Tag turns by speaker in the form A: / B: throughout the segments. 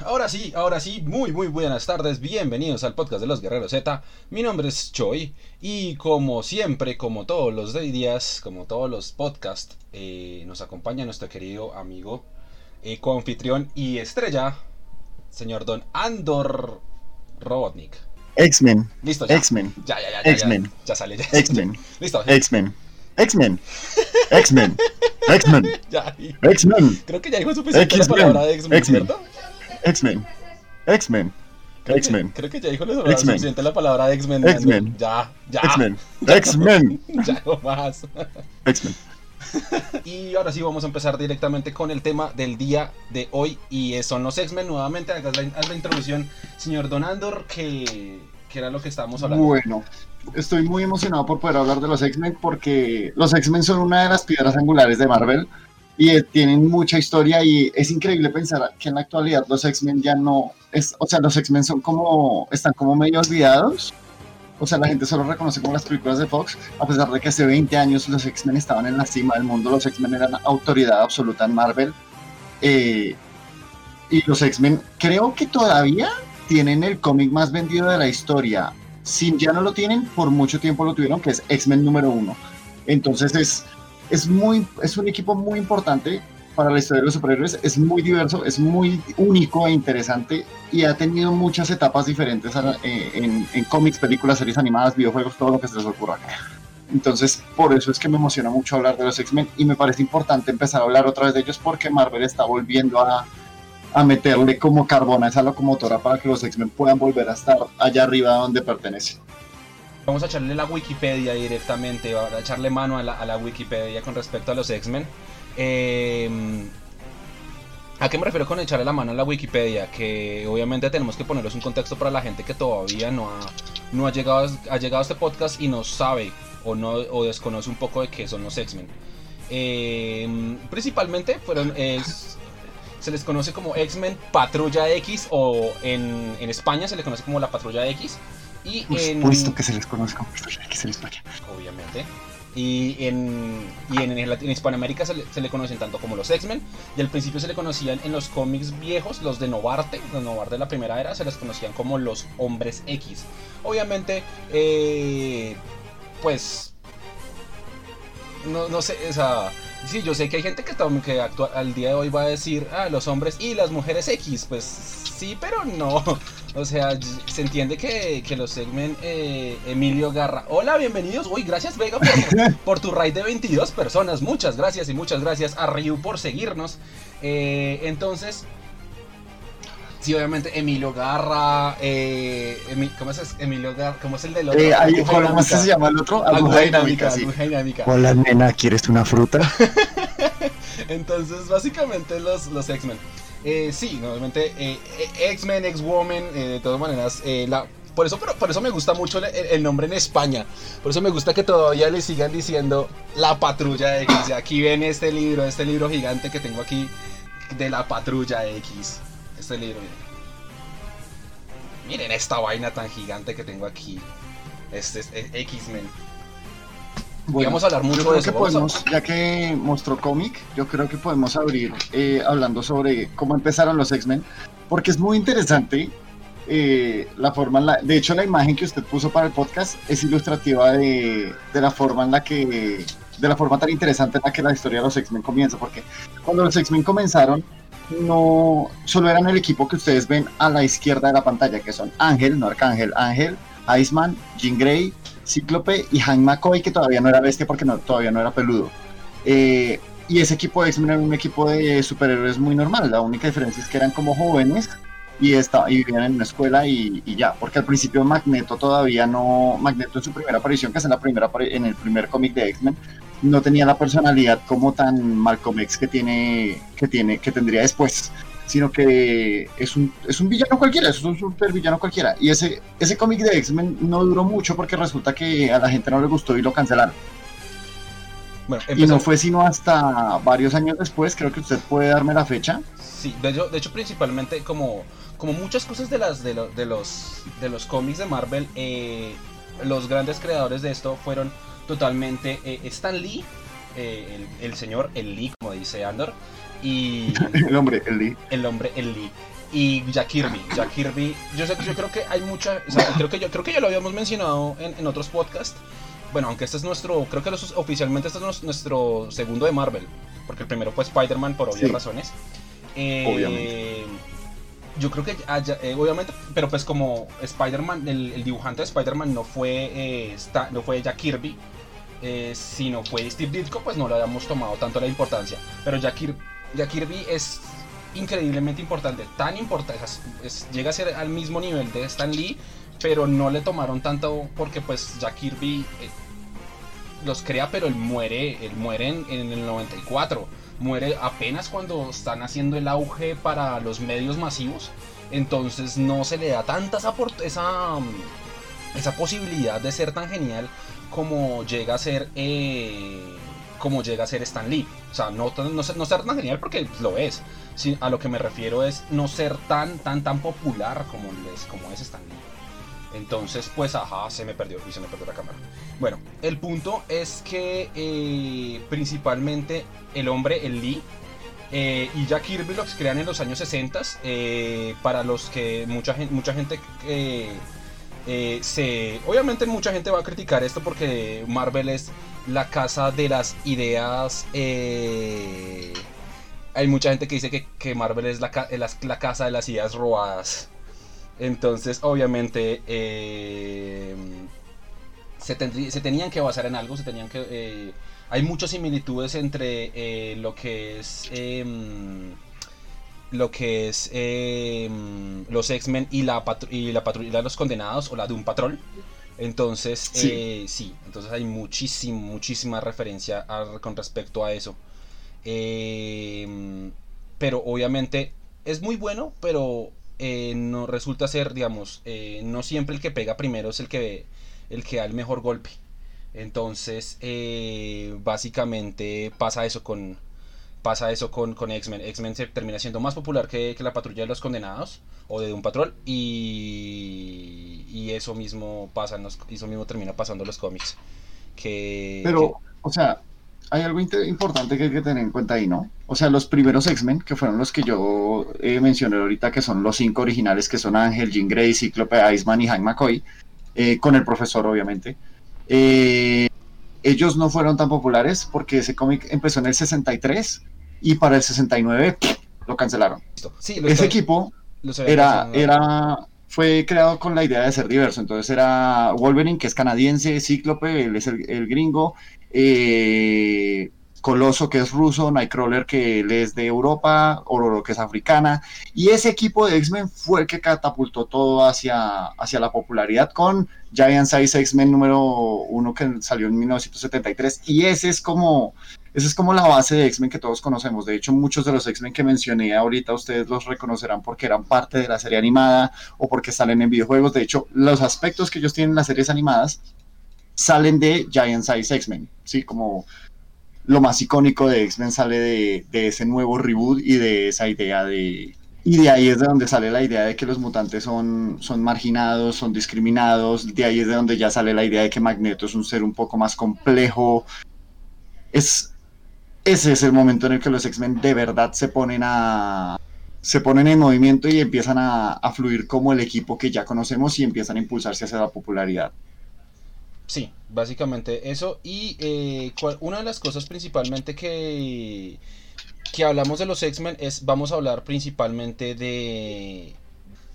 A: Ahora sí, ahora sí, muy muy buenas tardes, bienvenidos al podcast de los Guerreros Z. Mi nombre es Choi y como siempre, como todos los días, como todos los podcasts, eh, nos acompaña nuestro querido amigo, eh, coanfitrión y estrella, señor Don Andor Robotnik.
B: X-Men.
A: Listo, ya.
B: X-Men.
A: Ya, ya, ya, ya.
B: X-Men.
A: Ya, ya sale, ya.
B: X-Men.
A: Listo.
B: X-Men. X-Men. X-Men. X-Men. X-Men.
A: creo que ya dijo suficiente la palabra de X-Men. ¿cierto?
B: X-Men. X-Men.
A: Creo que-
B: X-Men.
A: Creo que ya dijo lo
B: X-Men.
A: suficiente la palabra de X-Men.
B: X-Men.
A: Ya, ya.
B: X-Men. X-Men.
A: Ya no más.
B: X-Men.
A: Y ahora sí vamos a empezar directamente con el tema del día de hoy y son los X-Men. Nuevamente hagas la, haz la introducción, señor Don Andor, que, que era lo que estábamos hablando.
B: Bueno, estoy muy emocionado por poder hablar de los X-Men porque los X-Men son una de las piedras angulares de Marvel y tienen mucha historia y es increíble pensar que en la actualidad los X-Men ya no es, o sea, los X-Men son como están como medio olvidados. O sea, la gente solo reconoce como las películas de Fox, a pesar de que hace 20 años los X-Men estaban en la cima del mundo, los X-Men eran autoridad absoluta en Marvel. Eh, y los X-Men creo que todavía tienen el cómic más vendido de la historia. Si ya no lo tienen, por mucho tiempo lo tuvieron, que es X-Men número uno. Entonces es, es, muy, es un equipo muy importante para la historia de los superhéroes. Es muy diverso, es muy único e interesante y ha tenido muchas etapas diferentes eh, en, en cómics, películas, series animadas, videojuegos, todo lo que se les ocurra. Entonces, por eso es que me emociona mucho hablar de los X-Men y me parece importante empezar a hablar otra vez de ellos porque Marvel está volviendo a, a meterle como carbón a esa locomotora para que los X-Men puedan volver a estar allá arriba donde pertenecen.
A: Vamos a echarle la Wikipedia directamente, a echarle mano a la, a la Wikipedia con respecto a los X-Men. Eh, ¿A qué me refiero con echarle la mano a la Wikipedia? Que obviamente tenemos que ponerles un contexto para la gente que todavía no ha, no ha, llegado, ha llegado a este podcast y no sabe o, no, o desconoce un poco de qué son los X-Men. Eh, principalmente fueron, es- se les conoce como X-Men Patrulla X o en, en España se les conoce como la Patrulla X. Y
B: Por
A: en,
B: supueque se les conoce como X en España.
A: obviamente. Y en, y en, en, Hispanoamérica se le, se le conocen tanto como los X-Men. Y al principio se le conocían en los cómics viejos, los de Novarte, los Novarte de la primera era, se les conocían como los Hombres X. Obviamente, eh, pues. No, no sé, o sea. Sí, yo sé que hay gente que, que actua- al día de hoy va a decir, ah, los hombres y las mujeres X. Pues sí, pero no. O sea, se entiende que, que los segmen eh, Emilio Garra. Hola, bienvenidos. Uy, gracias Vega por, por tu raid de 22 personas. Muchas gracias y muchas gracias a Ryu por seguirnos. Eh, entonces, sí, obviamente Emilio Garra. Eh, Emi- ¿Cómo es Emilio Garra? ¿Cómo es el del otro?
B: Eh, hay- ¿Cómo
A: dinámica.
B: se llama el otro?
A: Aguja dinámica,
B: sí.
A: dinámica.
B: Hola, nena, ¿quieres una fruta?
A: Entonces, básicamente los, los X-Men. Eh, sí, normalmente eh, eh, X-Men, X-Woman, eh, de todas maneras, eh, por, eso, por eso me gusta mucho el, nombre en España. Por eso me gusta que todavía le sigan diciendo la patrulla X. Aquí ven este libro, este libro gigante que tengo aquí de la patrulla X. Este libro. Miren, Miren esta vaina tan gigante que tengo aquí. Este es X-Men. Y vamos a hablar mucho
B: yo creo
A: de eso,
B: que
A: vamos a-
B: podemos, ya que mostró cómic, yo creo que podemos abrir eh, hablando sobre cómo empezaron los X-Men, porque es muy interesante eh, la forma, en la, de hecho la imagen que usted puso para el podcast es ilustrativa de, de la forma en la que, de la forma tan interesante en la que la historia de los X-Men comienza, porque cuando los X-Men comenzaron, no solo eran el equipo que ustedes ven a la izquierda de la pantalla, que son Ángel, no Arcángel, Ángel, Iceman, Jean Grey, Cíclope y Hank McCoy, que todavía no era bestia porque no, todavía no era peludo. Eh, y ese equipo de X-Men era un equipo de superhéroes muy normal. La única diferencia es que eran como jóvenes y, esta- y vivían en una escuela y, y ya. Porque al principio Magneto todavía no. Magneto en su primera aparición, que es en, la primera, en el primer cómic de X-Men, no tenía la personalidad como tan Malcolm X que tiene, que tiene, que tendría después sino que es un, es un villano cualquiera, es un super villano cualquiera. Y ese, ese cómic de X-Men no duró mucho porque resulta que a la gente no le gustó y lo cancelaron.
A: Bueno,
B: Y no fue sino hasta varios años después, creo que usted puede darme la fecha.
A: Sí, de hecho, de hecho principalmente como, como muchas cosas de las de, lo- de los de los cómics de Marvel, eh, los grandes creadores de esto fueron totalmente eh, Stan Lee, eh, el, el señor el Lee, como dice Andor, y
B: El hombre, el Lee.
A: el hombre el Lee y Jack Kirby. Jack Kirby, yo, sé, yo creo que hay mucha, o sea, creo que yo creo que ya lo habíamos mencionado en, en otros podcasts. Bueno, aunque este es nuestro, creo que oficialmente este es nuestro segundo de Marvel, porque el primero fue Spider-Man por obvias razones. Eh, Obviamente yo creo que eh, obviamente, pero pues como Spider-Man, el, dibujante de Spider-Man no fue eh, no fue Jack Kirby, eh, sino fue Steve Ditko, pues no le habíamos tomado tanto la importancia. Pero Jack, Kirby es increíblemente importante, tan importante, llega a ser al mismo nivel de Stan Lee, pero no le tomaron tanto porque pues Jack Kirby los crea, pero él muere, él muere en, en el 94 muere apenas cuando están haciendo el auge para los medios masivos. Entonces no se le da tanta esa, esa, esa posibilidad de ser tan genial como llega a ser eh, como llega a ser Stan Lee. O sea, no, no, no ser tan genial porque lo es. a lo que me refiero es no ser tan, tan, tan popular como, es, como es Stan Lee. Entonces, pues, ajá, se me perdió y se me perdió la cámara. Bueno, el punto es que eh, principalmente el hombre, el Lee, eh, y Jack Kirby los crean en los años 60 eh, para los que mucha gente, mucha gente se... Obviamente mucha gente va a criticar esto porque Marvel es la casa de las ideas... hay mucha gente que dice que, Marvel es la, la casa de las ideas robadas. Entonces, obviamente, eh, se, tenían que basar en algo, se tenían que... Eh, hay muchas similitudes entre eh, lo que es... Lo que es em, los X-Men y la, y la patrulla de los condenados o la de un patrón. Entonces, sí. entonces hay muchísimo, muchísima referencia con respecto a eso. Em, pero obviamente es muy bueno, pero eh, no resulta ser, digamos, eh, no siempre el que pega primero es el que, el que da el mejor golpe. Entonces, eh, básicamente pasa eso con, pasa eso con, con X-Men. X-Men se termina siendo más popular que, la patrulla de los condenados o de un patrón y, y eso mismo pasa, eso mismo termina pasando en los cómics. Que,
B: Pero, o sea, hay algo importante que hay que tener en cuenta ahí, ¿no? O sea, los primeros X-Men, que fueron los que yo eh, mencioné ahorita, que son los cinco originales, que son Ángel, Jean Grey, Cíclope, Iceman y Hank McCoy, eh, con el profesor, obviamente. Eh, ellos no fueron tan populares porque ese cómic empezó en el 63 y para el 69 lo cancelaron. Sí, ese equipo era, era, fue creado con la idea de ser diverso. Entonces era Wolverine, que es canadiense, Cíclope, él es el, el gringo, eh, Coloso que es ruso, Nightcrawler que él es de Europa, Ororo que es africana, y ese equipo de X-Men fue el que catapultó todo hacia, hacia la popularidad con Giant Size X-Men número uno que salió en 1973, y ese es como, esa es como la base de X-Men que todos conocemos. De hecho, muchos de los X-Men que mencioné ahorita ustedes los reconocerán porque eran parte de la serie animada o porque salen en videojuegos. De hecho, los aspectos que ellos tienen en las series animadas salen de Giant Size X-Men, ¿sí? Como lo más icónico de X-Men sale de, ese nuevo reboot y de esa idea de... Y de ahí es de donde sale la idea de que los mutantes son, son marginados, son discriminados, de ahí es de donde ya sale la idea de que Magneto es un ser un poco más complejo. Es, ese es el momento en el que los X-Men de verdad se ponen a, se ponen en movimiento y empiezan a, a, fluir como el equipo que ya conocemos y empiezan a impulsarse hacia la popularidad.
A: Sí, básicamente eso. Y eh, una de las cosas principalmente que, que hablamos de los X-Men es, vamos a hablar principalmente de...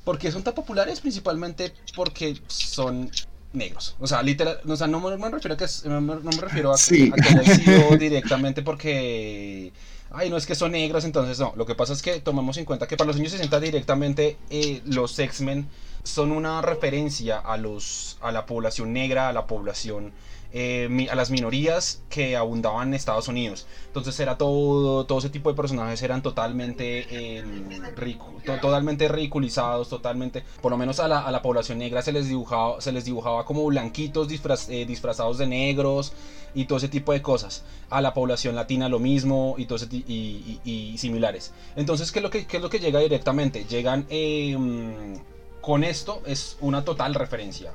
A: ¿Por qué son tan populares? Principalmente porque son negros. O sea, literal, o sea, no me, refiero a que, no, me refiero a, que sido directamente porque... Ay, no es que son negros, entonces no. Lo que pasa es que tomemos en cuenta que para los años 60 directamente eh, los X-Men son una referencia a, los, a la población negra, a la población, eh, a las minorías que abundaban en Estados Unidos. Entonces era todo, todo ese tipo de personajes eran totalmente, eh, totalmente ridiculizados, totalmente, por lo menos a la, a la, población negra se les dibujaba, se les dibujaba como blanquitos eh, disfrazados de negros y todo ese tipo de cosas. A la población latina lo mismo y, todo y, y, similares. Entonces, ¿qué es, lo que, ¿qué es lo que llega directamente? Llegan con esto es una total referencia.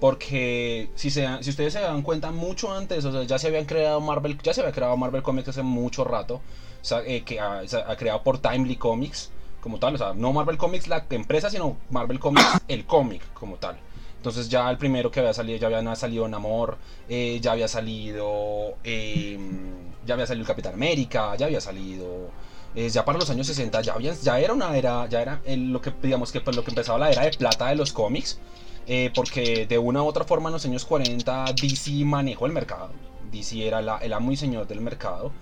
A: Porque si, se, si ustedes se dan cuenta, mucho antes, o sea, ya se habían creado Marvel, ya se había creado Marvel Comics hace mucho rato, o sea, eh, que ha, creado por Timely Comics, como tal, o sea, no Marvel Comics la empresa, sino Marvel Comics el cómic como tal. Entonces ya el primero que había salido, ya había salido Namor, eh, ya había salido, em, ya había salido el Capitán América, ya había salido, eh, ya para los años 60 ya, había, ya era una era, ya era lo que digamos que pues, lo que empezaba la era de plata de los cómics, eh, porque de una u otra forma en los años 40 DC manejó el mercado, DC era el amo señor del mercado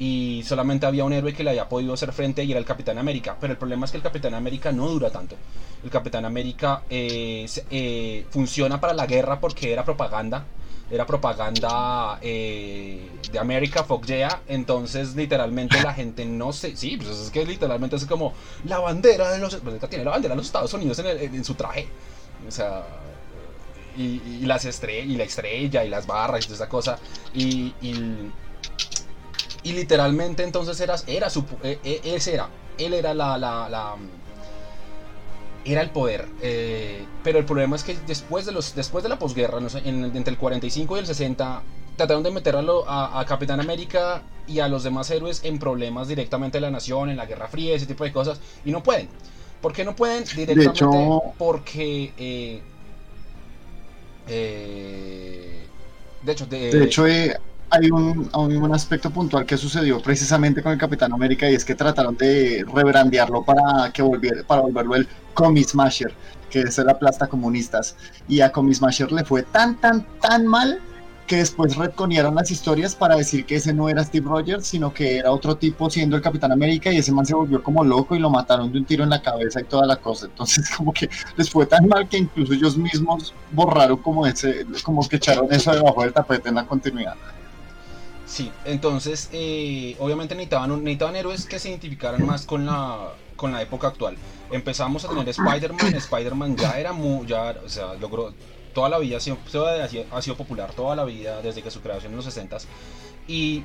A: y solamente había un héroe que le había podido hacer frente y era el Capitán América. Pero el problema es que el Capitán América no dura tanto. El Capitán América eh, eh, funciona para la guerra porque era propaganda. Era propaganda eh, de América, fuck. Entonces, literalmente, la gente no se. Sí, pues es que literalmente es como la bandera de los. Pues tiene la bandera de los Estados Unidos en, su traje. O sea. Y, las estrellas, y la estrella, y las barras, y toda esa cosa. y y literalmente entonces era, era su, e, e, ese era, él era la, era el poder. Eh, pero el problema es que después de, los, después de la posguerra, entre el 45 y el 60, trataron de meter a, a, Capitán América y a los demás héroes en problemas directamente de la nación, en la Guerra Fría, ese tipo de cosas, y no pueden. ¿Por qué no pueden? Directamente porque... Eh, eh, de hecho,
B: de, de hecho hay un, un, aspecto puntual que sucedió precisamente con el Capitán América y es que trataron de rebrandearlo para que volviera, para volverlo el Comic Smasher, que es la plasta comunistas. Y a Comic Smasher le fue tan, tan, tan mal que después retconearon las historias para decir que ese no era Steve Rogers, sino que era otro tipo siendo el Capitán América y ese man se volvió como loco y lo mataron de un tiro en la cabeza y toda la cosa. Entonces como que les fue tan mal que incluso ellos mismos borraron como ese, como que echaron eso debajo del tapete en la continuidad.
A: Sí, entonces eh, obviamente necesitaban, necesitaban héroes que se identificaran más con la, con la época actual. Empezamos a tener Spider-Man, Spider-Man ya era muy, ya, o sea, logró, toda la vida ha sido, ha sido popular, toda la vida desde que su creación en los 60s. Y,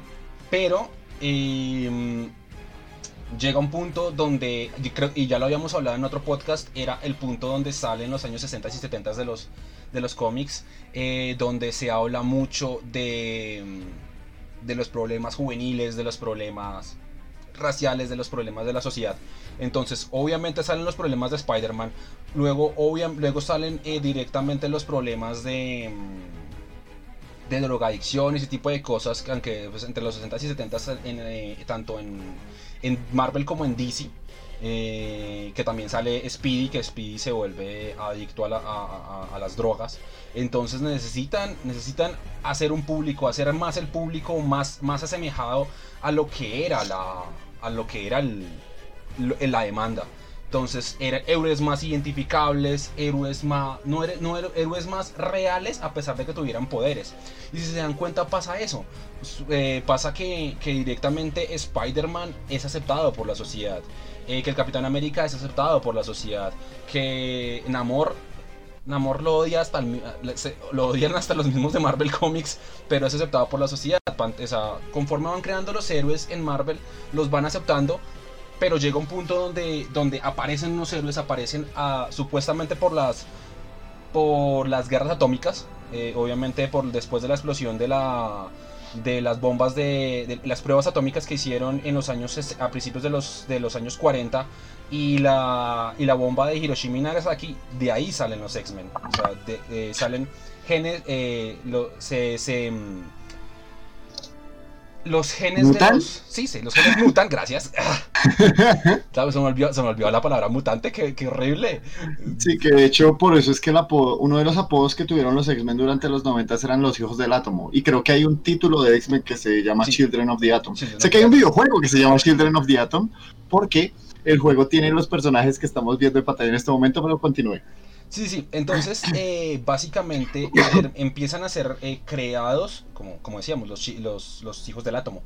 A: pero em, llega un punto donde, y ya lo habíamos hablado en otro podcast, era el punto donde salen los años 60 y 70 de los, de los cómics, eh, donde se habla mucho de de los problemas juveniles, de los problemas raciales, de los problemas de la sociedad. Entonces, obviamente salen los problemas de Spider-Man, luego, luego salen eh, directamente los problemas de, mm, de drogadicción y ese tipo de cosas, que aunque pues, entre los 60 y 70 eh, tanto en, en Marvel como en DC, eh, que también sale Speedy, que Speedy se vuelve adicto a, las drogas. Entonces necesitan, necesitan hacer un público, hacer más el público más, más asemejado a lo que era la, a lo que era la demanda. Entonces, eran héroes más identificables, héroes más, no, no héroes más reales a pesar de que tuvieran poderes. Y si se dan cuenta pasa eso. Eh, pasa que, que directamente Spider-Man es aceptado por la sociedad. Eh, que el Capitán América es aceptado por la sociedad, que Namor Namor lo odia hasta lo odian hasta los mismos de Marvel Comics, pero es aceptado por la sociedad. conforme van creando los héroes en Marvel, los van aceptando, pero llega un punto donde, donde aparecen unos héroes, aparecen ah, supuestamente por las por las guerras atómicas, eh, obviamente por después de la explosión de la de las bombas de, las pruebas atómicas que hicieron en los años a principios de los de los años 40 y la y la bomba de Hiroshima y Nagasaki de ahí salen los X-Men. O sea eh, salen genes eh, se, se mm, los genes de los. Sí, sí, los genes mutan, gracias. se, me olvidó, la palabra mutante, qué, horrible.
B: Sí, que de hecho, por eso es que el apodo, uno de los apodos que tuvieron los X-Men durante los 90 eran los hijos del átomo. Y creo que hay un título de X-Men que se llama Children of the Atom. sé que hay un videojuego que se llama Children of the Atom, porque el juego tiene los personajes que estamos viendo en pantalla en este momento, pero continúe.
A: Sí, sí, entonces eh, básicamente empiezan a ser eh, creados, como, como decíamos, los, los, los, hijos del átomo.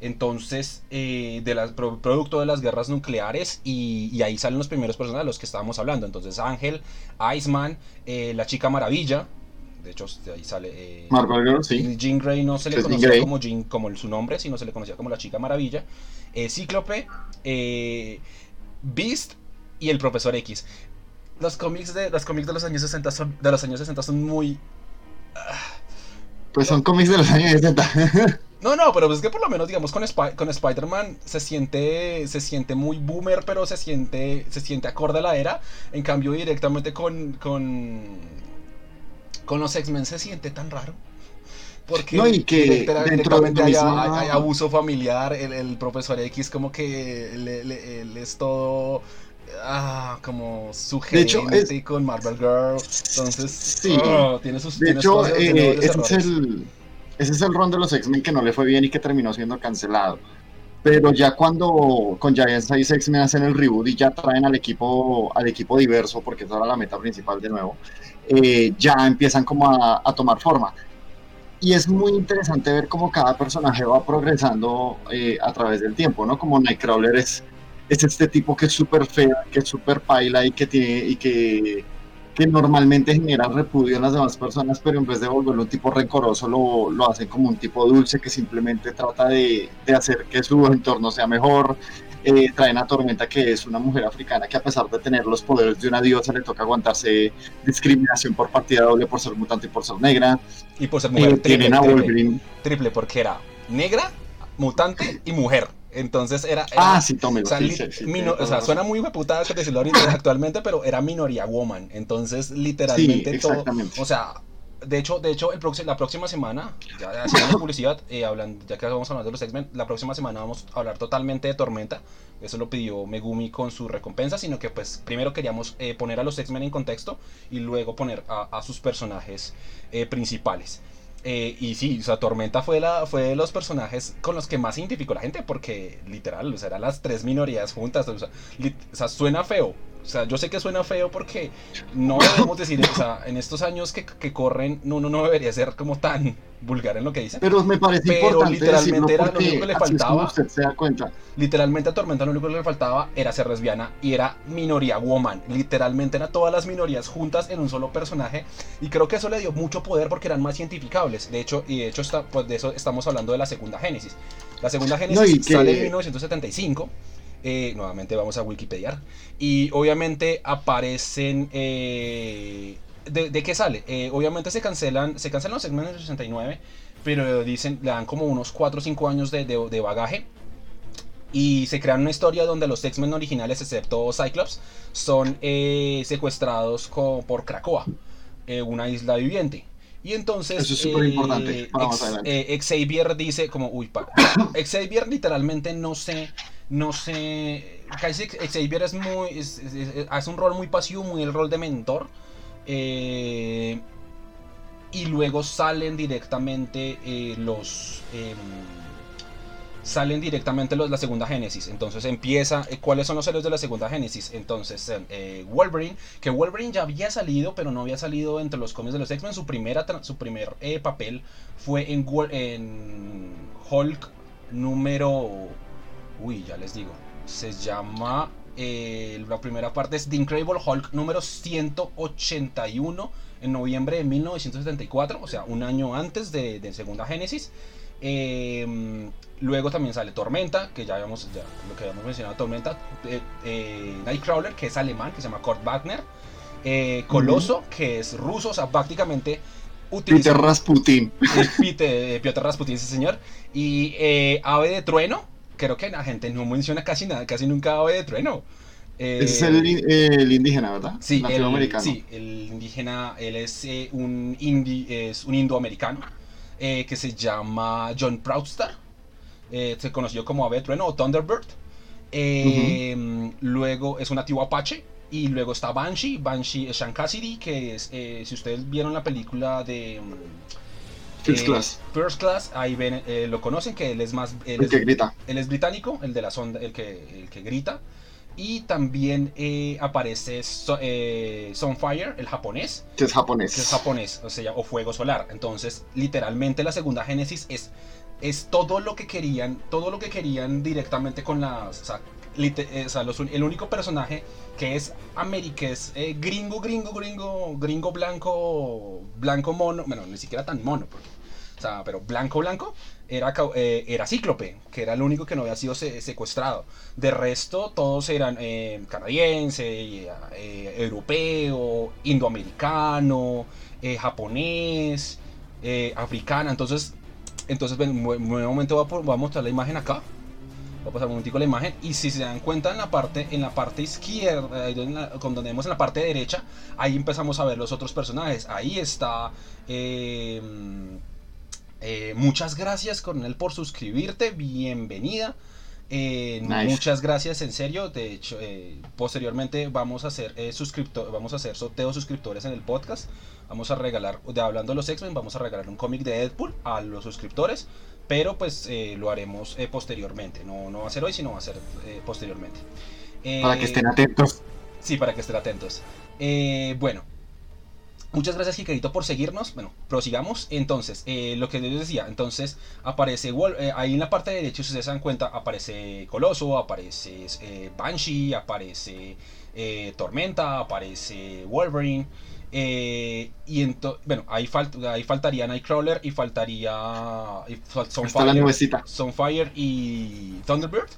A: Entonces, eh, de las, producto de las guerras nucleares, y, ahí salen los primeros personajes de los que estábamos hablando. Entonces, Ángel, Iceman, la chica maravilla, de hecho, de ahí sale.
B: Marvel sí.
A: Jean Grey no se le conocía como, Jean, como su nombre, sino se le conocía como la chica maravilla. Cíclope, Beast y el profesor X los cómics de los cómics de los años 60 son de los años 60 son muy
B: pues son cómics de los años 60.
A: No, no, pero es que por lo menos, digamos, con, con Spider-Man se siente, se siente muy boomer, pero se siente, se siente acorde a la era. En cambio, directamente con, con, con los X-Men se siente tan raro. Porque
B: no, y que dentro de
A: hay, hay, abuso familiar, el, el, profesor X como que él es todo ah, como sugerente de hecho, con Marvel Girl. Entonces, sí. Oh, tiene sus
B: De hecho, eh, ese, es el, ese es el ron de los X-Men que no le fue bien y que terminó siendo cancelado. Pero ya cuando con Giant 6 X-Men hacen el reboot y ya traen al equipo, al equipo diverso, porque esa era la meta principal de nuevo, eh, ya empiezan como a, a, tomar forma. Y es muy interesante ver cómo cada personaje va progresando eh, a través del tiempo, ¿no? Como Nightcrawler es es este tipo que es súper feo, que es súper paila y que tiene y que, que, normalmente genera repudio en las demás personas, pero en vez de volverlo un tipo rencoroso, lo, lo hacen como un tipo dulce que simplemente trata de, de hacer que su entorno sea mejor. Eh, traen a Tormenta, que es una mujer africana que a pesar de tener los poderes de una diosa, le toca aguantarse discriminación por partida doble por ser mutante y por ser negra.
A: Y por ser mujer. Eh, triple, tienen a Wolverine. Triple, porque era negra, mutante y mujer. Entonces era.
B: ah, sí, tómelo.
A: O sea, suena muy putada decirlo actualmente, pero era minoría woman. Entonces, literalmente todo. O sea, de hecho, de hecho el la próxima semana, ya haciendo publicidad, eh, hablando, ya que vamos a hablar de los X-Men, la próxima semana vamos a hablar totalmente de Tormenta. Eso lo pidió Megumi con su recompensa, sino que pues primero queríamos eh, poner a los X-Men en contexto y luego poner a, sus personajes eh, principales. Eh, y sí, o sea, Tormenta fue, la, fue de los personajes con los que más identificó la gente, porque literal, o sea, eran las tres minorías juntas. O sea, o sea, suena feo, o sea, yo sé que suena feo porque no debemos decir, o sea, en estos años que, que corren, no, uno no debería ser como tan vulgar en lo que dice.
B: Pero me parece pero importante
A: literalmente era lo único que le faltaba.
B: Usted se da cuenta.
A: Literalmente a Tormenta lo único que le faltaba era ser lesbiana y era minoría woman. Literalmente eran todas las minorías juntas en un solo personaje y creo que eso le dio mucho poder porque eran más identificables. De hecho, y de hecho está, pues de eso estamos hablando de la segunda Génesis. La segunda Génesis sale en 1975 eh, nuevamente vamos a Wikipedia. Y obviamente aparecen... Eh, de, qué sale? Eh, obviamente se cancelan, se cancelan los segmentos del 69, pero dicen, le dan como unos 4 o 5 años de, de, bagaje. Y se crean una historia donde los X-Men originales, excepto Cyclops, son secuestrados por Krakoa, una isla viviente. Y entonces.
B: Eso es súper importante.
A: Xavier dice, como, uy, Xavier literalmente no sé no sé, Xavier es muy, hace un rol muy pasivo, muy el rol de mentor. Eh, y luego salen directamente eh, los... Em, salen directamente los, la segunda Génesis. Entonces empieza. Eh, ¿Cuáles son los héroes de la segunda Génesis? Entonces, Wolverine. Que Wolverine ya había salido, pero no había salido entre los cómics de los X-Men. Su, su primer papel fue en Hulk número Uy, ya les digo. Se llama. Eh, la primera parte es The Incredible Hulk número 181 en noviembre de 1974, o sea, un año antes de, Segunda Génesis. Eh, luego también sale Tormenta, que ya habíamos, ya, lo que habíamos mencionado, Tormenta. Eh, Nightcrawler, que es alemán, que se llama Kurt Wagner. Coloso, que es ruso, o sea, prácticamente
B: Peter Rasputin.
A: Peter, Peter Rasputin, ese señor. Y Ave de Trueno, creo que la gente no menciona casi nada, casi nunca ave de trueno.
B: Ese es el, el, indígena, ¿verdad?
A: Sí, el, sí, el indígena, él es eh, un indi, es un indoamericano eh, que se llama John Proudstar, eh, se conoció como Ave de Trueno o Thunderbird. Luego es un nativo apache. Y luego está Banshee, Banshee es Sean Cassidy, que es, si ustedes vieron la película de
B: First Class.
A: First Class, ahí ven, eh, lo conocen, que él es más...
B: el que grita.
A: Él es británico, el de la sonda, el que, el que grita. Y también eh, aparece so, eh, Sunfire, el japonés.
B: Que es japonés.
A: Que es japonés, o sea, o fuego solar. Entonces, literalmente la segunda Génesis es, es todo lo que querían, todo lo que querían directamente con las... O sea, el único personaje que es América, es gringo, gringo, gringo, gringo blanco, blanco mono, bueno, ni siquiera tan mono, porque o pero blanco, blanco, era, eh, era Cíclope, que era el único que no había sido secuestrado. De resto, todos eran eh, canadiense, eh, europeo, indoamericano, japonés, africana. Entonces, entonces, en un momento voy a, mostrar la imagen acá. Voy a pasar un momentico la imagen. Y si se dan cuenta en la parte, en la parte izquierda, con donde vemos en la parte derecha, ahí empezamos a ver los otros personajes. Ahí está. Eh, muchas gracias, Coronel, por suscribirte. Bienvenida. Eh, muchas gracias, en serio. De hecho, eh, posteriormente vamos a hacer eh, vamos a hacer sorteo suscriptores en el podcast. Vamos a regalar, de hablando de los X-Men, vamos a regalar un cómic de Deadpool a los suscriptores. Pero pues lo haremos posteriormente. No, no va a ser hoy, sino va a ser posteriormente.
B: para que estén atentos.
A: Sí, para que estén atentos. bueno, Muchas gracias, Jiquerito, por seguirnos. Bueno, prosigamos. Entonces, eh, lo que les decía, entonces aparece eh, ahí en la parte derecha, si ustedes se dan cuenta, aparece Coloso, aparece eh, Banshee, aparece Tormenta, aparece Wolverine. y entonces, bueno, ahí, ahí faltaría Nightcrawler y faltaría Sunfire, y Thunderbird.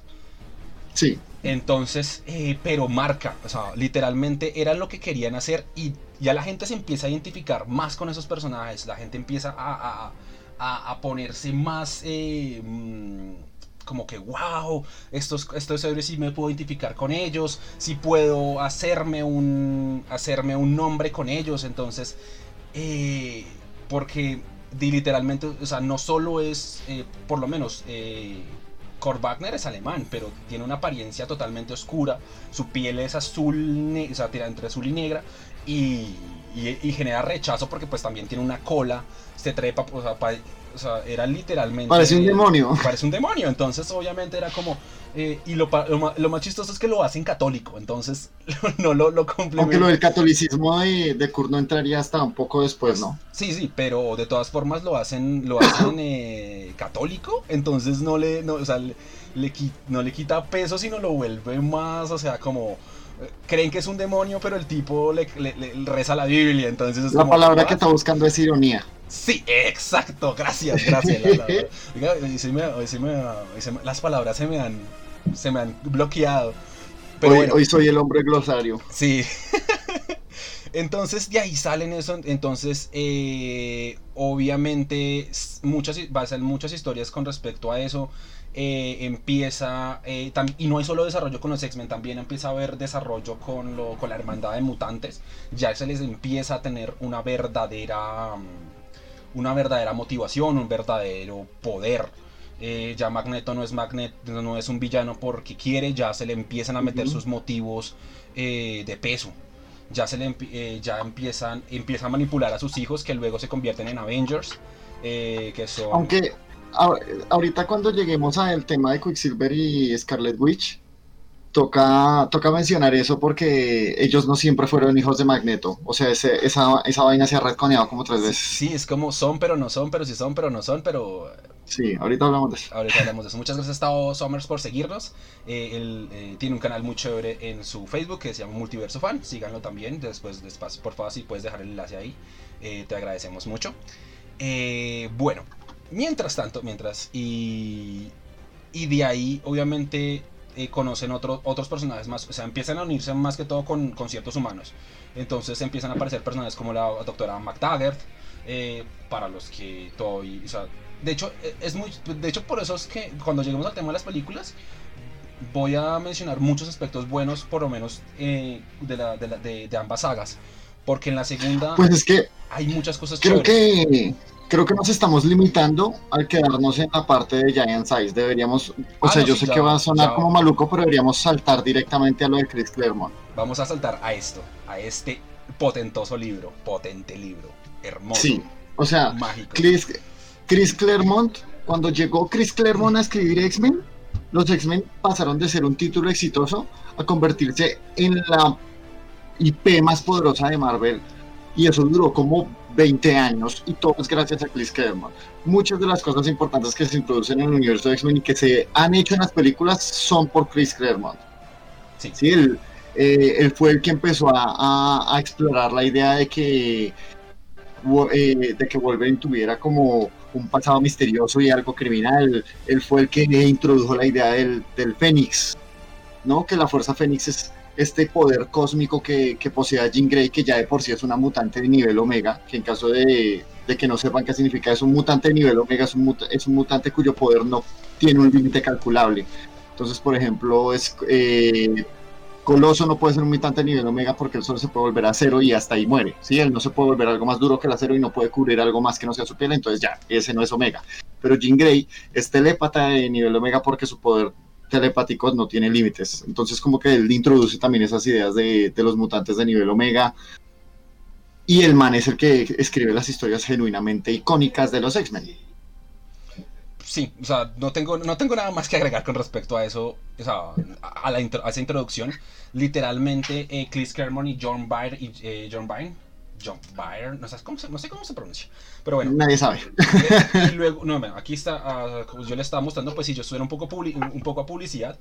B: Sí.
A: Entonces, pero marca, o sea, literalmente era lo que querían hacer y ya la gente se empieza a identificar más con esos personajes, la gente empieza a, a, ponerse más eh, mm, como que, wow, estos, estos héroes sí me puedo identificar con ellos, sí puedo hacerme un, hacerme un nombre con ellos, entonces, eh, porque literalmente, o sea, no solo es, eh, por lo menos, Kurt Wagner es alemán, pero tiene una apariencia totalmente oscura. Su piel es azul, o sea, tira entre azul y negra y, genera rechazo porque pues también tiene una cola, se trepa, o sea, era literalmente...
B: Parece un demonio.
A: Parece un demonio, entonces obviamente era como... Eh, y lo, lo, más chistoso es que lo hacen católico, entonces no lo, lo
B: Aunque lo del catolicismo de, de Kurt no entraría hasta un poco después, ¿no?
A: Sí, sí, pero de todas formas lo hacen, lo hacen eh, católico, entonces no le, no, o sea, le, no le quita peso, sino lo vuelve más, o sea, como creen que es un demonio, pero el tipo le, reza la Biblia, entonces
B: La palabra que está buscando es ironía.
A: Sí, exacto, gracias, gracias. las palabras se me han, se me han bloqueado.
B: Pero hoy, soy el hombre glosario.
A: Sí. Entonces de ahí salen eso, entonces eh, obviamente muchas, ser muchas historias con respecto a eso. Eh, empieza, eh, y no hay solo desarrollo con los X-Men, también empieza a haber desarrollo con, lo, con la hermandad de mutantes, ya se les empieza a tener una verdadera, mm, una verdadera motivación, un verdadero poder. Eh, ya Magneto no es Magneto, no es un villano porque quiere, ya se le empiezan a meter sus motivos de peso. Ya se le ya empiezan, empieza a manipular a sus hijos que luego se convierten en Avengers. que son...
B: Aunque ahorita cuando lleguemos al tema de Quicksilver y Scarlet Witch, toca, toca mencionar eso porque ellos no siempre fueron hijos de Magneto. O sea, esa, esa vaina se ha retconeado como tres veces.
A: Sí, es como son, pero no son, pero sí son, pero no son, pero...
B: Sí, ahorita hablamos de eso.
A: Ahorita hablamos de eso. Muchas gracias a Tao Summers por seguirnos. Eh, él eh, tiene un canal muy chévere en su Facebook que se llama Multiverso Fan. Síganlo también. Después, después por favor, si puedes dejar el enlace ahí. Eh, te agradecemos mucho. bueno, Mientras tanto, mientras, y, y de ahí obviamente eh, conocen otros otros personajes más, o sea, empiezan a unirse más que todo con, con ciertos humanos. Entonces empiezan a aparecer personajes como la doctora McTaggart, eh, para los que todavía, o sea, de hecho, e, es muy, de hecho por eso es que cuando lleguemos al tema de las películas, voy a mencionar muchos aspectos buenos, por lo menos, eh, de, la, de, la, de, de, ambas sagas. Porque en la segunda
B: pues es que
A: hay muchas cosas
B: creo que creo que nos estamos limitando al quedarnos en la parte de Giant Size. Deberíamos, o ah, sea, yo sé que va a sonar como maluco, pero deberíamos saltar directamente a lo de Chris Claremont.
A: Vamos a saltar a esto, a este potentoso libro, potente libro, hermoso.
B: Sí, o sea, mágico. Chris, Chris Claremont, cuando llegó Chris Claremont a escribir X-Men, los X-Men pasaron de ser un título exitoso a convertirse en la IP más poderosa de Marvel. Y eso duró como 20 años y todo es gracias a Chris Claremont. Muchas de las cosas importantes que se introducen en el universo de X-Men y que se han hecho en las películas son por Chris Claremont. Sí. sí él, eh, él, fue el que empezó a, a, explorar la idea de que, eh, de que Wolverine tuviera como un pasado misterioso y algo criminal. Él fue el que introdujo la idea del, del Fénix, ¿no? Que la Fuerza Fénix es este poder cósmico que, que posee Jean Grey, que ya de por sí es una mutante de nivel omega, que en caso de, de que no sepan qué significa, es un mutante de nivel omega, es un, es un mutante cuyo poder no tiene un límite calculable. Entonces, por ejemplo, es, eh, Coloso no puede ser un mutante de nivel omega porque él solo se puede volver a cero y hasta ahí muere. ¿sí? Él no se puede volver algo más duro que el acero y no puede cubrir algo más que no sea su piel, entonces ya, ese no es omega. Pero Jean Grey es telépata de nivel omega porque su poder telepático no tiene límites. Entonces como que él introduce también esas ideas de, los mutantes de nivel omega. Y el man es el que escribe las historias genuinamente icónicas de los X-Men
A: sí, o sea, no tengo, no tengo nada más que agregar con respecto a eso, o sea, a, la esa introducción. Literalmente, eh, Chris Claremont y John Byrne, y, eh, John Byrne, John Byrne, no, sé cómo se, no sé cómo se pronuncia, pero bueno.
B: Nadie sabe.
A: Y luego, no, aquí está, uh, yo le estaba mostrando, pues si yo estuviera un poco, un poco a publicidad,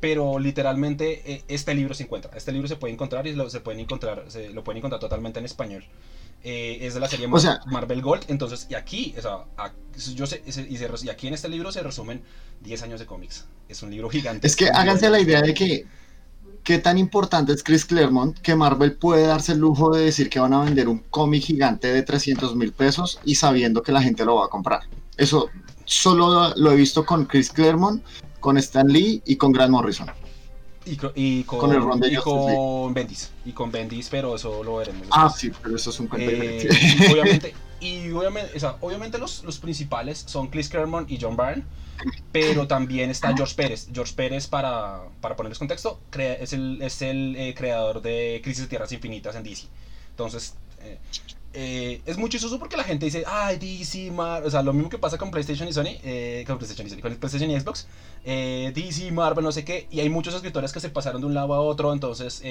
A: pero literalmente eh, este libro se encuentra, este libro se puede encontrar y lo, se pueden encontrar, se, lo pueden encontrar totalmente en español. Eh, es de la serie Marvel Gold. Entonces, y aquí, o sea, yo sé, y, aquí en este libro se resumen 10 años de cómics. Es un libro gigante.
B: Es que háganse la idea de que qué tan importante es Chris Claremont que Marvel puede darse el lujo de decir que van a vender un cómic gigante de 300 mil pesos y sabiendo que la gente lo va a comprar. Eso solo lo he visto con Chris Claremont, con Stan Lee y con Grant Morrison.
A: Y, con, el y con Bendis. Y con Bendis, pero eso lo veremos.
B: Ah, sí, pero eso es un cuento
A: eh, obviamente, y obviamente, los, los, principales son Chris Claremont y John Byrne, pero también está George Pérez. George Pérez, para, para ponerles contexto, es el, es el eh, creador de Crisis de Tierras Infinitas en DC. Entonces, eh, eh, es muy chistoso porque la gente dice, ay, DC, Marvel, o sea, lo mismo que pasa con PlayStation y Sony, eh, con PlayStation y Sony, con PlayStation y Xbox, eh, DC, Marvel, no sé qué, y hay muchos escritores que se pasaron de un lado a otro, entonces,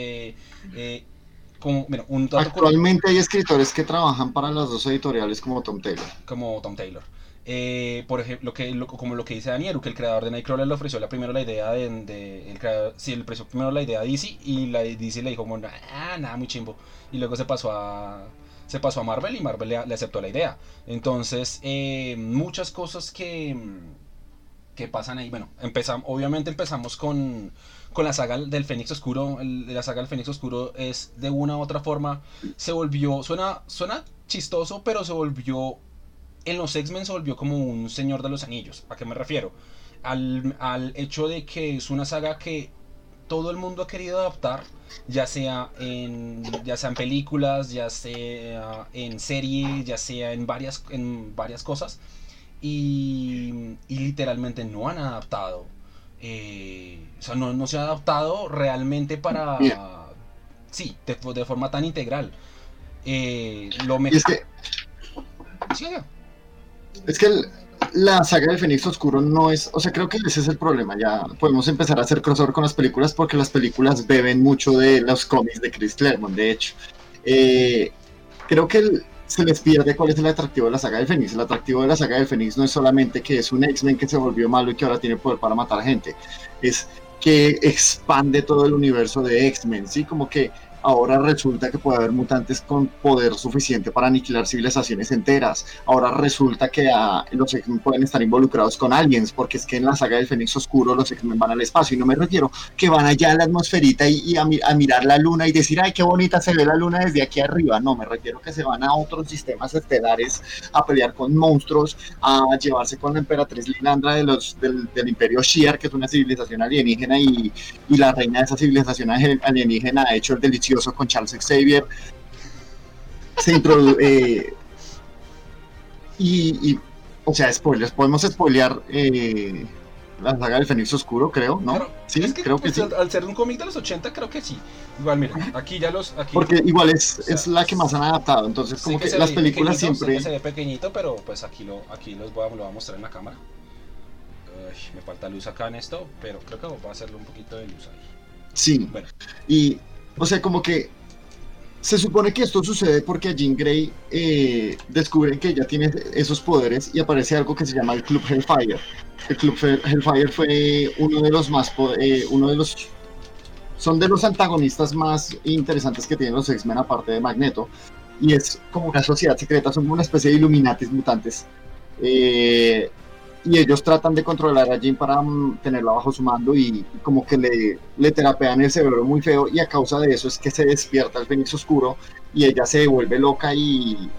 A: como, bueno, un
B: Actualmente hay escritores que trabajan para las dos editoriales como Tom Taylor.
A: Como Tom Taylor. por ejemplo, que, como lo que dice Daniel, que el creador de Nightcrawler le ofreció la primero la idea de, el creador, sí, le ofreció primero la idea a DC y la DC le dijo como, ah, nada, muy chimbo. Y luego se pasó a, se pasó a Marvel y Marvel le, aceptó la idea. Entonces, eh, muchas cosas que, que pasan ahí. Bueno, empezamos, obviamente empezamos con, con la saga del Fénix Oscuro. la saga del Fénix Oscuro es de una u otra forma, se volvió, suena, suena chistoso, pero se volvió, en los X-Men se volvió como un Señor de los Anillos. ¿A qué me refiero? Al, al hecho de que es una saga que todo el mundo ha querido adaptar ya sea en ya sea en películas, ya sea en series, ya sea en varias en varias cosas y, literalmente no han adaptado. Eh, o sea, no, se ha adaptado realmente para sí, de, forma tan integral. Eh, lo
B: mejor. Es que, es que el, la saga del Fénix Oscuro no es, o sea, creo que ese es el problema, ya podemos empezar a hacer crossover con las películas porque las películas beben mucho de los cómics de Chris Claremont, de hecho. Eh, creo que se les pierde cuál es el atractivo de la saga del Fénix. El atractivo de la saga del Fénix no es solamente que es un X-Men que se volvió malo y que ahora tiene poder para matar gente, es que expande todo el universo de X-Men, ¿sí? Como que ahora resulta que puede haber mutantes con poder suficiente para aniquilar civilizaciones enteras. Ahora resulta que ah, los X-Men pueden estar involucrados con aliens, porque es que en la saga del Fénix Oscuro los X-Men van al espacio, y no me refiero que van allá a la atmosferita y, a, mirar la luna y decir, ay, qué bonita se ve la luna desde aquí arriba. No, me refiero que se van a otros sistemas estelares a pelear con monstruos, a llevarse con la emperatriz Linandra de los, del, imperio Shiar, que es una civilización alienígena, y, y la reina de esa civilización alienígena ha hecho el con Charles Xavier. Se introduce. Eh, y, o sea, spoilers, podemos spoilear eh, la saga del Fénix Oscuro, creo, ¿no?
A: sí, creo que pues, sí. Al, ser un cómic de los 80, creo que sí. Igual, mira, aquí ya los. Aquí,
B: Porque igual es, es la que más han adaptado, entonces, como que, las películas siempre.
A: Se ve pequeñito, pero pues aquí lo, aquí los voy a, lo voy a mostrar en la cámara. me falta luz acá en esto, pero creo que voy a hacerle un poquito de luz ahí.
B: Sí. Bueno. Y o sea, como que se supone que esto sucede porque a Jean Grey eh, descubren que ella tiene esos poderes y aparece algo que se llama el Club Hellfire. El Club Hellfire fue uno de los más, eh, uno de los, son de los antagonistas más interesantes que tienen los X-Men aparte de Magneto. Y es como una sociedad secreta, son como una especie de Illuminatis mutantes. Eh, y ellos tratan de controlar a Jean para mm, tenerla bajo su mando y, como que le, le terapean el cerebro muy feo y a causa de eso es que se despierta el Fénix Oscuro y ella se vuelve loca y,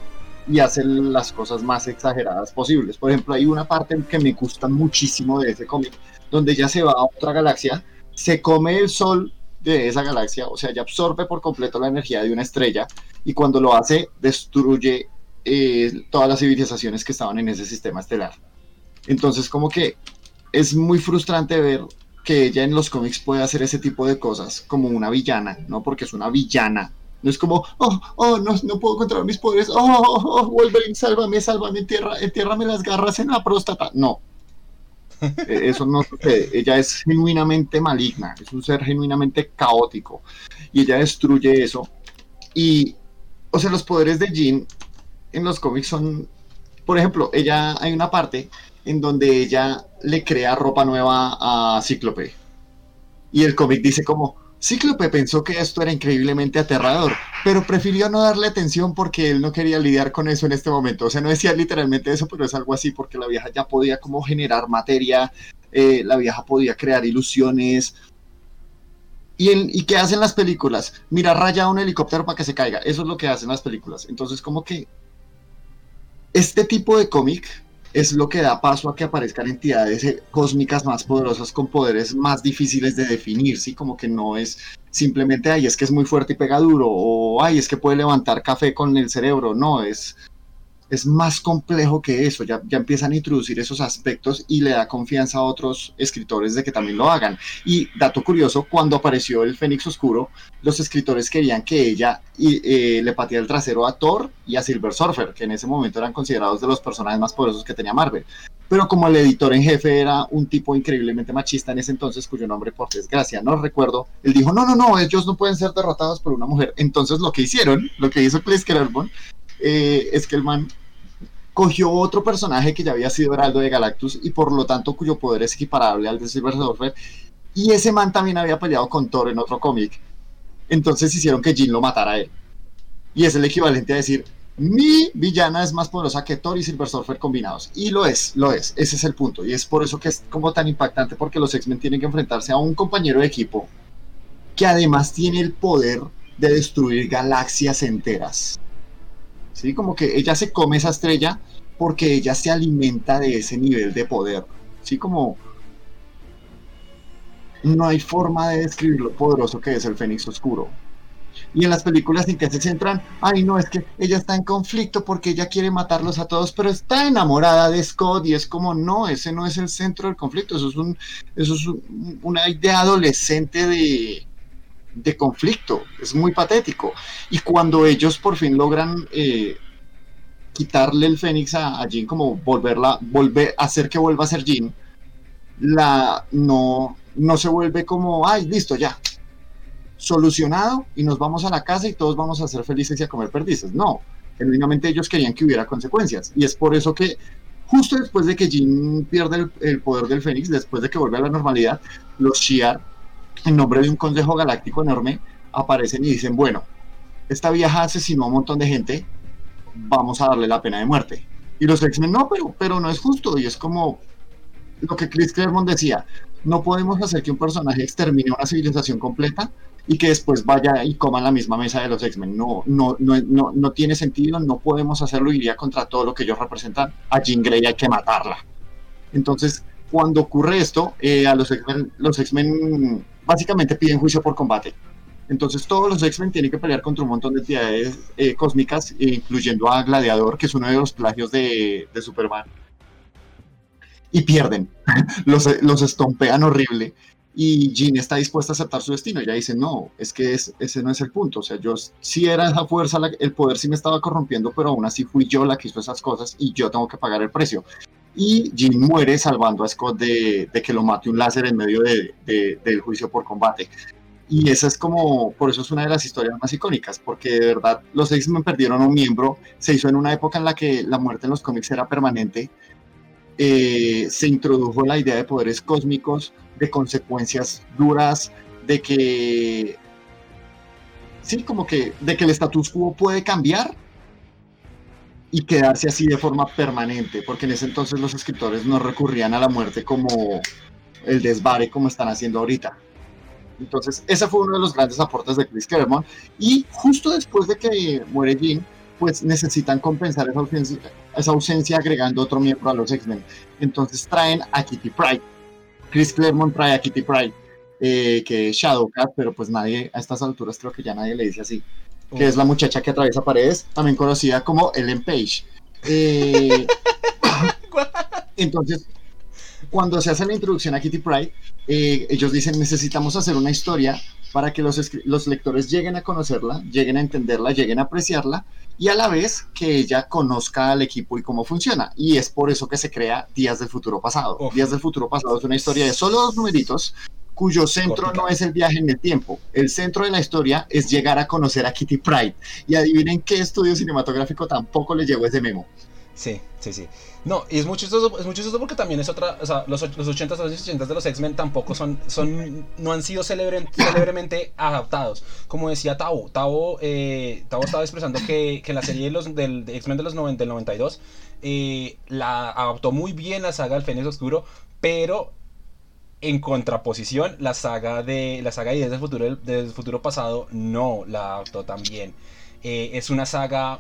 B: y hace las cosas más exageradas posibles. Por ejemplo, hay una parte que me gusta muchísimo de ese cómic, donde ella se va a otra galaxia, se come el sol de esa galaxia, o sea, ella absorbe por completo la energía de una estrella y cuando lo hace destruye eh, todas las civilizaciones que estaban en ese sistema estelar. Entonces, como que es muy frustrante ver que ella en los cómics puede hacer ese tipo de cosas como una villana, ¿no? Porque es una villana. No es como, oh, oh, no, no puedo controlar mis poderes, oh, oh, oh, Wolverine, sálvame, sálvame, entierra, entiérrame las garras en la próstata. No. E, eso no sucede. Ella es genuinamente maligna, es un ser genuinamente caótico. Y ella destruye eso. Y, o sea, los poderes de Jean en los cómics son, por ejemplo, ella, hay una parte en donde ella le crea ropa nueva a Cíclope. Y el cómic dice como, Cíclope pensó que esto era increíblemente aterrador, pero prefirió no darle atención porque él no quería lidiar con eso en este momento. O sea, no decía literalmente eso, pero es algo así porque la vieja ya podía como generar materia, eh, la vieja podía crear ilusiones. ¿Y, ¿Y qué hacen las películas? Mira, raya un helicóptero para que se caiga. Eso es lo que hacen las películas. Entonces, como que este tipo de cómic es lo que da paso a que aparezcan entidades eh, cósmicas más poderosas con poderes más difíciles de definir, ¿sí? Como que no es simplemente, ay, es que es muy fuerte y pega duro, o ay, es que puede levantar café con el cerebro, no, es, es más complejo que eso, ya, ya empiezan a introducir esos aspectos y le da confianza a otros escritores de que también lo hagan. Y dato curioso, cuando apareció el Fénix Oscuro, los escritores querían que ella eh, le pateara el trasero a Thor y a Silver Surfer, que en ese momento eran considerados de los personajes más poderosos que tenía Marvel. Pero como el editor en jefe era un tipo increíblemente machista en ese entonces, cuyo nombre por desgracia no recuerdo, él dijo, no, no, no, ellos no pueden ser derrotados por una mujer. Entonces lo que hicieron, lo que hizo Chris Claremont, eh, es que el man cogió otro personaje que ya había sido heraldo de Galactus y por lo tanto cuyo poder es equiparable al de Silver Surfer. Y ese man también había peleado con Thor en otro cómic. Entonces hicieron que Jean lo matara a él. Y es el equivalente a decir, mi villana es más poderosa que Thor y Silver Surfer combinados. Y lo es, lo es. Ese es el punto. Y es por eso que es como tan impactante porque los X-Men tienen que enfrentarse a un compañero de equipo que además tiene el poder de destruir galaxias enteras. ¿Sí? Como que ella se come esa estrella porque ella se alimenta de ese nivel de poder, ¿sí? Como no hay forma de describir lo poderoso que es el Fénix Oscuro. Y en las películas en que se centran, ay no, es que ella está en conflicto porque ella quiere matarlos a todos, pero está enamorada de Scott y es como, no, ese no es el centro del conflicto, eso es, un, eso es una idea adolescente de, de conflicto, es muy patético. Y cuando ellos por fin logran eh, quitarle el Fénix a, Jean, como volverla, volver, hacer que vuelva a ser Jean, la no, no se vuelve como, ay, listo, ya, solucionado y nos vamos a la casa y todos vamos a ser felices y a comer perdices. No, genuinamente ellos querían que hubiera consecuencias. Y es por eso que justo después de que Jean pierde el, el poder del Fénix, después de que vuelve a la normalidad, los Shi'ar en nombre de un consejo galáctico enorme, aparecen y dicen, bueno, esta vieja asesinó a un montón de gente, vamos a darle la pena de muerte. Y los X-Men, no, pero, pero no es justo. Y es como lo que Chris Claremont decía, no podemos hacer que un personaje extermine una civilización completa y que después vaya y coma en la misma mesa de los X-Men. No, no, no, no, no tiene sentido, no podemos hacerlo, iría contra todo lo que ellos representan. A Jean Grey hay que matarla. Entonces, cuando ocurre esto, eh, a los X-Men, los X-Men básicamente piden juicio por combate. Entonces todos los X-Men tienen que pelear contra un montón de entidades eh, cósmicas, incluyendo a Gladiador, que es uno de los plagios de, Superman. Y pierden. los, los estompean horrible. Y Jean está dispuesta a aceptar su destino. Ella dice, no, es que ese no es el punto. O sea, yo sí era esa fuerza, el poder sí me estaba corrompiendo, pero aún así fui yo la que hizo esas cosas y yo tengo que pagar el precio y Jean muere salvando a Scott de, que lo mate un láser en medio del juicio por combate. Y esa es como, por eso es una de las historias más icónicas, porque de verdad los X-Men perdieron un miembro, se hizo en una época en la que la muerte en los cómics era permanente, eh, se introdujo la idea de poderes cósmicos, de consecuencias duras, de que, sí, como que, de que el status quo puede cambiar y quedarse así de forma permanente, porque en ese entonces los escritores no recurrían a la muerte como el desvare como están haciendo ahorita. Entonces, ese fue uno de los grandes aportes de Chris Claremont. Y justo después de que muere Jean, pues necesitan compensar esa ausencia, esa ausencia agregando otro miembro a los X-Men. Entonces traen a Kitty Pride. Chris Claremont trae a Kitty Pride, eh, que es Shadowcat, pero pues nadie, a estas alturas creo que ya nadie le dice así. Que es la muchacha que atraviesa paredes, también conocida como Ellen Page. Eh, entonces, cuando se hace la introducción a Kitty Pride, eh, ellos dicen necesitamos hacer una historia para que los, los lectores lleguen a conocerla, lleguen a entenderla, lleguen a apreciarla y a la vez que ella conozca al equipo y cómo funciona. Y es por eso que se crea Días del Futuro Pasado. Días del Futuro Pasado es una historia de solo dos numeritos cuyo centro no es el viaje en el tiempo. El centro de la historia es llegar a conocer a Kitty Pride. Y adivinen qué estudio cinematográfico tampoco le llegó ese memo.
A: Sí, sí, sí. No, y es muy chistoso, es muy chistoso porque también es otra, o sea, los, los 80s, los 80 de los X-Men tampoco son, son, no han sido célebremente adaptados. Como decía Tavo, Tavo, eh, Tavo estaba expresando que, que la serie de los, del X-Men de los 90, del 92 eh, la adaptó muy bien la saga del Fénix Oscuro, pero en contraposición, la saga de la saga de Ideas del futuro, del futuro pasado no la adaptó tan bien. Eh, es una saga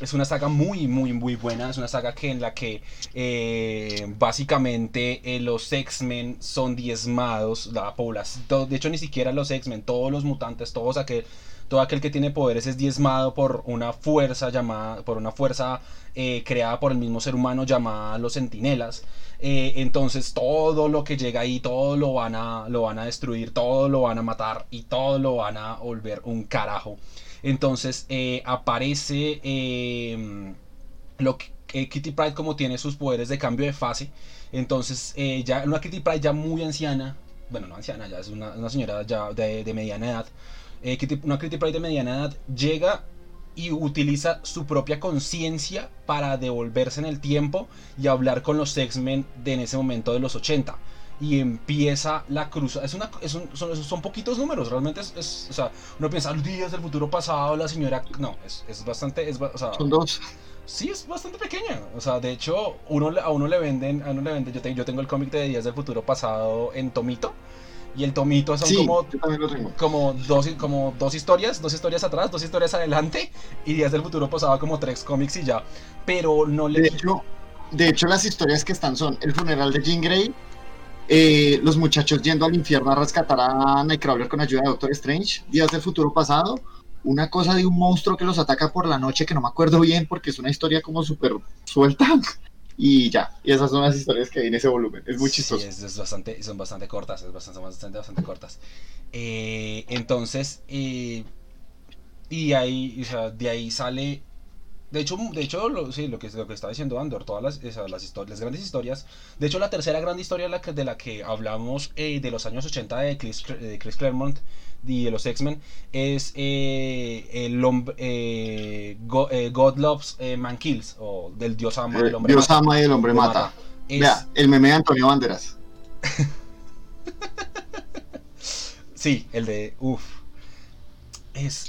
A: es una saga muy, muy, muy buena. Es una saga que en la que eh, básicamente eh, los X-Men son diezmados. La población, de hecho, ni siquiera los X-Men, todos los mutantes, todos aquel, todo aquel que tiene poderes es diezmado por una fuerza llamada, por una fuerza eh, creada por el mismo ser humano llamada los Sentinelas. entonces todo lo que llega ahí, todo lo van a, lo van a destruir, todo lo van a matar y todo lo van a volver un carajo. Entonces eh, aparece em, lo que, eh, Kitty Pride como tiene sus poderes de cambio de fase. Entonces eh, ya una Kitty Pride ya muy anciana, bueno no anciana, ya es una, señora ya de, mediana edad. Una Kitty Pride de mediana edad llega y utiliza su propia conciencia para devolverse en el tiempo y hablar con los X-Men de en ese momento de los 80 y empieza la cruz. Es una, son, poquitos números, realmente es, o sea, uno piensa los días del futuro pasado, la señora, no, es, bastante, es, o sea,
B: son dos.
A: Sí, es bastante pequeña. O sea, de hecho, uno, a uno le venden, a uno le venden, yo, yo tengo el cómic de Días del Futuro Pasado en Tomito. Y el tomito son como, como, dos, como dos historias, dos historias atrás, dos historias adelante. Y Días del Futuro pasado como tres cómics y ya. Pero no le.
B: De hecho, de hecho, las historias que están son el funeral de Jean Grey, eh, los muchachos yendo al infierno a rescatar a Nightcrawler con ayuda de Doctor Strange, Días del Futuro Pasado, una cosa de un monstruo que los ataca por la noche que no me acuerdo bien porque es una historia como súper suelta. Y ya, y esas son las historias que hay en ese volumen. Es muy chistoso.
A: es, bastante, son bastante cortas, es bastante, bastante, bastante cortas. Eh, entonces, eh, y ahí, de ahí sale de hecho, de hecho lo, sí, lo que, lo que está diciendo Andor, todas las, las, historias, las grandes historias. De hecho, la tercera gran historia de la que, de la que hablamos eh, de los años 80 de Chris, de Chris Claremont y de los X-Men es eh, el eh, God, Loves Man Kills, o del Dios ama y el hombre
B: Dios mata. ama y el hombre mata. mata. el meme de Antonio Banderas.
A: sí, el de. Uff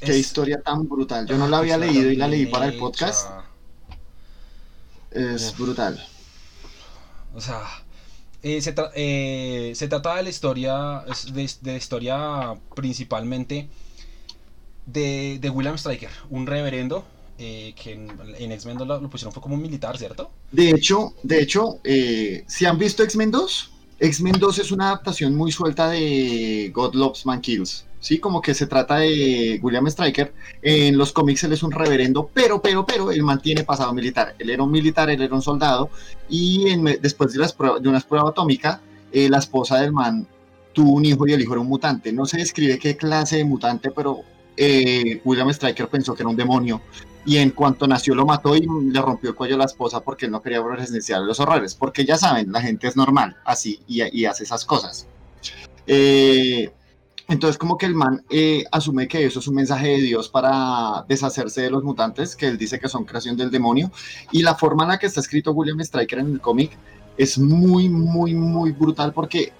B: Qué historia tan brutal. Yo no la había leído y la leí para el podcast. Es brutal.
A: O sea, eh, se, eh, se, trata de la historia, de, de historia principalmente de, de, William Stryker, un reverendo eh, que en, X-Men lo, lo, pusieron fue como un militar, ¿cierto?
B: De hecho, de hecho, si han visto X-Men 2, X-Men 2 es una adaptación muy suelta de God Loves Man Kills. ¿Sí? Como que se trata de William Stryker. En los cómics él es un reverendo, pero, pero, pero, él mantiene pasado militar. Él era un militar, él era un soldado, y después de, las de una prueba atómica, eh, la esposa del man tuvo un hijo y el hijo era un mutante. No se describe qué clase de mutante, pero eh, William Stryker pensó que era un demonio. Y en cuanto nació lo mató y le rompió el cuello a la esposa porque él no quería presenciar los horrores. Porque ya saben, la gente es normal, así, y, y hace esas cosas. Eh, entonces como que el man eh, asume que eso es un mensaje de Dios para deshacerse de los mutantes, que él dice que son creación del demonio. Y la forma en la que está escrito William Stryker en el cómic es muy, muy, muy brutal porque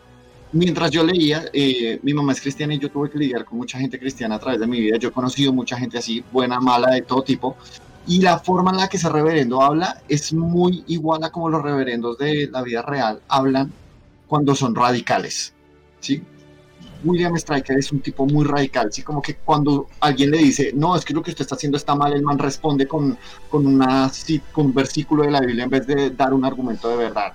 B: mientras yo leía, eh, mi mamá es cristiana y yo tuve que lidiar con mucha gente cristiana a través de mi vida. Yo he conocido mucha gente así, buena, mala, de todo tipo. Y la forma en la que ese reverendo habla es muy igual a como los reverendos de la vida real hablan cuando son radicales. ¿sí? William Stryker es un tipo muy radical, ¿sí? Como que cuando alguien le dice, no, es que lo que usted está haciendo está mal, el man responde con, con, una, con un versículo de la Biblia en vez de dar un argumento de verdad.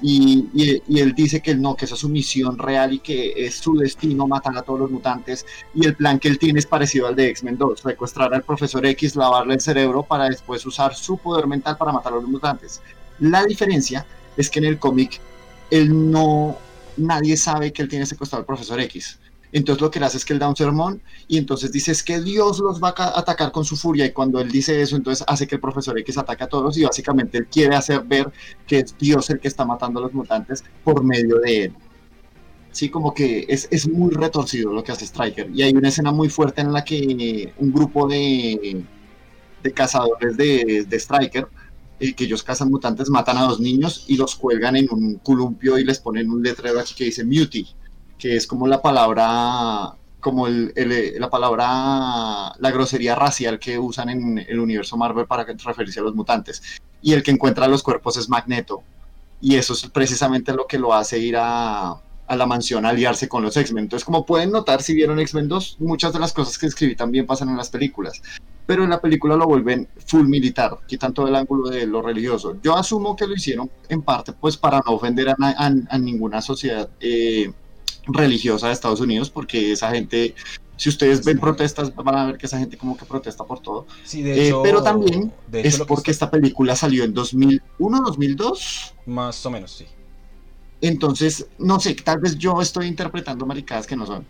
B: Y, y, él dice que no, que esa es su misión real y que es su destino matar a todos los mutantes. Y el plan que él tiene es parecido al de X-Men 2, secuestrar al profesor X, lavarle el cerebro para después usar su poder mental para matar a los mutantes. La diferencia es que en el cómic él no nadie sabe que él tiene secuestrado al profesor X. Entonces lo que él hace es que él da un sermón y entonces dice que Dios los va a atacar con su furia y cuando él dice eso entonces hace que el profesor X ataque a todos y básicamente él quiere hacer ver que es Dios el que está matando a los mutantes por medio de él. Sí, como que es, es muy retorcido lo que hace Striker y hay una escena muy fuerte en la que un grupo de, de cazadores de, de Striker que ellos cazan mutantes, matan a dos niños y los cuelgan en un columpio y les ponen un letrero aquí que dice Muty, que es como la palabra, como el, la palabra, la grosería racial que usan en el universo Marvel para referirse a los mutantes. Y el que encuentra los cuerpos es Magneto. Y eso es precisamente lo que lo hace ir a, a la mansión a aliarse con los X-Men. Entonces, como pueden notar, si vieron X-Men 2, muchas de las cosas que escribí también pasan en las películas pero en la película lo vuelven full militar, quitan todo el ángulo de lo religioso. Yo asumo que lo hicieron en parte pues para no ofender a, ninguna sociedad eh, religiosa de Estados Unidos, porque esa gente, si ustedes ven protestas, van a ver que esa gente como que protesta por todo.
A: Sí, de eh,
B: pero también es porque esta película salió en 2001, 2002.
A: Más o menos, sí.
B: Entonces, no sé, tal vez yo estoy interpretando maricadas que no son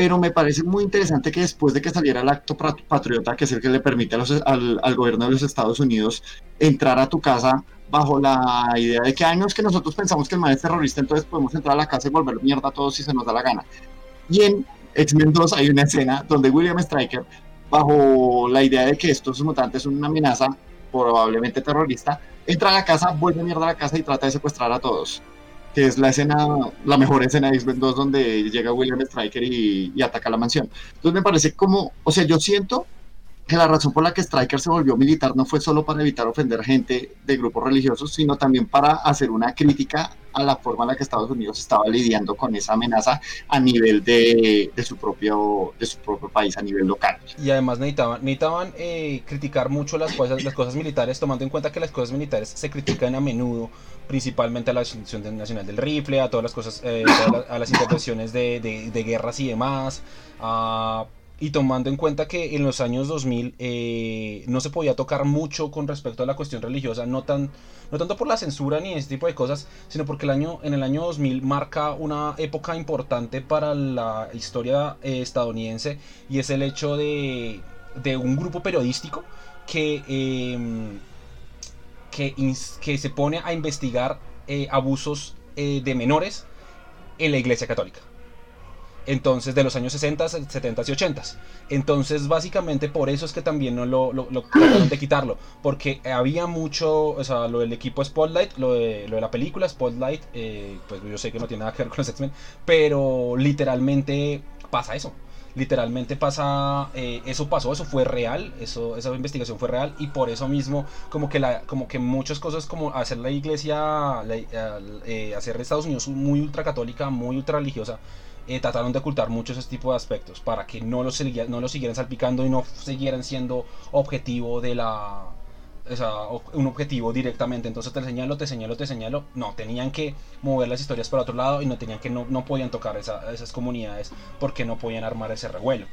B: pero me parece muy interesante que después de que saliera el acto patriota, que es el que le permite al, al, gobierno de los Estados Unidos entrar a tu casa bajo la idea de que años que nosotros pensamos que el man es terrorista, entonces podemos entrar a la casa y volver mierda a todos si se nos da la gana. Y en X-Men 2 hay una escena donde William Stryker, bajo la idea de que estos mutantes son una amenaza probablemente terrorista, entra a la casa, vuelve mierda a la casa y trata de secuestrar a todos que es la escena, la mejor escena de X-Men 2 donde llega William Striker y, y, ataca la mansión. Entonces me parece como, o sea, yo siento que la razón por la que Striker se volvió militar no fue solo para evitar ofender gente de grupos religiosos, sino también para hacer una crítica a la forma en la que Estados Unidos estaba lidiando con esa amenaza a nivel de, de su, propio, de su propio país, a nivel local.
A: Y además necesitaban, necesitaban eh, criticar mucho las cosas, las cosas militares, tomando en cuenta que las cosas militares se critican a menudo, principalmente a la Institución Nacional del Rifle, a todas las cosas, eh, a, las intervenciones de, de, guerras y demás, a y tomando en cuenta que en los años 2000 eh, no se podía tocar mucho con respecto a la cuestión religiosa, no, tan, no tanto por la censura ni ese tipo de cosas, sino porque el año, en el año 2000 marca una época importante para la historia eh, estadounidense y es el hecho de, de un grupo periodístico que, em, que, que, se pone a investigar eh, abusos de menores en la Iglesia Católica entonces de los años 60, 70 y 80. Entonces básicamente por eso es que también no lo, lo, trataron de quitarlo, porque había mucho, o sea, lo del equipo Spotlight, lo de, lo de la película Spotlight, eh, pues yo sé que no tiene nada que ver con los X-Men, pero literalmente pasa eso. Literalmente pasa, eh, eso pasó, eso fue real, eso, esa investigación fue real y por eso mismo como que, la, como que muchas cosas como hacer la iglesia, eh, hacer Estados Unidos muy ultracatólica, muy ultra religiosa, eh, trataron de ocultar muchos ese tipo de aspectos para que no los, no los siguieran salpicando y no siguieran siendo objetivo de la... O sea, un objetivo directamente. Entonces te señalo, te señalo, te señalo. No, tenían que mover las historias para otro lado y no tenían que no, no podían tocar esas comunidades porque no podían armar ese revuelo.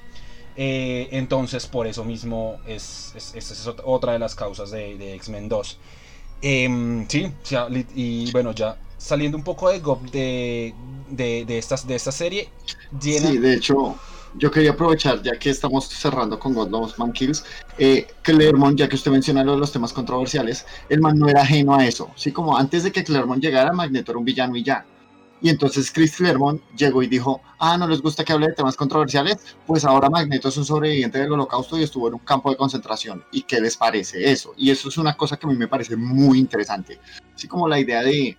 A: Eh, entonces, por eso mismo es, es, es, otra de las causas de, de X-Men 2. Em, sí, y bueno, ya saliendo un poco de, de, de, de, estas, de esta serie.
B: Sí, de hecho, yo quería aprovechar, ya que estamos cerrando con God Loves Man Kills, eh, Claremont, ya que usted menciona los temas controversiales, el man no era ajeno a eso. Sí, como antes de que Claremont llegara, Magneto era un villano y ya. Y entonces Chris Claremont llegó y dijo, ah, no les gusta que hable de temas controversiales, pues ahora Magneto es un sobreviviente del holocausto y estuvo en un campo de concentración. ¿Y qué les parece eso? Y eso es una cosa que a mí me parece muy interesante. Así como la idea de,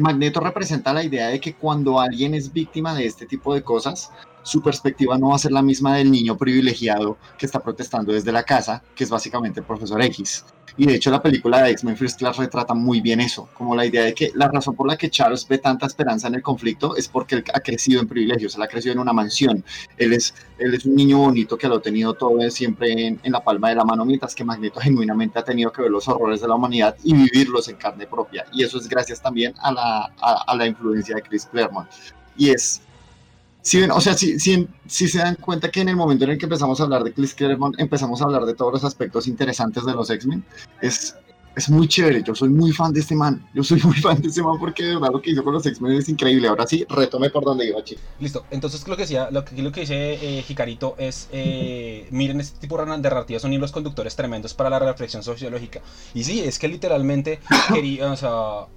B: Magneto representa la idea de que cuando alguien es víctima de este tipo de cosas, su perspectiva no va a ser la misma del niño privilegiado que está protestando desde la casa, que es básicamente el profesor X. Y de hecho la película de X-Men First Class retrata muy bien eso, como la idea de que la razón por la que Charles ve tanta esperanza en el conflicto es porque él ha crecido en privilegios, él ha crecido en una mansión, él es, él es un niño bonito que lo ha tenido todo siempre en, la palma de la mano, mientras que Magneto genuinamente ha tenido que ver los horrores de la humanidad y vivirlos en carne propia. Y eso es gracias también a la, a la influencia de Chris Claremont. Y es si o sea, si, si, si, se dan cuenta que en el momento en el que empezamos a hablar de Chris Claremont, empezamos a hablar de todos los aspectos interesantes de los X-Men, es, es muy chévere. Yo soy muy fan de este man. Yo soy muy fan de este man porque de verdad lo que hizo con los X-Men es increíble. Ahora sí, retome por donde iba, chico.
A: Listo. Entonces, lo que decía, lo que, lo que dice eh, Jicarito es: eh, miren, este tipo de narrativas son hilos conductores tremendos para la reflexión sociológica. Y sí, es que literalmente quería, o sea,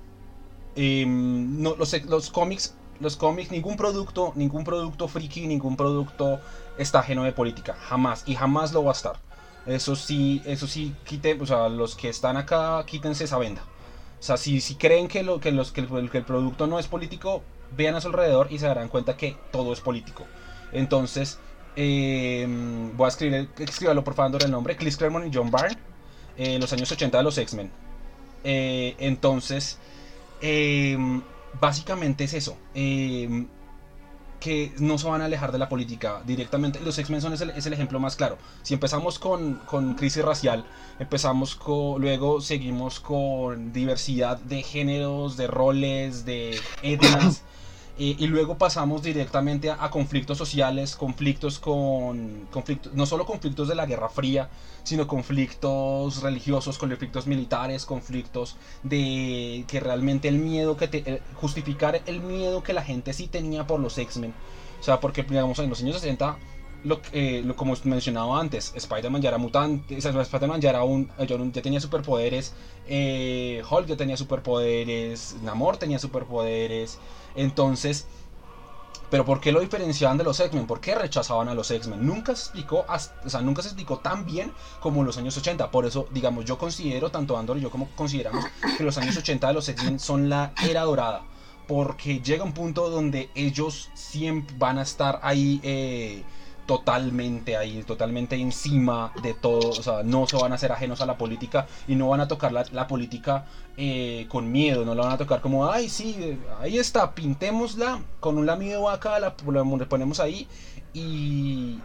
A: eh, no, los, los cómics los cómics, ningún producto, ningún producto friki, ningún producto está ajeno de política, jamás, y jamás lo va a estar. Eso sí, eso sí, quite, o sea, los que están acá, quítense esa venda. O sea, si, si creen que, lo, que, los, que, el, producto no es político, vean a su alrededor y se darán cuenta que todo es político. Entonces, eh, voy a escribir, escribirlo por favor el nombre, Chris Claremont y John Byrne, eh, los años 80 de los X-Men. Eh, entonces, eh, básicamente es eso. Eh, que no se van a alejar de la política directamente. Los X-Men son es el, es el, ejemplo más claro. Si empezamos con, con crisis racial, empezamos con, luego seguimos con diversidad de géneros, de roles, de etnias. Y luego pasamos directamente a, a, conflictos sociales, conflictos con conflictos, no solo conflictos de la Guerra Fría, sino conflictos religiosos, conflictos militares, conflictos de que realmente el miedo que te, eh, justificar el miedo que la gente sí tenía por los X-Men. O sea, porque digamos en los años 60 lo, eh, lo, como mencionaba antes, Spider-Man ya era mutante, Spider-Man ya era un, ya tenía superpoderes, eh, Hulk ya tenía superpoderes, Namor tenía superpoderes, entonces, pero ¿por qué lo diferenciaban de los X-Men? ¿Por qué rechazaban a los X-Men? Nunca se explicó, o sea, nunca se explicó tan bien como en los años 80. Por eso, digamos, yo considero, tanto Andor y yo como consideramos que los años 80 de los X-Men son la era dorada. Porque llega un punto donde ellos siempre van a estar ahí eh, totalmente ahí, totalmente encima de todo, o sea, no se van a hacer ajenos a la política y no van a tocar la, la política eh, con miedo, no la van a tocar como, ay, sí, ahí está, pintémosla con un lamido vaca, la, la ponemos ahí y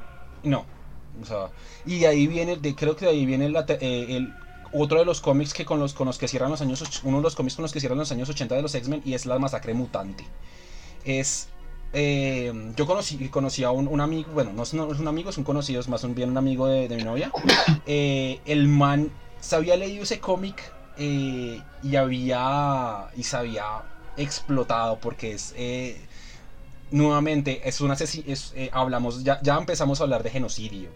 A: no, o sea, y de ahí viene, de, creo que de ahí viene la, eh, el otro de los cómics que con los, con los que cierran los años, uno de los cómics con los que cierran los años 80 de los X-Men y es la masacre mutante. Es eh, yo conocí, conocí a un, un, amigo, bueno, no es, no es, un amigo, es un conocido, es más bien un amigo de, de mi novia. Eh, el man se había leído ese cómic eh, y había y se había explotado porque es nuevamente es una es, hablamos ya, ya empezamos a hablar de genocidio.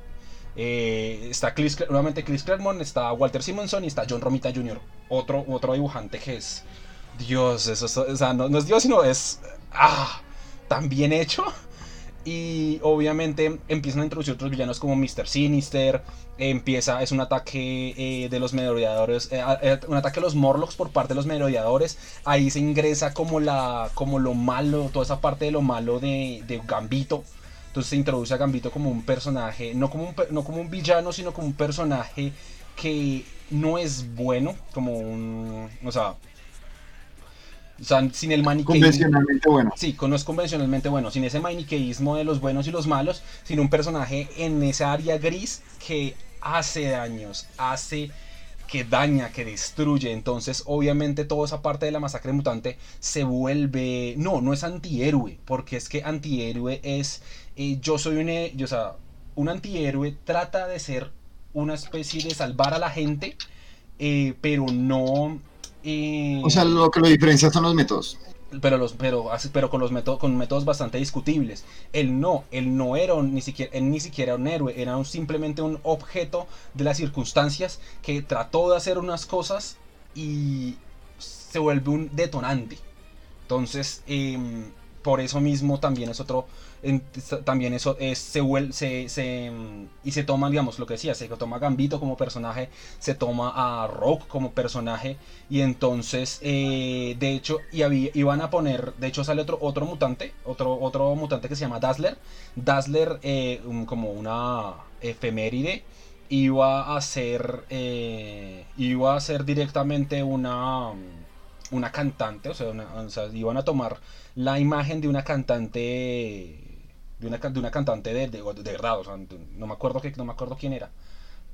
A: está Chris, nuevamente Chris Claremont, está Walter Simonson y está John Romita Jr., otro, otro dibujante que es Dios, eso, o sea, no, no es Dios, sino es... Ah, tan bien hecho. Y obviamente empiezan a introducir otros villanos como Mr. Sinister. Empieza, es un ataque eh, de los merodeadores, eh, eh, un ataque a los Morlocks por parte de los merodeadores. Ahí se ingresa como, la, como lo malo, toda esa parte de lo malo de, de Gambito. Entonces se introduce a Gambito como un personaje, no como un, no como un villano, sino como un personaje que no es bueno, como un. O sea, o sea, sin el maniqueísmo.
B: Convencionalmente bueno.
A: Sí, no es convencionalmente bueno. Sin ese maniqueísmo de los buenos y los malos, sino un personaje en esa área gris que hace daños, hace que daña, que destruye. Entonces, obviamente, toda esa parte de la masacre mutante se vuelve. No, no es antihéroe. Porque es que antihéroe es. Eh, yo soy un. Yo, o sea, un antihéroe trata de ser una especie de salvar a la gente. Eh, pero no
B: y... O sea, lo que lo diferencia son los métodos.
A: Pero, los, pero, pero con, los métodos, con métodos bastante discutibles. Él no, él no era un, ni siquiera, él ni siquiera un héroe, era un, simplemente un objeto de las circunstancias que trató de hacer unas cosas y se vuelve un detonante. Entonces, eh, por eso mismo también es otro, también eso es, se, se, mm, y se toma, digamos, lo que decía, se toma Gambito como personaje, se toma a Rock como personaje, y entonces, eh, de hecho, y iban a poner, de hecho sale otro, otro mutante, otro, otro mutante que se llama Dazzler, Dazzler eh, como una efeméride, iba a ser, eh, iba a ser directamente una una cantante, o sea, iban a tomar la imagen de una cantante de una, de una cantante de, de, verdad, o sea, no me acuerdo que no me acuerdo quién era,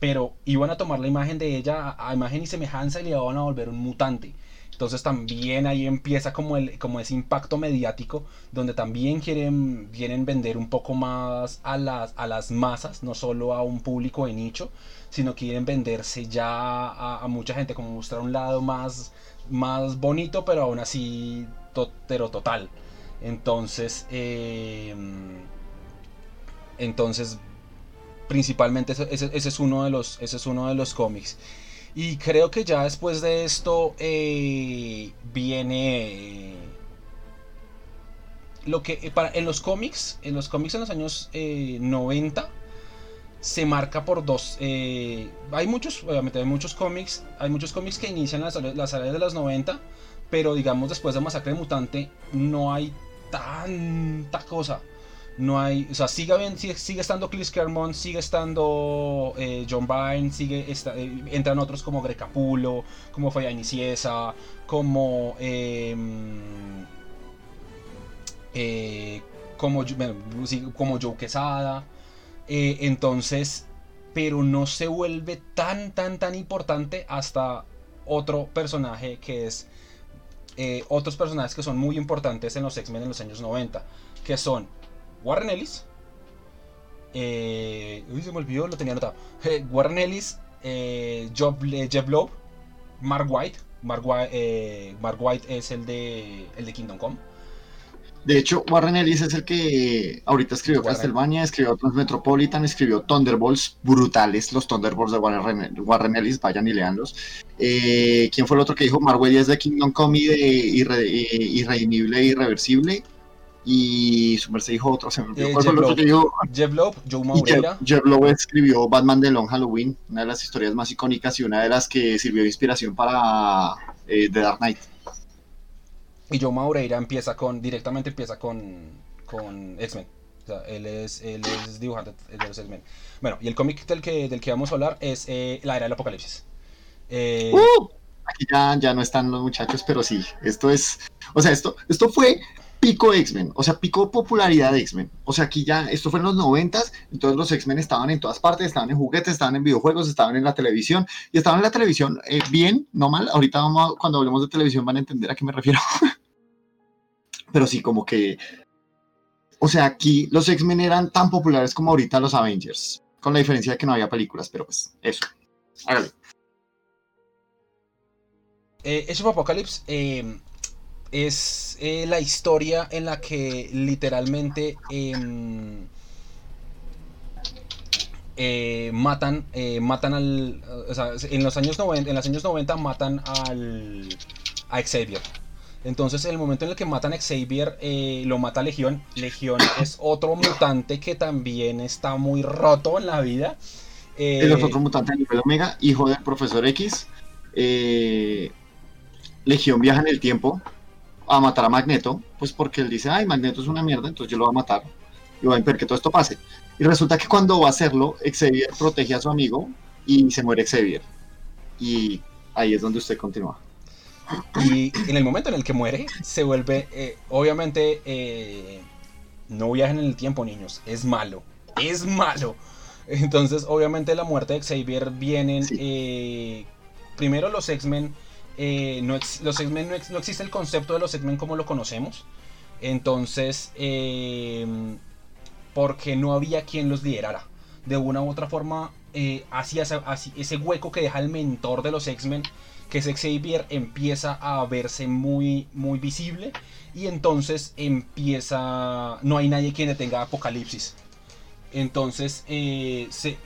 A: pero iban a tomar la imagen de ella a, imagen y semejanza y le iban a volver un mutante. Entonces también ahí empieza como, el, como ese impacto mediático donde también quieren, quieren vender un poco más a las, a las masas, no solo a un público de nicho, sino quieren venderse ya a, a mucha gente, como mostrar un lado más, más bonito, pero aún así pero total. Entonces, em, entonces principalmente ese, es uno de los, ese es uno de los cómics. Y creo que ya después de esto eh, viene lo que eh, para, en los cómics, en los cómics en los años 90 eh, se marca por dos. hay muchos, obviamente hay muchos cómics, hay muchos cómics que inician las, las áreas de los 90 pero digamos, después de Masacre Mutante, no hay tanta cosa. No hay, o sea, sigue, sigue, estando Chris Claremont, sigue estando eh, John Byrne, sigue eh, entran otros como Greg Capullo, como Faya Niciesa, como em, eh, como, como Joe Quesada. entonces, pero no se vuelve tan, tan, tan importante hasta otro personaje que es eh, otros personajes que son muy importantes en los X-Men en los años 90, que son Warren Ellis, eh, uy, se me olvidó, lo tenía anotado, eh, Warren Ellis, Jeff Loeb, Mark White, Mark White, Mark White es el de, el de Kingdom Come,
B: de hecho, Warren Ellis es el que ahorita escribió Castlevania, escribió Transmetropolitan, escribió Thunderbolts, brutales los Thunderbolts de Warren, Ellis, vayan y leanlos. Eh, ¿Quién fue el otro que dijo? Marvel es de Kingdom Come y de Irredimible e Irreversible. Y su merced dijo otro, se me olvidó.
A: Eh, Jeff, Loeb, dijo? Jeff Loeb, Joe Maurera.
B: Jeff, Loeb escribió Batman de Long Halloween, una de las historias más icónicas y una de las que sirvió de inspiración para eh, The Dark Knight.
A: Y Joe Maureira empieza con, directamente empieza con, con X-Men. O sea, él es, él es dibujante de los X-Men. Bueno, y el cómic del que, del que vamos a hablar es eh, La Era del Apocalipsis.
B: ¡Uh! aquí ya, ya no están los muchachos, pero sí, esto es, o sea, esto, esto fue pico X-Men, o sea, pico popularidad de X-Men. O sea, aquí ya, esto fue en los noventas, entonces los X-Men estaban en todas partes, estaban en juguetes, estaban en videojuegos, estaban en la televisión, y estaban en la televisión eh, bien, no mal. Ahorita cuando hablemos de televisión van a entender a qué me refiero. Pero sí, como que, o sea, aquí los X-Men eran tan populares como ahorita los Avengers, con la diferencia de que no había películas, pero pues eso. Hágale.
A: Eh, eso Apocalypse eh, es eh, la historia en la que literalmente em, eh, matan, eh, matan al, o sea, en los años 90, en los años 90 matan al a Xavier. Entonces, en el momento en el que matan a Xavier, lo mata Legión. Legión es otro mutante que también está muy roto en la vida.
B: es otro mutante a nivel Omega, hijo del profesor X. Legión viaja en el tiempo, a matar a Magneto, pues porque él dice, ay, Magneto es una mierda, entonces yo lo voy a matar y voy a impedir que todo esto pase. Y resulta que cuando va a hacerlo, Xavier protege a su amigo y se muere Xavier. Y ahí es donde usted continúa.
A: Y en el momento en el que muere, se vuelve, eh, obviamente, eh, no viajen en el tiempo, niños, es malo, es malo. Entonces, obviamente, la muerte de Xavier vienen, eh, primero los X-Men eh, no los X-Men no, existe el concepto de los X-Men como lo conocemos. Entonces, em, porque no había quien los liderara. De una u otra forma, eh, así, ese hueco que deja el mentor de los X-Men, que es Xavier, empieza a verse muy, muy visible. Y entonces empieza. No hay nadie quien detenga Apocalipsis. Entonces, eh, se,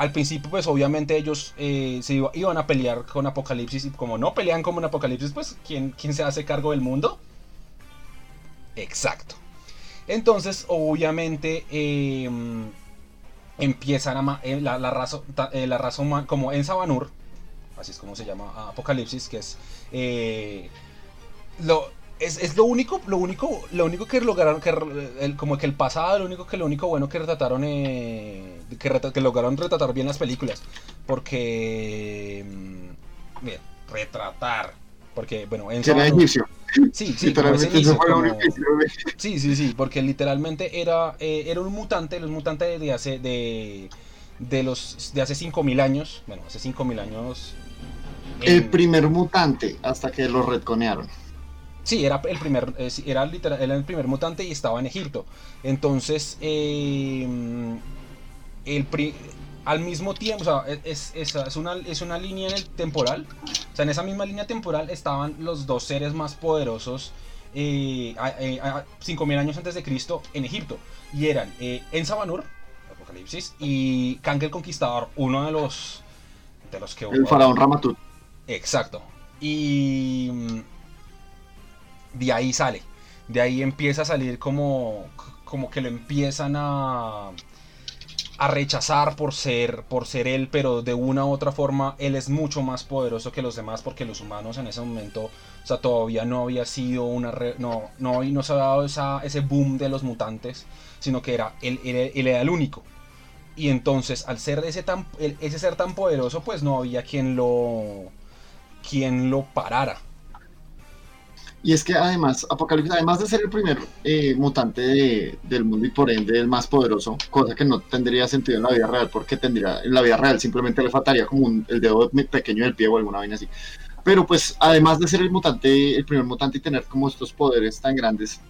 A: al principio, pues obviamente ellos eh, se iban a pelear con Apocalipsis y como no pelean como un Apocalipsis, pues ¿quién, ¿quién se hace cargo del mundo? Exacto. Entonces, obviamente, em, empiezan a eh, la, la, raza, eh, la raza humana, como en Sabanur, así es como se llama Apocalipsis, que es lo es, lo único lo único lo único que lograron que el, como que el pasado lo único que lo único bueno que retrataron que, que, lograron retratar bien las películas porque mm, bien, retratar porque bueno en
B: Sabanur,
A: Sí, sí, sí, sí, sí, porque literalmente era, eh, era un mutante, un mutante de hace, de, de los, de hace 5000 años, bueno, hace 5000 años.
B: El primer mutante, hasta que lo retconearon.
A: Sí, era el primer, eh, era, literal, era el primer mutante y estaba en Egipto. Entonces, eh, el, al mismo tiempo, o sea, es, es, es, una, es una línea en el temporal. O sea, en esa misma línea temporal estaban los dos seres más poderosos eh, 5.000 años antes de Cristo en Egipto. Y eran eh, Ensabanur, Apocalipsis, y Kang el Conquistador, uno de los, de los que...
B: El faraón Ramatut.
A: Exacto. Y de ahí sale. De ahí empieza a salir como, como que lo empiezan a a rechazar por ser, por ser él, pero de una u otra forma él es mucho más poderoso que los demás porque los humanos en ese momento, o sea, todavía no había sido una... no, no, no se había dado esa, ese boom de los mutantes, sino que era él, él, era el único. Y entonces, al ser ese, tan, ese ser tan poderoso, pues no había quien lo, quien lo parara.
B: Y es que además, Apocalipsis, además de ser el primer eh, mutante del mundo y por ende el más poderoso, cosa que no tendría sentido en la vida real, porque tendría, en la vida real simplemente le faltaría como el dedo pequeño del pie o alguna vaina así. Pero pues, además de ser el mutante, el primer mutante y tener como estos poderes tan grandes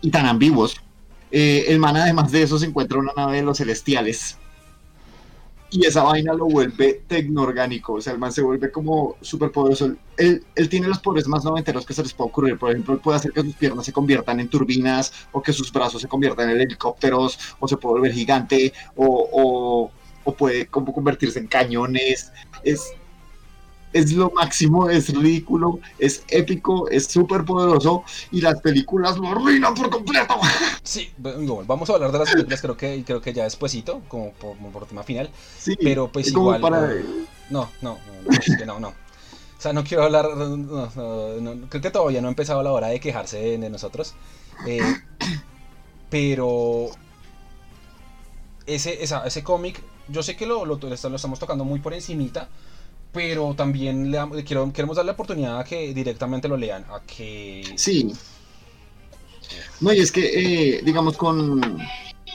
B: y tan ambiguos, eh, el man además de eso se encuentra una nave de los celestiales y esa vaina lo vuelve tecnoorgánico, o sea, el man se vuelve como súper poderoso. Él, él, tiene los poderes más noventeros que se les puede ocurrir, por ejemplo, él puede hacer que sus piernas se conviertan en turbinas, o que sus brazos se conviertan en helicópteros, o se puede volver gigante, o, o, o puede como convertirse en cañones. Es, es lo máximo, es ridículo, es épico, es súper poderoso y las películas lo arruinan por completo.
A: Sí, vamos a hablar de las películas creo que creo que ya despuesito, como por, por tema final. Sí, pero pues igual. No, no, no, no, no, O sea, no quiero hablar, creo que todavía no ha empezado la hora de quejarse de, nosotros. Eh, pero ese, ese cómic, yo sé que lo, lo, lo, estamos tocando muy por encimita, pero también le, quiero, queremos darle la oportunidad a que directamente lo lean, a que...
B: Sí. No, y es que, eh, digamos, con,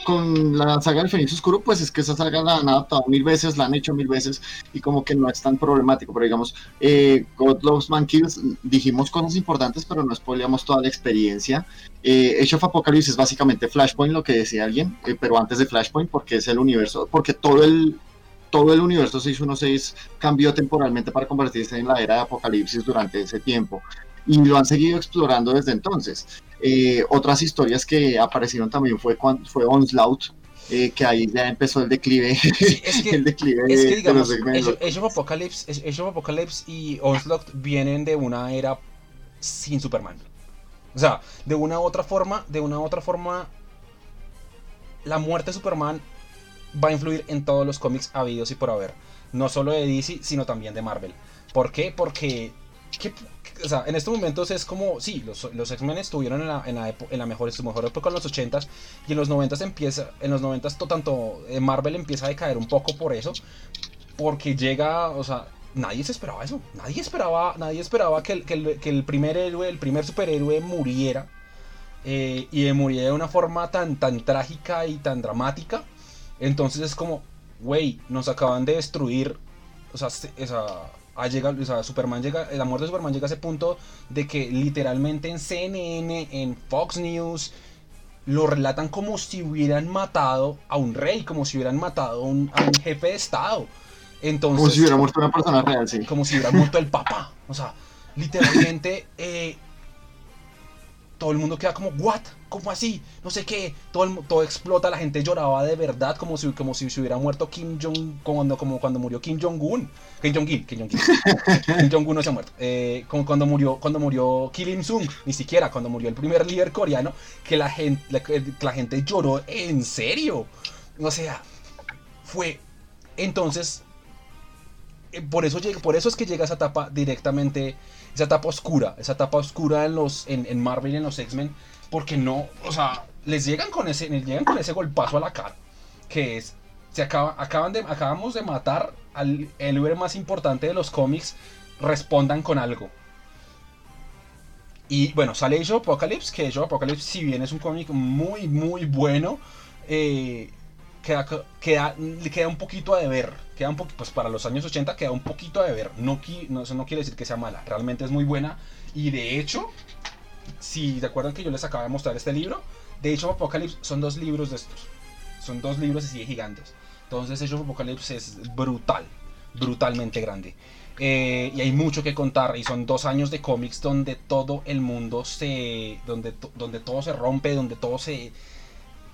B: con la saga del Fénix Oscuro, pues es que esa saga la han adaptado mil veces, la han hecho mil veces, y como que no es tan problemático, pero digamos, eh, God Loves Man Kills, dijimos cosas importantes, pero no spoileamos toda la experiencia. Eh, Age of Apocalypse es básicamente Flashpoint, lo que decía alguien, eh, pero antes de Flashpoint, porque es el universo, porque todo el todo el universo 616 cambió temporalmente para convertirse en la era de Apocalipsis durante ese tiempo y lo han seguido explorando desde entonces. Eh, otras historias que aparecieron también fue, cuando, fue Onslaught, eh, que ahí ya empezó el declive,
A: es que, el declive es que, digamos, Age, of Apocalypse, Age of Apocalypse y Onslaught vienen de una era sin Superman. O sea, de una u otra forma, de una u otra forma, la muerte de Superman va a influir en todos los cómics habidos y por haber. No solo de DC, sino también de Marvel. ¿Por qué? Porque o sea, en estos momentos es como, sí, los, X-Men estuvieron en la, en la, en la mejor, su mejor época en los 80s y en los 90s empieza, en los 90s tanto eh, Marvel empieza a decaer un poco por eso, porque llega, o sea, nadie se esperaba eso, nadie esperaba, nadie esperaba que el, que primer héroe, el primer superhéroe muriera eh, y muriera de una forma tan, tan trágica y tan dramática entonces es como, güey, nos acaban de destruir. O sea, esa, ha llegado, o sea, Superman llega, la muerte de Superman llega a ese punto de que literalmente en CNN, en Fox News, lo relatan como si hubieran matado a un rey, como si hubieran matado a un, jefe de Estado. Entonces,
B: como si hubiera muerto una persona real, sí.
A: Como si hubiera muerto el Papa. O sea, literalmente, eh, todo el mundo queda como, ¿what? ¿Cómo así? No sé qué. Todo, el, todo explota, la gente lloraba de verdad, como si, como si se hubiera muerto Kim Jong, cuando, como cuando murió Kim Jong-un. Kim Jong-il, Kim Jong-il. Kim Jong-un no se ha muerto. Eh, como cuando murió, cuando murió Kim Il-sung, ni siquiera, cuando murió el primer líder coreano, que la gente, la, gente lloró en serio. O sea, fue. Entonces, eh, por eso, por eso es que llega esa etapa directamente esa etapa oscura, esa etapa oscura en, los, en, en Marvel y en los X-Men, porque no, o sea, les llegan con ese, les llegan con ese golpazo a la cara, que es, se acaba, acaban de, acabamos de matar al héroe más importante de los cómics, respondan con algo. Y bueno, sale Age of Apocalypse, que Age of Apocalypse, si bien es un cómic muy, muy bueno, eh, queda, queda, queda un poquito a deber. Queda un pues para los años 80 queda un poquito a deber. No, no, eso no quiere decir que sea mala, realmente es muy buena. Y de hecho, si te acuerdan que yo les acabo de mostrar este libro, de hecho Apocalypse son dos libros de estos. Son dos libros así de gigantes. Entonces Age of Apocalypse es brutal, brutalmente grande. Eh, y hay mucho que contar y son dos años de cómics donde todo el mundo se... donde, donde todo se rompe, donde todo se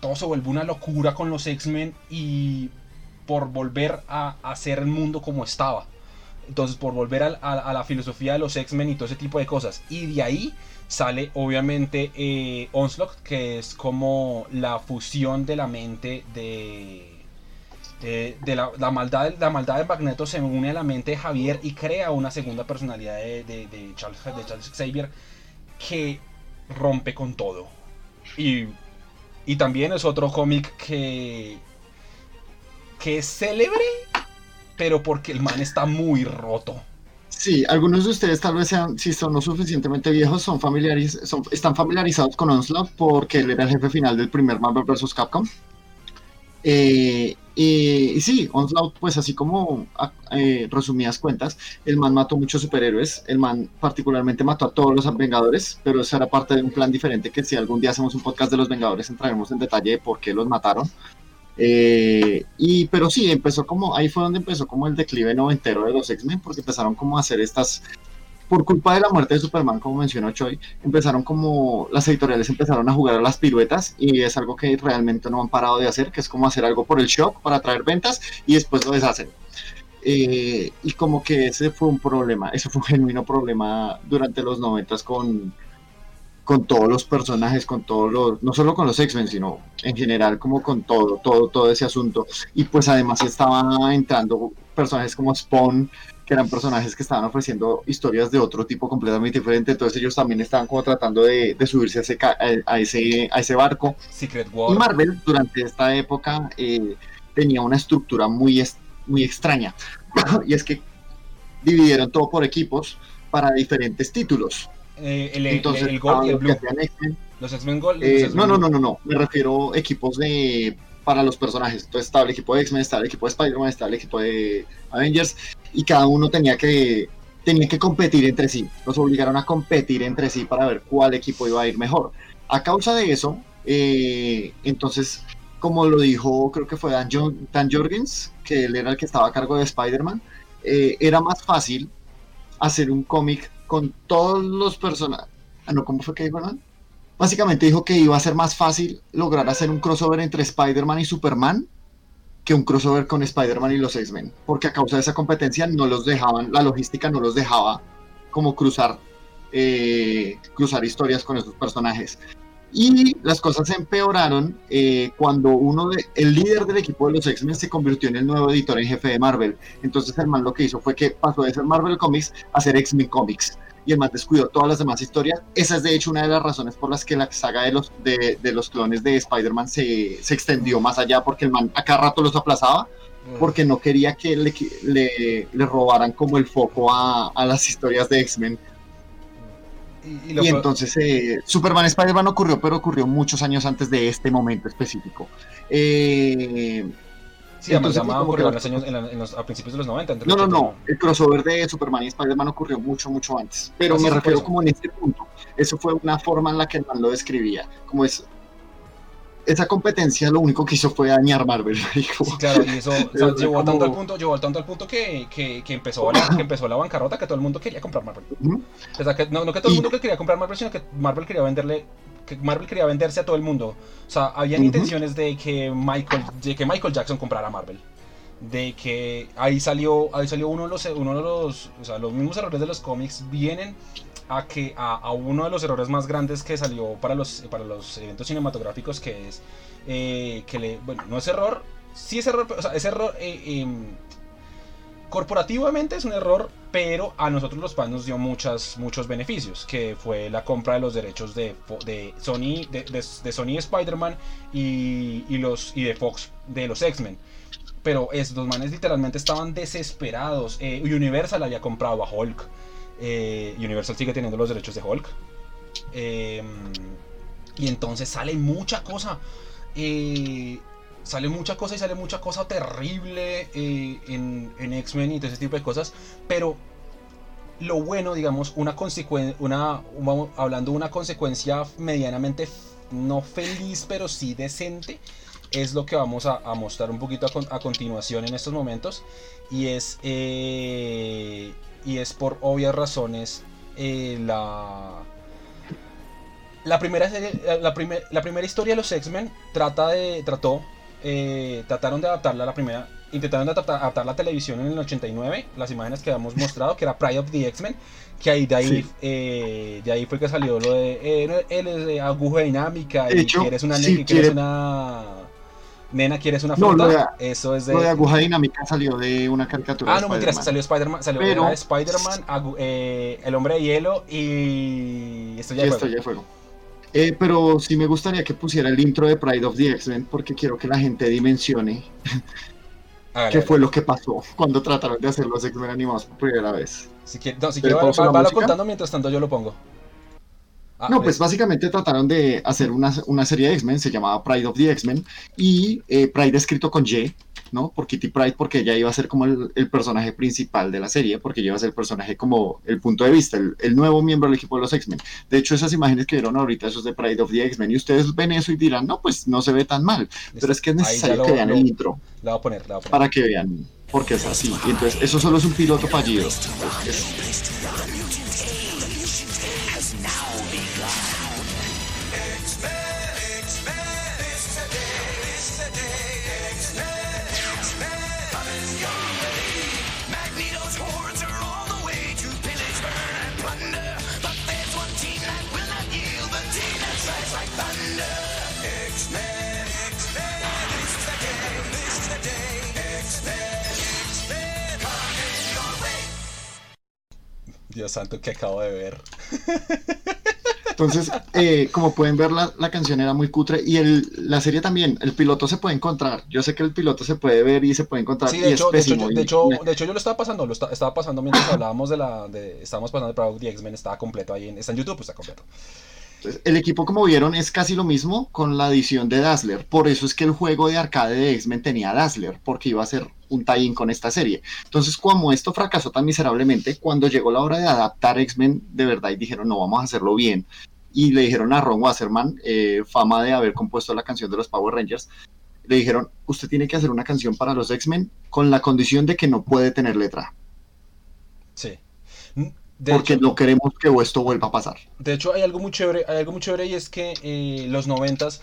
A: todo se vuelve una locura con los X-Men y por volver a hacer el mundo como estaba. Entonces, por volver a, la filosofía de los X-Men y todo ese tipo de cosas. Y de ahí sale, obviamente, eh, Onslaught, que es como la fusión de la mente de. De, la, maldad, la maldad de Magneto se une a la mente de Javier y crea una segunda personalidad de, de de Charles Xavier que rompe con todo. Y y también es otro cómic que. que es célebre, pero porque el man está muy roto.
B: Sí, algunos de ustedes tal vez sean, si son lo suficientemente viejos, son familiariz son, están familiarizados con Onslaught porque él era el jefe final del primer Marvel vs. Capcom. Eh, y sí, Onslaught, pues así como eh, resumidas cuentas, el man mató muchos superhéroes, el man particularmente mató a todos los Vengadores, pero eso era parte de un plan diferente que si algún día hacemos un podcast de los Vengadores entraremos en detalle de por qué los mataron. Eh, y pero sí, empezó como, ahí fue donde empezó como el declive noventero de los X-Men, porque empezaron como a hacer estas por culpa de la muerte de Superman, como mencionó Choi, empezaron como las editoriales empezaron a jugar a las piruetas y es algo que realmente no han parado de hacer, que es como hacer algo por el shock para traer ventas y después lo deshacen. Eh, y como que ese fue un problema, ese fue un genuino problema durante los noventas con, con todos los personajes, con todos los, no solo con los X-Men, sino en general como con todo, todo, todo ese asunto. Y pues además estaban entrando personajes como Spawn, que eran personajes que estaban ofreciendo historias de otro tipo completamente diferente, entonces ellos también estaban como tratando de, subirse a ese, a, ese, a ese barco.
A: Secret
B: Y Marvel durante esta época eh, tenía una estructura muy, muy extraña, y es que dividieron todo por equipos para diferentes títulos.
A: Eh, el, entonces, el, Gold y el Blue. Los X-Men Gold.
B: Eh, no, no, no, no, no, me refiero a equipos de para los personajes. Entonces estaba el equipo de X-Men, estaba el equipo de Spider-Man, estaba el equipo de Avengers y cada uno tenía que, tenía que competir entre sí. Los obligaron a competir entre sí para ver cuál equipo iba a ir mejor. A causa de eso, eh, entonces, como lo dijo, creo que fue Dan, Jorgens, que él era el que estaba a cargo de Spider-Man, eh, era más fácil hacer un cómic con todos los personajes. Ah, no, ¿cómo fue que dijo? Básicamente dijo que iba a ser más fácil lograr hacer un crossover entre Spider-Man y Superman que un crossover con Spider-Man y los X-Men, porque a causa de esa competencia no los dejaban, la logística no los dejaba como cruzar, eh, cruzar historias con esos personajes. Y las cosas se empeoraron eh, cuando uno de, el líder del equipo de los X-Men se convirtió en el nuevo editor en jefe de Marvel. Entonces el man lo que hizo fue que pasó de ser Marvel Comics a ser X-Men Comics y el más descuidó todas las demás historias. Esa es de hecho una de las razones por las que la saga de los, de, los clones de Spider-Man se, extendió más allá, porque el man a cada rato los aplazaba, porque no quería que le, le, robaran como el foco a, las historias de X-Men. Y, entonces eh, Superman Spider-Man ocurrió, pero ocurrió muchos años antes de este momento específico. Eh,
A: Sí, Entonces, en, los, a principios de los 90.
B: no, no, no. El crossover de Superman y Spider-Man ocurrió mucho, mucho antes. Pero me refiero como en este punto. Eso fue una forma en la que el man lo describía. Como es. esa competencia lo único que hizo fue dañar Marvel.
A: Sí, claro, y eso llevó, tanto al punto, llevó tanto al punto que, que, que empezó la, que empezó la bancarrota, que todo el mundo quería comprar Marvel. o sea, que, no, no, que todo el mundo quería comprar Marvel, sino que Marvel quería venderle que Marvel quería venderse a todo el mundo. O sea, habían intenciones de que Michael, de que Michael Jackson comprara Marvel. De que ahí salió, ahí salió uno de los, uno de los, o sea, los mismos errores de los cómics vienen a que a, uno de los errores más grandes que salió para los, para los eventos cinematográficos, que es eh, que le, bueno, no es error, sí es error, o sea, es error, eh, em, corporativamente es un error, pero a nosotros los fans nos dio muchas, muchos beneficios, que fue la compra de los derechos de, de Sony, de, de, Sony Spider-Man y, y, los, y de Fox de los X-Men. Pero estos manes literalmente estaban desesperados. Eh, Universal había comprado a Hulk. Eh, Universal sigue teniendo los derechos de Hulk. Em, y entonces sale mucha cosa. Eh, sale mucha cosa y sale mucha cosa terrible eh, en, X-Men y todo ese tipo de cosas. Pero lo bueno, digamos, una consecuencia, una, hablando de una consecuencia medianamente no feliz, pero sí decente, es lo que vamos a, mostrar un poquito a, continuación en estos momentos. Y es y es por obvias razones eh, la la primera eh, la, la primera historia de los X-Men trata de trató eh, trataron de adaptarla a la primera intentaron de adaptar, la televisión en el 89 las imágenes que habíamos mostrado que era Pride of the X-Men que ahí de ahí de ahí fue que salió lo de él es de aguja dinámica y quieres una quieres una Nena, ¿quieres una fruta? Eso es de.
B: Lo de aguja dinámica salió de una caricatura.
A: Ah, no, mentira, salió Spider-Man. Salió Spider-Man, eh, El hombre de hielo y. Esto ya,
B: Esto ya fuego. Eh, pero sí me gustaría que pusiera el intro de Pride of the X-Men porque quiero que la gente dimensione qué fue lo que pasó cuando trataron de hacer los X-Men animados por primera vez.
A: Si quiere, no, si quiere, va, contando mientras tanto yo lo pongo.
B: Ah, no, pues básicamente trataron de hacer una, serie de X-Men, se llamaba Pride of the X-Men, y eh, Pride escrito con Y, ¿no? Por Kitty Pride, porque ella iba a ser como el, personaje principal de la serie, porque ella iba a ser el personaje como el punto de vista, el, nuevo miembro del equipo de los X-Men. De hecho, esas imágenes que vieron ahorita, esos de Pride of the X-Men, y ustedes ven eso y dirán, no, pues no se ve tan mal, pero es que es necesario que vean el intro.
A: La voy a poner, la voy a poner.
B: Para que vean, porque es así. Y entonces, eso solo es un piloto fallido.
A: Dios santo, que acabo de ver.
B: Entonces, eh, como pueden ver, la, canción era muy cutre y el, la serie también, el piloto se puede encontrar. Yo sé que el piloto se puede ver y se puede encontrar.
A: Sí, de, hecho, de, hecho, de, hecho, yo lo estaba pasando, lo estaba pasando mientras hablábamos de la. De, estábamos pasando de Product X-Men, estaba completo ahí. En, está en YouTube, pues está completo
B: el equipo, como vieron, es casi lo mismo con la edición de Dazzler. Por eso es que el juego de arcade de X-Men tenía Dazzler, porque iba a ser un tie-in con esta serie. Entonces, como esto fracasó tan miserablemente, cuando llegó la hora de adaptar X-Men de verdad y dijeron, no, vamos a hacerlo bien, y le dijeron a Ron Wasserman, eh, fama de haber compuesto la canción de los Power Rangers, le dijeron, usted tiene que hacer una canción para los X-Men con la condición de que no puede tener letra.
A: Sí
B: porque no queremos que esto vuelva a pasar.
A: De hecho, hay algo muy chévere, hay algo muy chévere y es que eh, los noventas,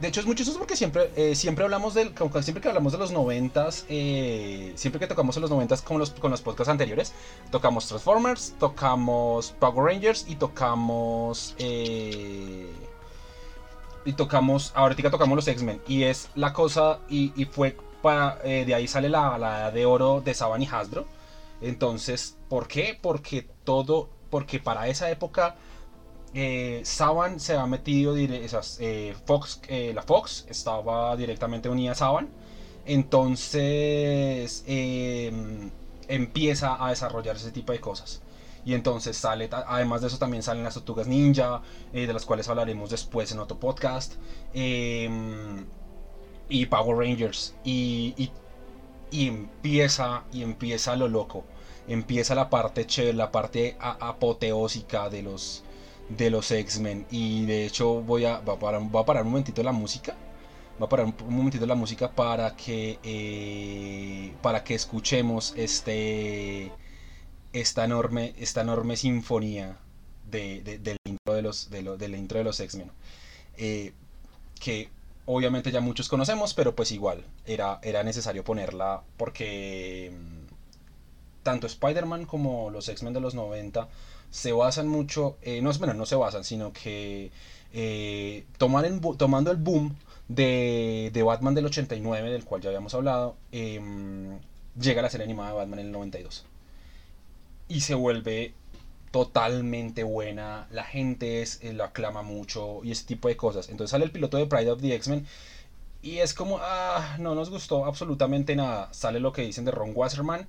A: de hecho es muy chistoso porque siempre, eh, siempre hablamos del, siempre que hablamos de los noventas, eh, siempre que tocamos en los noventas con los, con los podcasts anteriores, tocamos Transformers, tocamos Power Rangers y tocamos y tocamos, ahorita tocamos los X-Men y es la cosa y, fue para, de ahí sale la, la de oro de Saban y Hasbro entonces, ¿por qué? Porque todo, porque para esa época eh, Saban se ha metido, esas, eh, Fox, eh, la Fox estaba directamente unida a Saban. Entonces em, empieza a desarrollar ese tipo de cosas. Y entonces sale, además de eso también salen las tortugas ninja, de las cuales hablaremos después en otro podcast. Em, y Power Rangers. y, y empieza, y empieza lo loco. Empieza la parte chévere, la parte apoteósica de los, de los X-Men. Y de hecho voy a, va a, parar, un momentito la música. Voy a parar un, momentito la música para que, eh, para que escuchemos este, esta, enorme, esta enorme sinfonía de, de- del intro de los, de del intro de los X-Men. Eh, que obviamente ya muchos conocemos, pero pues igual era, era necesario ponerla porque mm, tanto Spider-Man como los X-Men de los 90 se basan mucho, eh, no, bueno, no se basan, sino que eh, tomando el boom de, de Batman del 89, del cual ya habíamos hablado, em, llega la serie animada de Batman en el 92. Y se vuelve totalmente buena, la gente es, eh, lo aclama mucho y ese tipo de cosas. Entonces sale el piloto de Pride of the X-Men y es como, ah, no nos gustó absolutamente nada. Sale lo que dicen de Ron Wasserman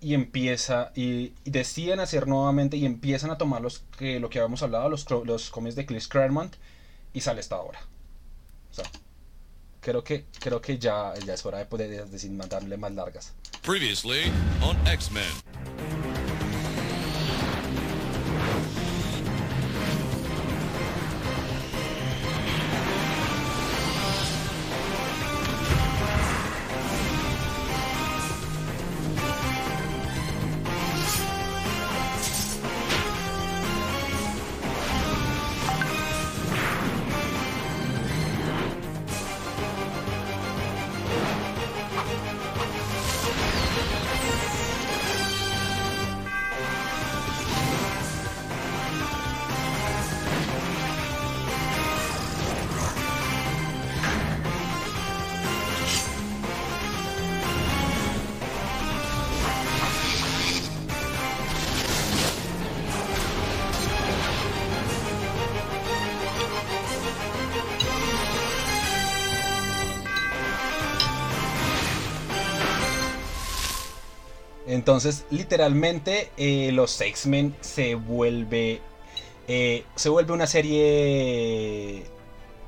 A: y empieza, y, deciden hacer nuevamente y empiezan a tomar los que, lo que habíamos hablado, los, los cómics de Chris Claremont y sale esta obra. Creo que, creo que ya, ya es hora de poder de, mandarle más largas.
C: Previously on X-Men.
A: Entonces, literalmente, eh, los X-Men se vuelve. eh, se vuelve una serie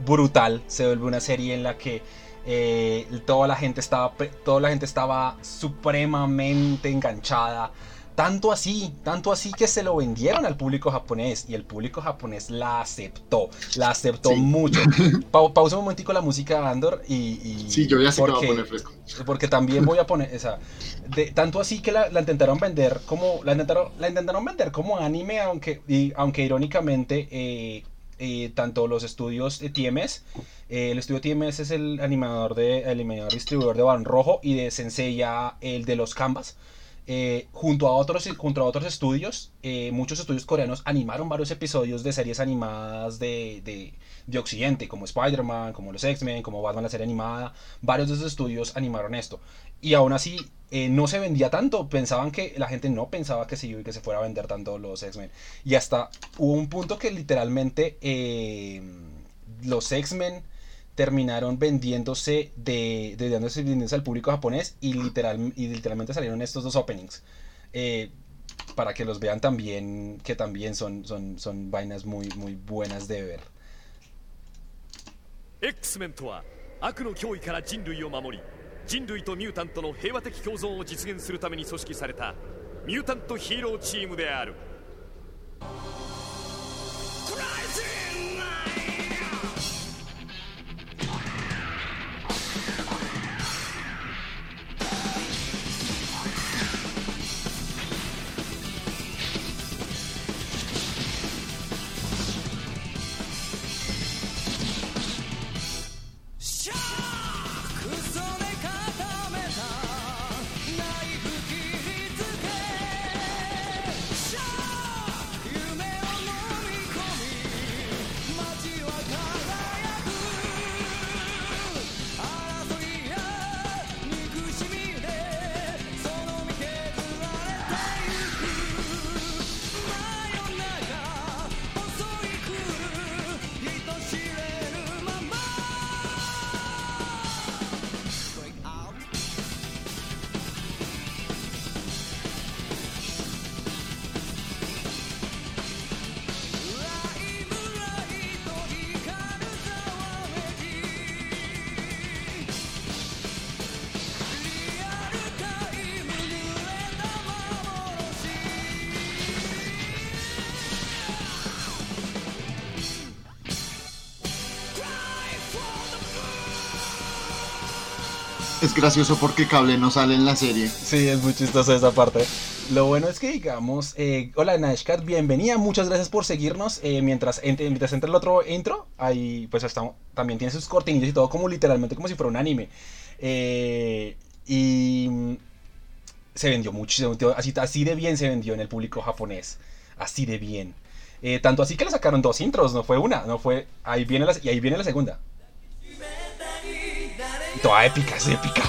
A: brutal. Se vuelve una serie en la que eh, toda la gente estaba. Toda la gente estaba supremamente enganchada. Tanto así, tanto así que se lo vendieron al público japonés. Y el público japonés la aceptó. La aceptó
B: Sí.
A: mucho. Pa- pausa un momentico la música, Andor. Y, y-
B: Sí, yo ya sé que va a
A: porque-
B: poner fresco.
A: porque también voy a poner, o sea, de, tanto así que la, la intentaron vender como, la intentaron, la intentaron vender como anime, aunque, y, aunque irónicamente, eh, eh, tanto los estudios de TMS, eh, el estudio TMS es el animador de, el animador distribuidor de Balón Rojo y de Senseiya, el de los Canvas, eh, junto a otros junto a otros estudios, eh, muchos estudios coreanos animaron varios episodios de series animadas de, de, de Occidente, como Spider-Man, como los X-Men, como Batman la serie animada. Varios de esos estudios animaron esto. Y aún así eh, no se vendía tanto. Pensaban que la gente no pensaba que se, que se fuera a vender tanto los X-Men. Y hasta hubo un punto que literalmente los X-Men terminaron vendiéndose de, de vendiéndose, vendiéndose al público japonés y, literal, y literalmente salieron estos dos openings. Eh, para que los vean también, que también son, son, son vainas muy, muy buenas de ver.
D: X メンとは悪の脅威から人類を守り人類とミュータントの平和的共存を実現するために組織されたミュータントヒーローチームである 「
B: Es gracioso porque Cable no sale en la serie.
A: Sí, es muy chistoso esa parte. Lo bueno es que, digamos, eh, hola Nashkat, bienvenida, muchas gracias por seguirnos. Eh, mientras, ent- mientras entra el otro intro, ahí pues está, también tiene sus cortinillas y todo como literalmente como si fuera un anime. Eh, y mm, se vendió vendió- así, así de bien se vendió en el público japonés. Así de bien. Eh, tanto así que le sacaron dos intros, no fue una, no fue. Ahí viene y ahí viene la segunda. Toda épica, es épica.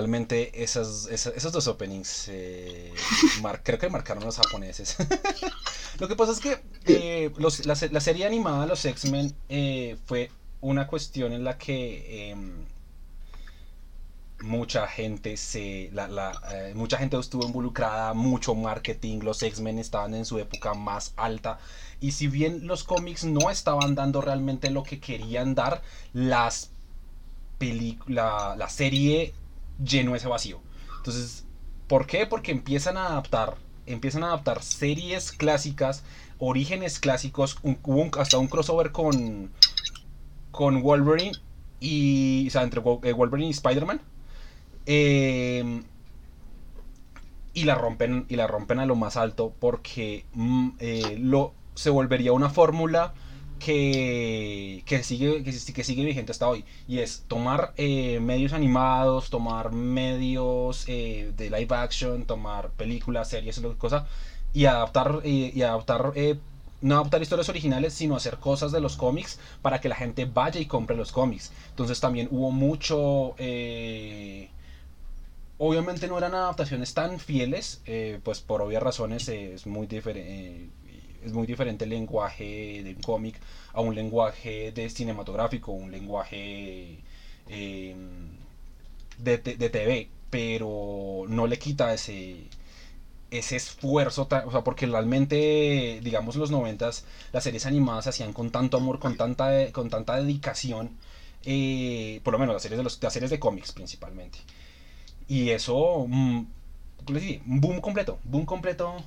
A: Literalmente esas, esas- esos dos openings eh, mar- creo que marcaron los japoneses. Lo que pasa es que eh, los- la, se- la serie animada Los X-Men eh, fue una cuestión en la que em, mucha gente se la, la, eh, mucha gente estuvo involucrada, mucho marketing, los X-Men estaban en su época más alta y si bien los cómics no estaban dando realmente lo que querían dar, las la, la serie llenó ese vacío. Entonces, ¿por qué? Porque empiezan a adaptar, empiezan a adaptar series clásicas, orígenes clásicos, hasta un crossover con con Wolverine y o sea, entre eh, Wolverine y Spider-Man. Eh, y la rompen y la rompen a lo más alto porque mm, eh, se volvería una fórmula que, que sigue que, sigue vigente hasta hoy y es tomar eh, medios animados tomar medios eh, de live action tomar películas series lo que cosa y adaptar eh, y adaptar eh, no adaptar historias originales sino hacer cosas de los cómics para que la gente vaya y compre los cómics. Entonces también hubo mucho Obviamente no eran adaptaciones tan fieles, pues por obvias razones es, muy diferente es muy diferente el lenguaje de un cómic a un lenguaje de cinematográfico, un lenguaje eh, de, de TV, pero no le quita ese, ese esfuerzo, o sea, porque realmente, digamos, en los noventas las series animadas se hacían con tanto amor, con tanta, con tanta dedicación, eh, por lo menos las series de, los, las series de cómics principalmente. Y eso, mm. Un boom completo, boom completo.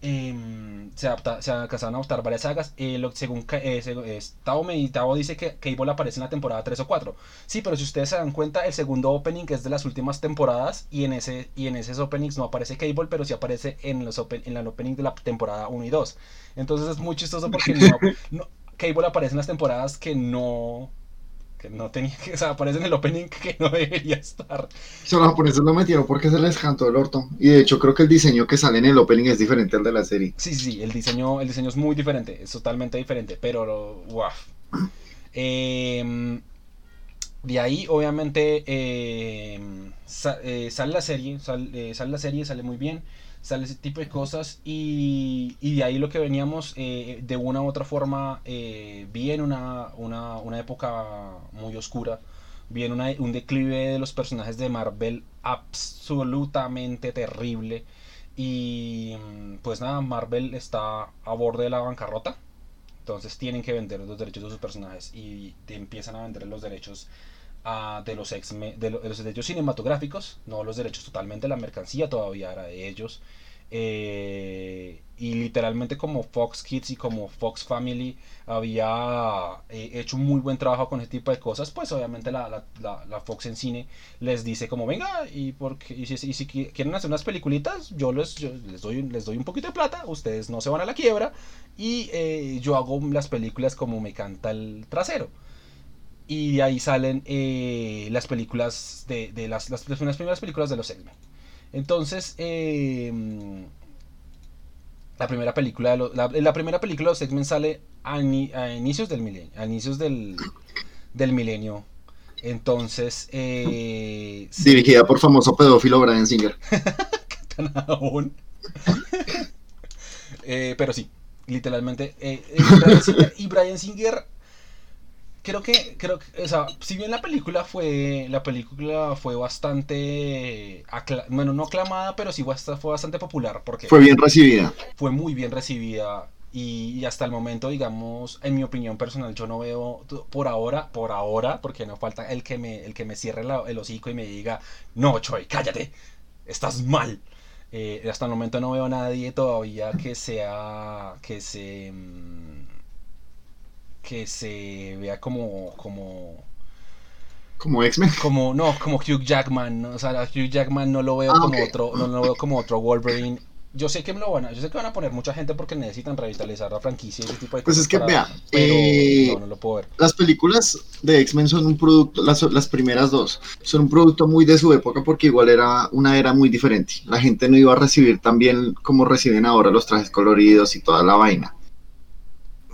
A: Em, se, adapta, se alcanzaron a adaptar varias sagas. eh, lo- según eh, eh, Tao, Tao dice que Cable aparece en la temporada 3 o 4. Sí, pero si ustedes se dan cuenta, el segundo opening es de las últimas temporadas. Y en ese y en esos openings no aparece Cable, pero sí aparece en, los open, en el opening de la temporada 1 y 2. Entonces es muy chistoso porque no, no- Cable aparece en las temporadas que no. Que no tenía que. O sea, aparece en el opening que no debería estar.
B: O sea, los japoneses lo metieron porque se les cantó el orto. Y de hecho creo que el diseño que sale en el opening es diferente al de la serie.
A: Sí, sí, el diseño, el diseño es muy diferente, es totalmente diferente, pero wow. Em, de ahí, obviamente, em, eh, sale la serie, sal- eh, sale la serie, sale muy bien, sale ese tipo de cosas y, y de ahí lo que veníamos eh, de una u otra forma, eh, bien una, una, una época muy oscura, bien una- un declive de los personajes de Marvel absolutamente terrible. Y mm, pues nada, Marvel está a borde de la bancarrota. Entonces tienen que vender los derechos de sus personajes y empiezan a vender los derechos de los ex de, de los derechos cinematográficos, no los derechos totalmente, la mercancía todavía era de ellos. Eh, y literalmente como Fox Kids y como Fox Family había eh, hecho un muy buen trabajo con ese tipo de cosas, pues obviamente la, la- Fox en cine les dice como venga y porque y si, quieren hacer unas peliculitas, yo les, les doy les doy un poquito de plata, ustedes no se van a la quiebra y eh, yo hago las películas como me canta el trasero. Y de ahí salen eh, las películas de, de las, las, las primeras películas de los X-Men. Entonces, eh, la primera película de los- la, la primera película de los X-Men sale a, ini- a inicios del milenio, a inicios del, del milenio. Entonces, eh, sí,
B: Dirigida por famoso pedófilo Brian Singer.
A: Eh, pero sí, literalmente. Bryan Singer- y Brian Singer, creo que, creo que, o sea, si bien la película fue, la película fue bastante, bueno, no aclamada, pero sí fue bastante popular porque
B: Fue bien recibida.
A: fue muy bien recibida y, hasta el momento, digamos, en mi opinión personal, yo no veo por ahora, por ahora, porque no falta el que me, el que me cierre la- el hocico y me diga, no, Choi, cállate, estás mal. Eh, hasta el momento no veo a nadie todavía que sea, que se, mm, que se vea como, como,
B: Como X-Men.
A: como, no, como Hugh Jackman, ¿no? o sea, a Hugh Jackman no lo veo
B: Ah,
A: como otro, no lo veo como otro Wolverine. Yo sé que me lo van a, yo sé que van a poner mucha gente porque necesitan revitalizar la franquicia y ese tipo de
B: Pues
A: cosas.
B: es que, vea,
A: pero
B: eh,
A: no, no lo puedo ver.
B: Las películas de X-Men son un producto, las, las primeras dos, son un producto muy de su época porque igual era una era muy diferente. La gente no iba a recibir tan bien como reciben ahora los trajes coloridos y toda la vaina.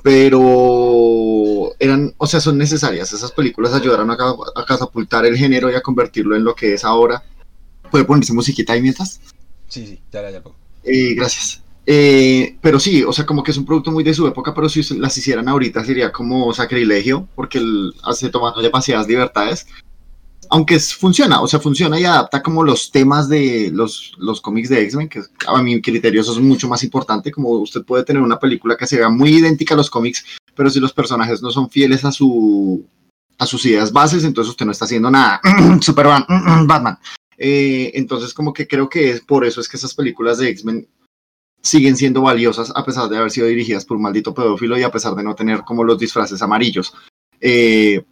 B: Pero eran, o sea, son necesarias. Esas películas ayudaron a, a catapultar el género y a convertirlo en lo que es ahora. ¿Puede ponerse musiquita ahí mientras?
A: Sí, sí, ya, ya, ya.
B: Eh, gracias. Eh, pero sí, o sea, como que es un producto muy de su época, pero si se- las hicieran ahorita sería como sacrilegio, porque el, hace tomando demasiadas libertades. Aunque funciona, o sea, funciona y adapta como los temas de los, los cómics de X-Men, que a mi criterio es mucho más importante, como usted puede tener una película que se vea muy idéntica a los cómics, pero si los personajes no son fieles a su a sus ideas bases, entonces usted no está haciendo nada. Superman, Batman. Eh, entonces como que creo que es por eso es que esas películas de X-Men siguen siendo valiosas a pesar de haber sido dirigidas por un maldito pedófilo y a pesar de no tener como los disfraces amarillos. Eh,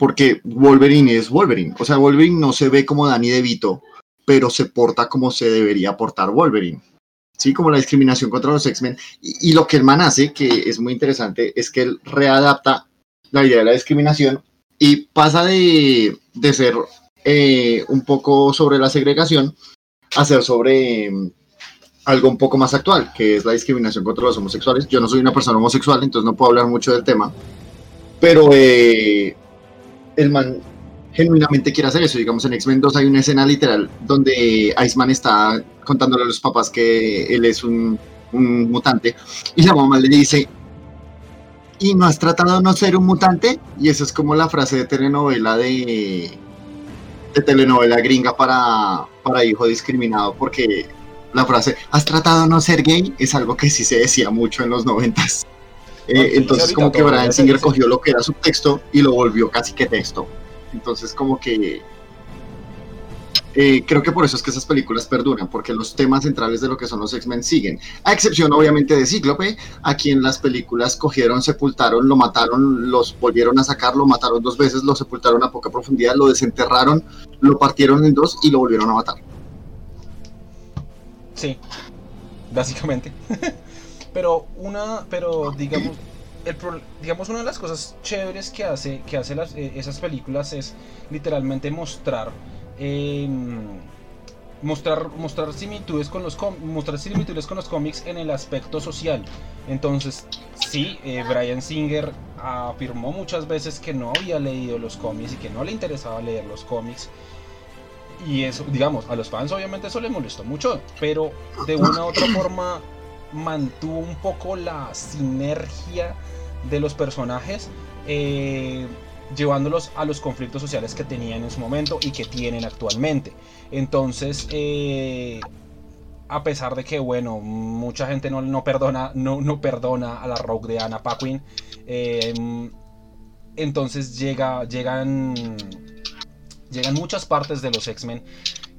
B: porque Wolverine es Wolverine. O sea, Wolverine no se ve como Danny DeVito, pero se porta como se debería portar Wolverine. Sí, como la discriminación contra los X-Men. Y, y lo que el man hace, que es muy interesante, es que él readapta la idea de la discriminación y pasa de, de ser eh, un poco sobre la segregación a ser sobre eh, algo un poco más actual, que es la discriminación contra los homosexuales. Yo no soy una persona homosexual, entonces no puedo hablar mucho del tema, pero eh, el man genuinamente quiere hacer eso. Digamos, en X-Men 2 hay una escena literal donde Iceman está contándole a los papás que él es un, mutante y la mamá le dice, ¿y no has tratado de no ser un mutante? Y eso es como la frase de telenovela de, de telenovela gringa para, para hijo discriminado, porque la frase, ¿has tratado de no ser gay? Es algo que sí se decía mucho en los noventas. Eh, entonces como que Brian Singer
A: dice.
B: cogió lo que era su texto y lo volvió casi que texto. Entonces como que eh, creo que por eso es que esas películas perduran, porque los temas centrales de lo que son los X-Men siguen. A excepción obviamente de Cíclope, a quien las películas cogieron, sepultaron, lo mataron, los volvieron a sacar, lo mataron dos veces, lo sepultaron a poca profundidad, lo desenterraron, lo partieron en dos y lo volvieron a matar.
A: Sí, básicamente. pero una, pero digamos, el digamos una de las cosas chéveres que hace, que hace eh, esas películas es literalmente mostrar, em, mostrar, mostrar similitudes con los mostrar similitudes con los cómics en el aspecto social. Entonces, sí, eh, Brian Singer afirmó muchas veces que no había leído los cómics y que no le interesaba leer los cómics. Y eso, digamos, a los fans obviamente eso les molestó mucho, pero de una u otra forma mantuvo un poco la sinergia de los personajes, eh, llevándolos a los conflictos sociales que tenían en su momento y que tienen actualmente. Entonces, eh, a pesar de que, bueno, mucha gente no, no perdona, no, no perdona a la Rogue de Anna Paquin, eh, entonces llega, llegan, llegan muchas partes de los X-Men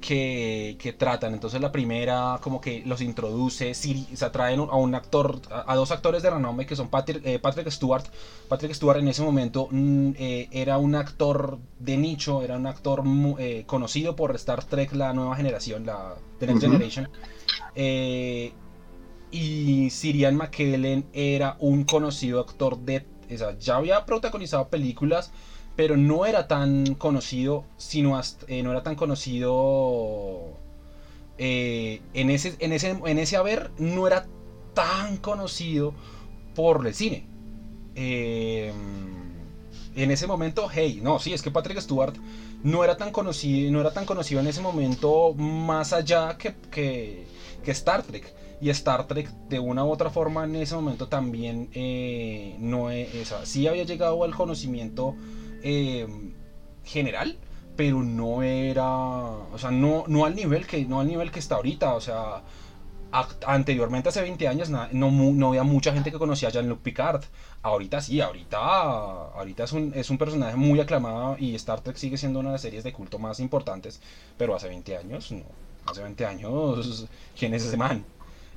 A: que, que tratan. Entonces la primera como que los introduce, Siri- se traen a un actor, a, a dos actores de renombre que son Patrick, eh, Patrick Stewart. Patrick Stewart en ese momento mm, eh, era un actor de nicho, era un actor eh, conocido por Star Trek, la nueva generación, la The Next. Generation. Y Sirian McKellen era un conocido actor de... O sea, ya había protagonizado películas, pero no era tan conocido, sino eh, no era tan conocido eh, en, ese, en, ese, en ese haber, no era tan conocido por el cine. Eh, en ese momento, hey, no, sí, es que Patrick Stewart no era tan conocido, no era tan conocido en ese momento más allá que, que, Star Trek. Y Star Trek, de una u otra forma, en ese momento también eh, no sea, sí había llegado al conocimiento eh, general, pero no era, o sea, no, no al nivel que no al nivel que está ahorita, o sea, anteriormente hace 20 años no, había mucha gente que conocía a Jean-Luc Picard. Ahorita sí, ahorita, ahorita es, un, es un personaje muy aclamado y Star Trek sigue siendo una de las series de culto más importantes, pero hace 20 años no. Hace 20 años, ¿quién es ese man?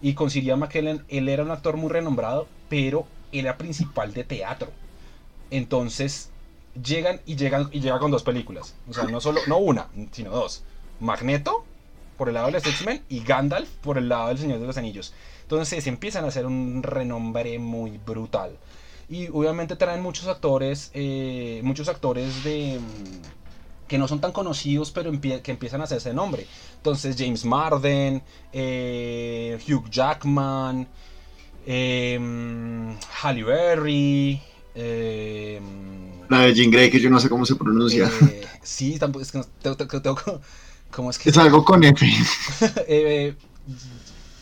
A: Y con Sirian McKellen, él era un actor muy renombrado, pero era principal de teatro. Entonces, llegan y llegan y llega con dos películas. O sea, no solo, no una, sino dos. Magneto, por el lado de los X-Men, y Gandalf por el lado del Señor de los Anillos. Entonces empiezan a hacer un renombre muy brutal. Y obviamente traen muchos actores, eh, muchos actores de mm, que no son tan conocidos, pero que empiezan a hacerse nombre. Entonces James Marden, eh, Hugh Jackman, eh, Halle Berry, eh,
B: La de Jean Grey, que yo no sé cómo se pronuncia.
A: eh, sí, tampoco es que no- tengo, tengo- tengo- ¿cómo es que?
B: Es algo con F.
A: eh,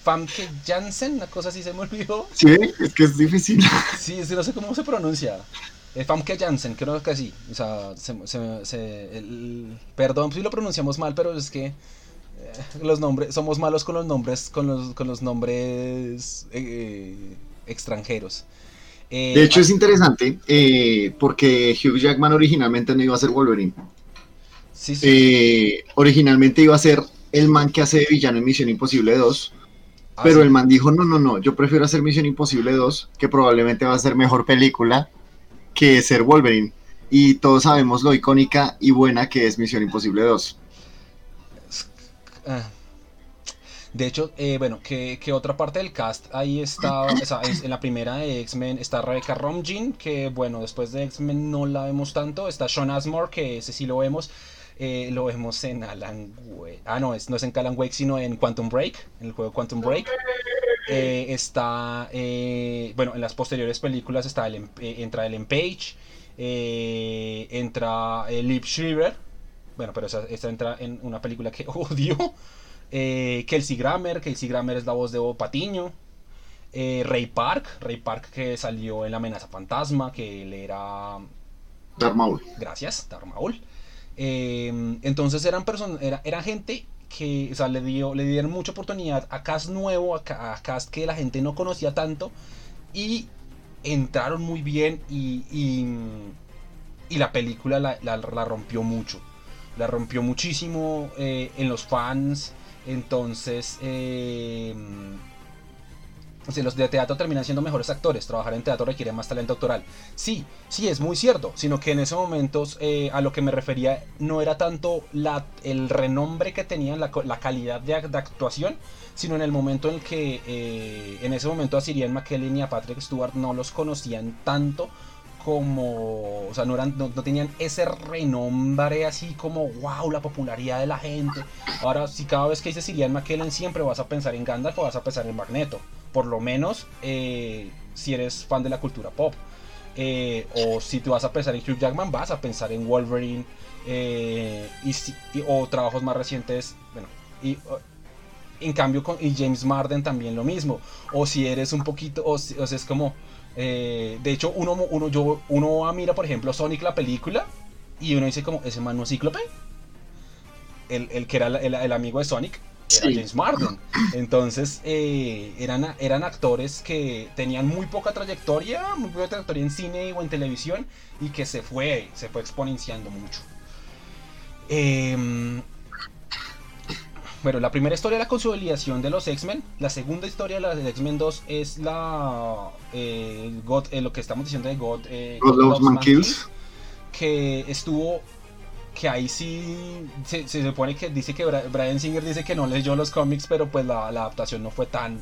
A: Famke Janssen, una cosa así se me olvidó.
B: Sí, es que es difícil.
A: Sí, es que no sé cómo se pronuncia. Eh, Famke Janssen, creo que sí. O sea, se, se- se- el- perdón si lo pronunciamos mal, pero es que eh, los nombres, somos malos con los nombres, con los, con los nombres eh, extranjeros. Eh,
B: De hecho, es interesante eh, porque Hugh Jackman originalmente no iba a ser Wolverine.
A: sí, sí.
B: Eh, originalmente iba a ser el man que hace de villano en Misión Imposible 2.
A: Ah,
B: Pero
A: sí.
B: el man dijo, no, no, no, yo prefiero hacer Misión Imposible 2, que probablemente va a ser mejor película que ser Wolverine. Y todos sabemos lo icónica y buena que es Misión Imposible 2.
A: Ah. De hecho, eh, bueno, que, otra parte del cast ahí está, o sea, es- en la primera de X-Men está Rebecca Romijn, que bueno, después de X-Men no la vemos tanto, está Sean Asmore, que ese sí lo vemos, eh, lo vemos en Alan Wake, ah no, es, no es en Alan Wake, sino en Quantum Break, en el juego Quantum Break. Eh, está, eh, bueno, en las posteriores películas está el, eh, entra Ellen Page, entra Liv Schreiber, bueno, pero esa, esa entra en una película que odio. Eh, Kelsey Grammer, Kelsey Grammer es la voz de Bob Patiño. Eh, Ray Park, Ray Park que salió en La amenaza fantasma, que él era
B: Darth Maul.
A: gracias, Darmaul. Eh, entonces eran personas, era, era gente que o sea, le, dio, le dieron mucha oportunidad a cast nuevo, a, a cast que la gente no conocía tanto y entraron muy bien y, y, y la película la, la- la rompió mucho. La rompió muchísimo eh, en los fans. Entonces, eh, sea, los de teatro terminan siendo mejores actores. Trabajar en teatro requiere más talento actoral. Sí, sí, es muy cierto. Sino que en esos momentos eh, a lo que me refería no era tanto la, el renombre que tenían, la, la calidad de, ac- de actuación, sino en el momento en que eh, en ese momento a Sirian McKellen y a Patrick Stewart no los conocían tanto como, o sea, no, eran, no, no tenían ese renombre así como, wow, la popularidad de la gente. Ahora, si cada vez que dices Sirian McKellen siempre vas a pensar en Gandalf o vas a pensar en Magneto. Por lo menos eh, si eres fan de la cultura pop. Eh, o si tú vas a pensar en Hugh Jackman, vas a pensar en Wolverine. eh, y, o trabajos más recientes, bueno, y... en cambio, con y James Marden también lo mismo. O si eres un poquito, o, o sea, es como, eh, de hecho, uno, uno, yo, uno mira, por ejemplo, Sonic la película y uno dice como, ese man no es Cíclope. El, el que era el, el- amigo de Sonic. era
B: Sí.
A: James Marden. Entonces eh, eran, eran actores que tenían muy poca trayectoria, muy poca trayectoria en cine o en televisión y que se fue, se fue exponenciando mucho. Em, bueno, la primera historia es la consolidación de los X-Men. La segunda historia, la de X-Men 2, es la eh, God- eh, lo que estamos diciendo de God, eh,
B: God Loves Man
A: Kills,
B: Kills.
A: que estuvo que ahí sí se, se supone que dice que Bra- Brian Singer dice que no leyó los cómics, pero pues la, la adaptación no fue tan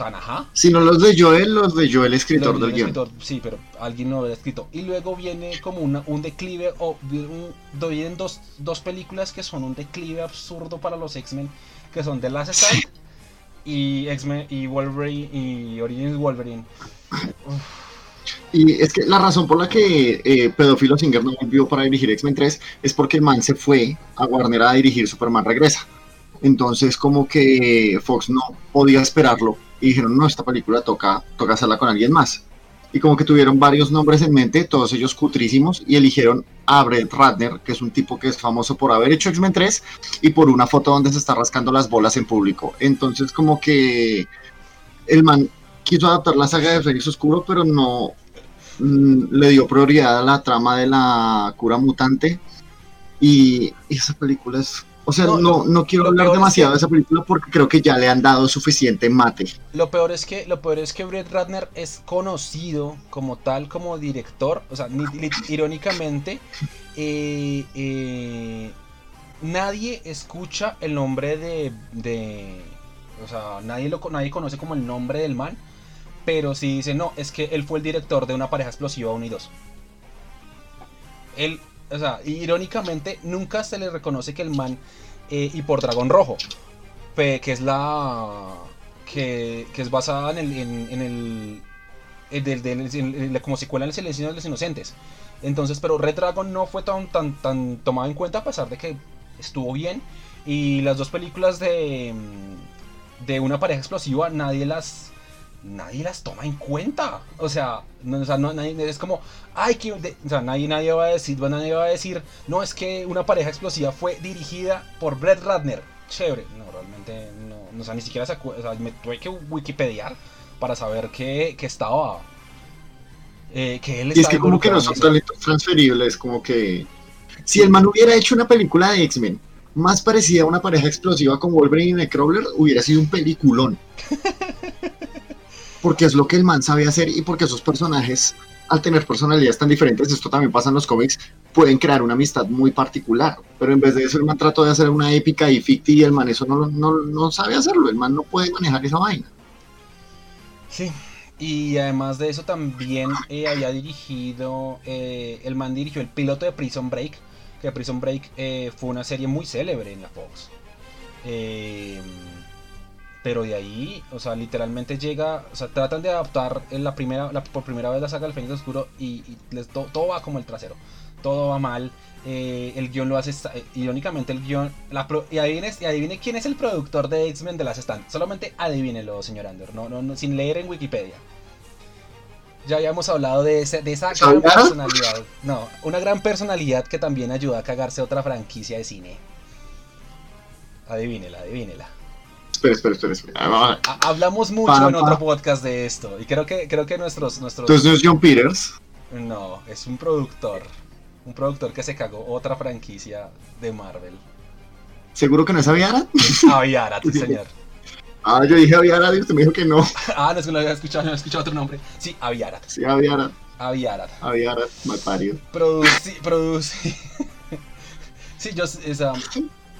A: tan ajá.
B: Si no los de Joel, los de Joel, escritor del
A: guion. escritor, sí, pero alguien no lo había escrito. Y luego viene como una, un declive, o un- vienen dos, dos películas que son un declive absurdo para los X-Men, que son The Last Stand y X-Men y Wolverine y Origins Wolverine.
B: Y es que la razón por la que eh, Pedófilo Singer no volvió para dirigir X-Men 3 es porque el man se fue a Warner a dirigir Superman Regresa. Entonces como que Fox no podía esperarlo y dijeron, no, esta película toca, toca hacerla con alguien más. Y como que tuvieron varios nombres en mente, todos ellos cutrísimos, y eligieron a Brett Ratner, que es un tipo que es famoso por haber hecho X-Men 3 y por una foto donde se está rascando las bolas en público. Entonces como que el man quiso adaptar la saga de Félix Oscuro, pero no mm, le dio prioridad a la trama de la cura mutante. Y, y esa película es... O sea,
A: No,
B: no, no quiero hablar
A: es
B: demasiado
A: que-
B: de esa película porque creo que ya le han dado suficiente mate.
A: Lo peor es que lo peor es que Brett Ratner es conocido como tal como director, o sea, ni- ni- irónicamente eh, eh, nadie escucha el nombre de, de o sea, nadie lo nadie conoce como el nombre del man, pero si dice no, es que él fue el director de una pareja explosiva 1 y 2. Él, o sea, irónicamente nunca se le reconoce que el man eh, y por Dragón Rojo, que es la que, es basada en el en, en el en en- en como secuela del Silencio de los Inocentes. Entonces, pero Red Dragon no fue tan tan tan tomado en cuenta a pesar de que estuvo bien y las dos películas de de una pareja explosiva nadie las nadie las toma en cuenta. O sea, no, o sea, no- nadie, es como, ay, que, de- o sea, nadie, nadie va a decir, nadie va a decir, no, es que una pareja explosiva fue dirigida por Brett Ratner. Chévere. No, realmente no, no, o sea, ni siquiera se o sea, me tuve que wikipediar para saber que, que estaba, eh, que él
B: Y es que como que no son talentos transferibles, como que... Si el man hubiera hecho una película de X-Men más parecida a una pareja explosiva con Wolverine y Nightcrawler, hubiera sido un peliculón. Porque es lo que el man sabe hacer y porque esos personajes, al tener personalidades tan diferentes, esto también pasa en los cómics, pueden crear una amistad muy particular. Pero en vez de eso, el man trató de hacer una épica y ficti y el man eso no, no, no sabe hacerlo. El man no puede manejar esa vaina.
A: Sí. Y además de eso también eh, había dirigido, eh, el man dirigió el piloto de Prison Break, que Prison Break eh, fue una serie muy célebre en la Fox. Eh, pero de ahí, o sea, literalmente llega, o sea, tratan de adaptar en la primera, la- por primera vez la saga del Fénix Oscuro y, y les, to- todo va como el trasero, todo va mal. eh, el guion lo hace, eh, irónicamente el guion, la pro- y, adivine, y adivine quién es el productor de X-Men de las Stand, solamente adivínelo, señor Ander, no, no, no, sin leer en Wikipedia. Ya habíamos hablado de, ese, de esa gran personalidad, no, una gran personalidad que también ayuda a cagarse otra franquicia de cine. Adivínela, adivínela.
B: Espera, espera, espera. espera. Ah, vamos a ver.
A: Ha- Hablamos mucho
B: Pa,
A: en otro podcast de esto y creo que creo que nuestros nuestros
B: Entonces no es John Peters.
A: no es un productor un productor que se cagó otra franquicia de Marvel
B: ¿Seguro que no es Aviara?
A: Aviarat señor
B: Ah, yo dije Aviara y usted me dijo que no.
A: ah no es que no había escuchado no había escuchado otro nombre sí Aviarat
B: Sí, Aviara.
A: Aviarat
B: Aviara, mal parido.
A: produci produci sí yo o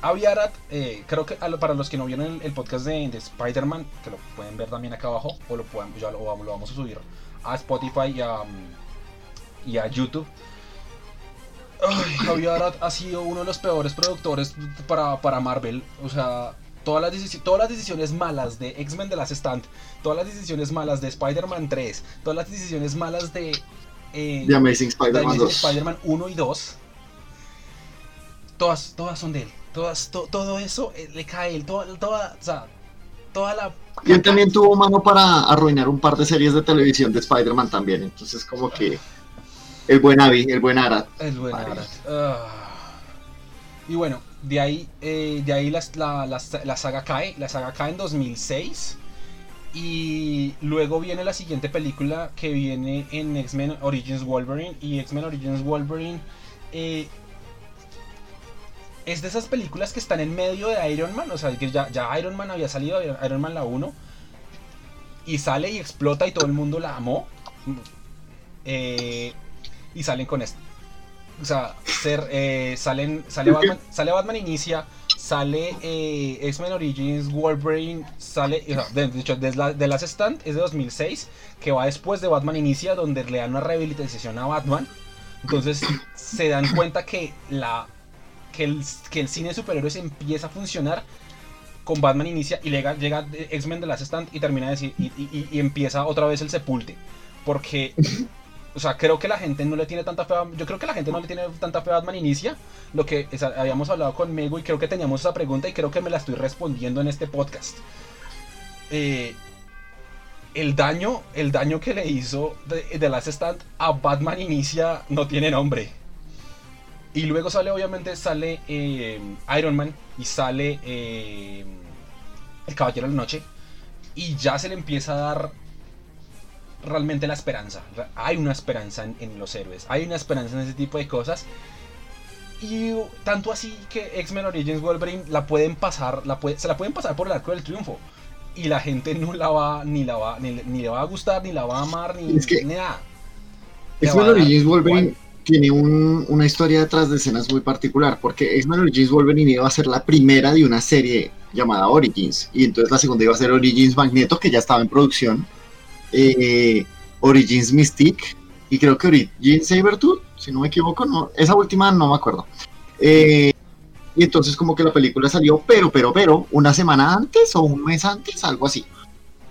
A: sea, Aviarat eh, creo que lo- para los que no vieron el, el podcast de, de Spider-Man que lo pueden ver también acá abajo o lo pueden ya lo, vamos- lo vamos a subir a Spotify y a, y a YouTube Ay, Javier ha, ha sido uno de los peores productores para, para Marvel. O sea, todas las, decisiones, todas las decisiones malas de X-Men de las Stand, todas las decisiones malas de Spider-Man 3, todas las decisiones malas de, eh,
B: The Amazing
A: de
B: Spider-Man
A: Amazing
B: 2.
A: Spider-Man 1 y 2, todas, todas son de él. Todas, to- todo eso eh, le cae él. Toda, toda, o sea, toda la.
B: Y él también tuvo mano para arruinar un par de series de televisión de Spider-Man también. Entonces, como que el buen Avi, el buen Arat.
A: El buen. Arat. Ah. Y bueno, De ahí, eh, de ahí las- la, la- la saga cae, la saga cae en 2006. Y luego viene la siguiente película que viene en X-Men Origins Wolverine. Y X-Men Origins Wolverine eh, es de esas películas que están en medio de Iron Man. O sea, que ya, Iron Man había salido, Iron Man la 1. Y sale y explota y todo el mundo la amó. Eh, y salen con esto. O sea, eh, salen, sale, Batman, Inicia, sale eh, X-Men Origins, Wolverine, sale, de, de hecho, de, la, de Last Stand es de 2006, que va después de Batman Inicia, donde le dan una rehabilitación a Batman. Entonces se dan cuenta que, la, que, el, que el cine de superhéroes empieza a funcionar con Batman Inicia y llega, llega X-Men de Last Stand y termina de decir, y, y- y empieza otra vez el sepulte. Porque o sea, creo que la gente no le tiene tanta fe a, Yo creo que la gente no le tiene tanta fe a Batman Inicia. Lo que es- habíamos hablado conmigo y creo que teníamos esa pregunta y creo que me la estoy respondiendo en este podcast. Eh, el daño, el daño que le hizo de, de Last Stand a Batman Inicia no tiene nombre. Y luego sale, obviamente, sale eh, Iron Man y sale eh, el Caballero de la Noche. Y ya se le empieza a dar realmente la esperanza. Hay una esperanza en, en los héroes, hay una esperanza en ese tipo de cosas. Y tanto así que X-Men Origins Wolverine la pueden pasar, la puede- se la pueden pasar por el arco del triunfo. Y la gente no la va, ni la va, ni, le- ni le va a gustar, ni la va a amar, ni,
B: Es que-
A: ni nada.
B: X-Men Origins Wolverine
A: igual.
B: Tiene un- una historia detrás de escenas muy particular, porque X-Men Origins Wolverine iba a ser la primera de una serie llamada Origins, y entonces la segunda iba a ser Origins Magneto, que ya estaba en producción, eh, Origins Mystique, y creo que Origins Sabertooth, si no me equivoco, no, esa última no me acuerdo. Eh, y entonces como que la película salió, pero, pero, pero, una semana antes o un mes antes, algo así.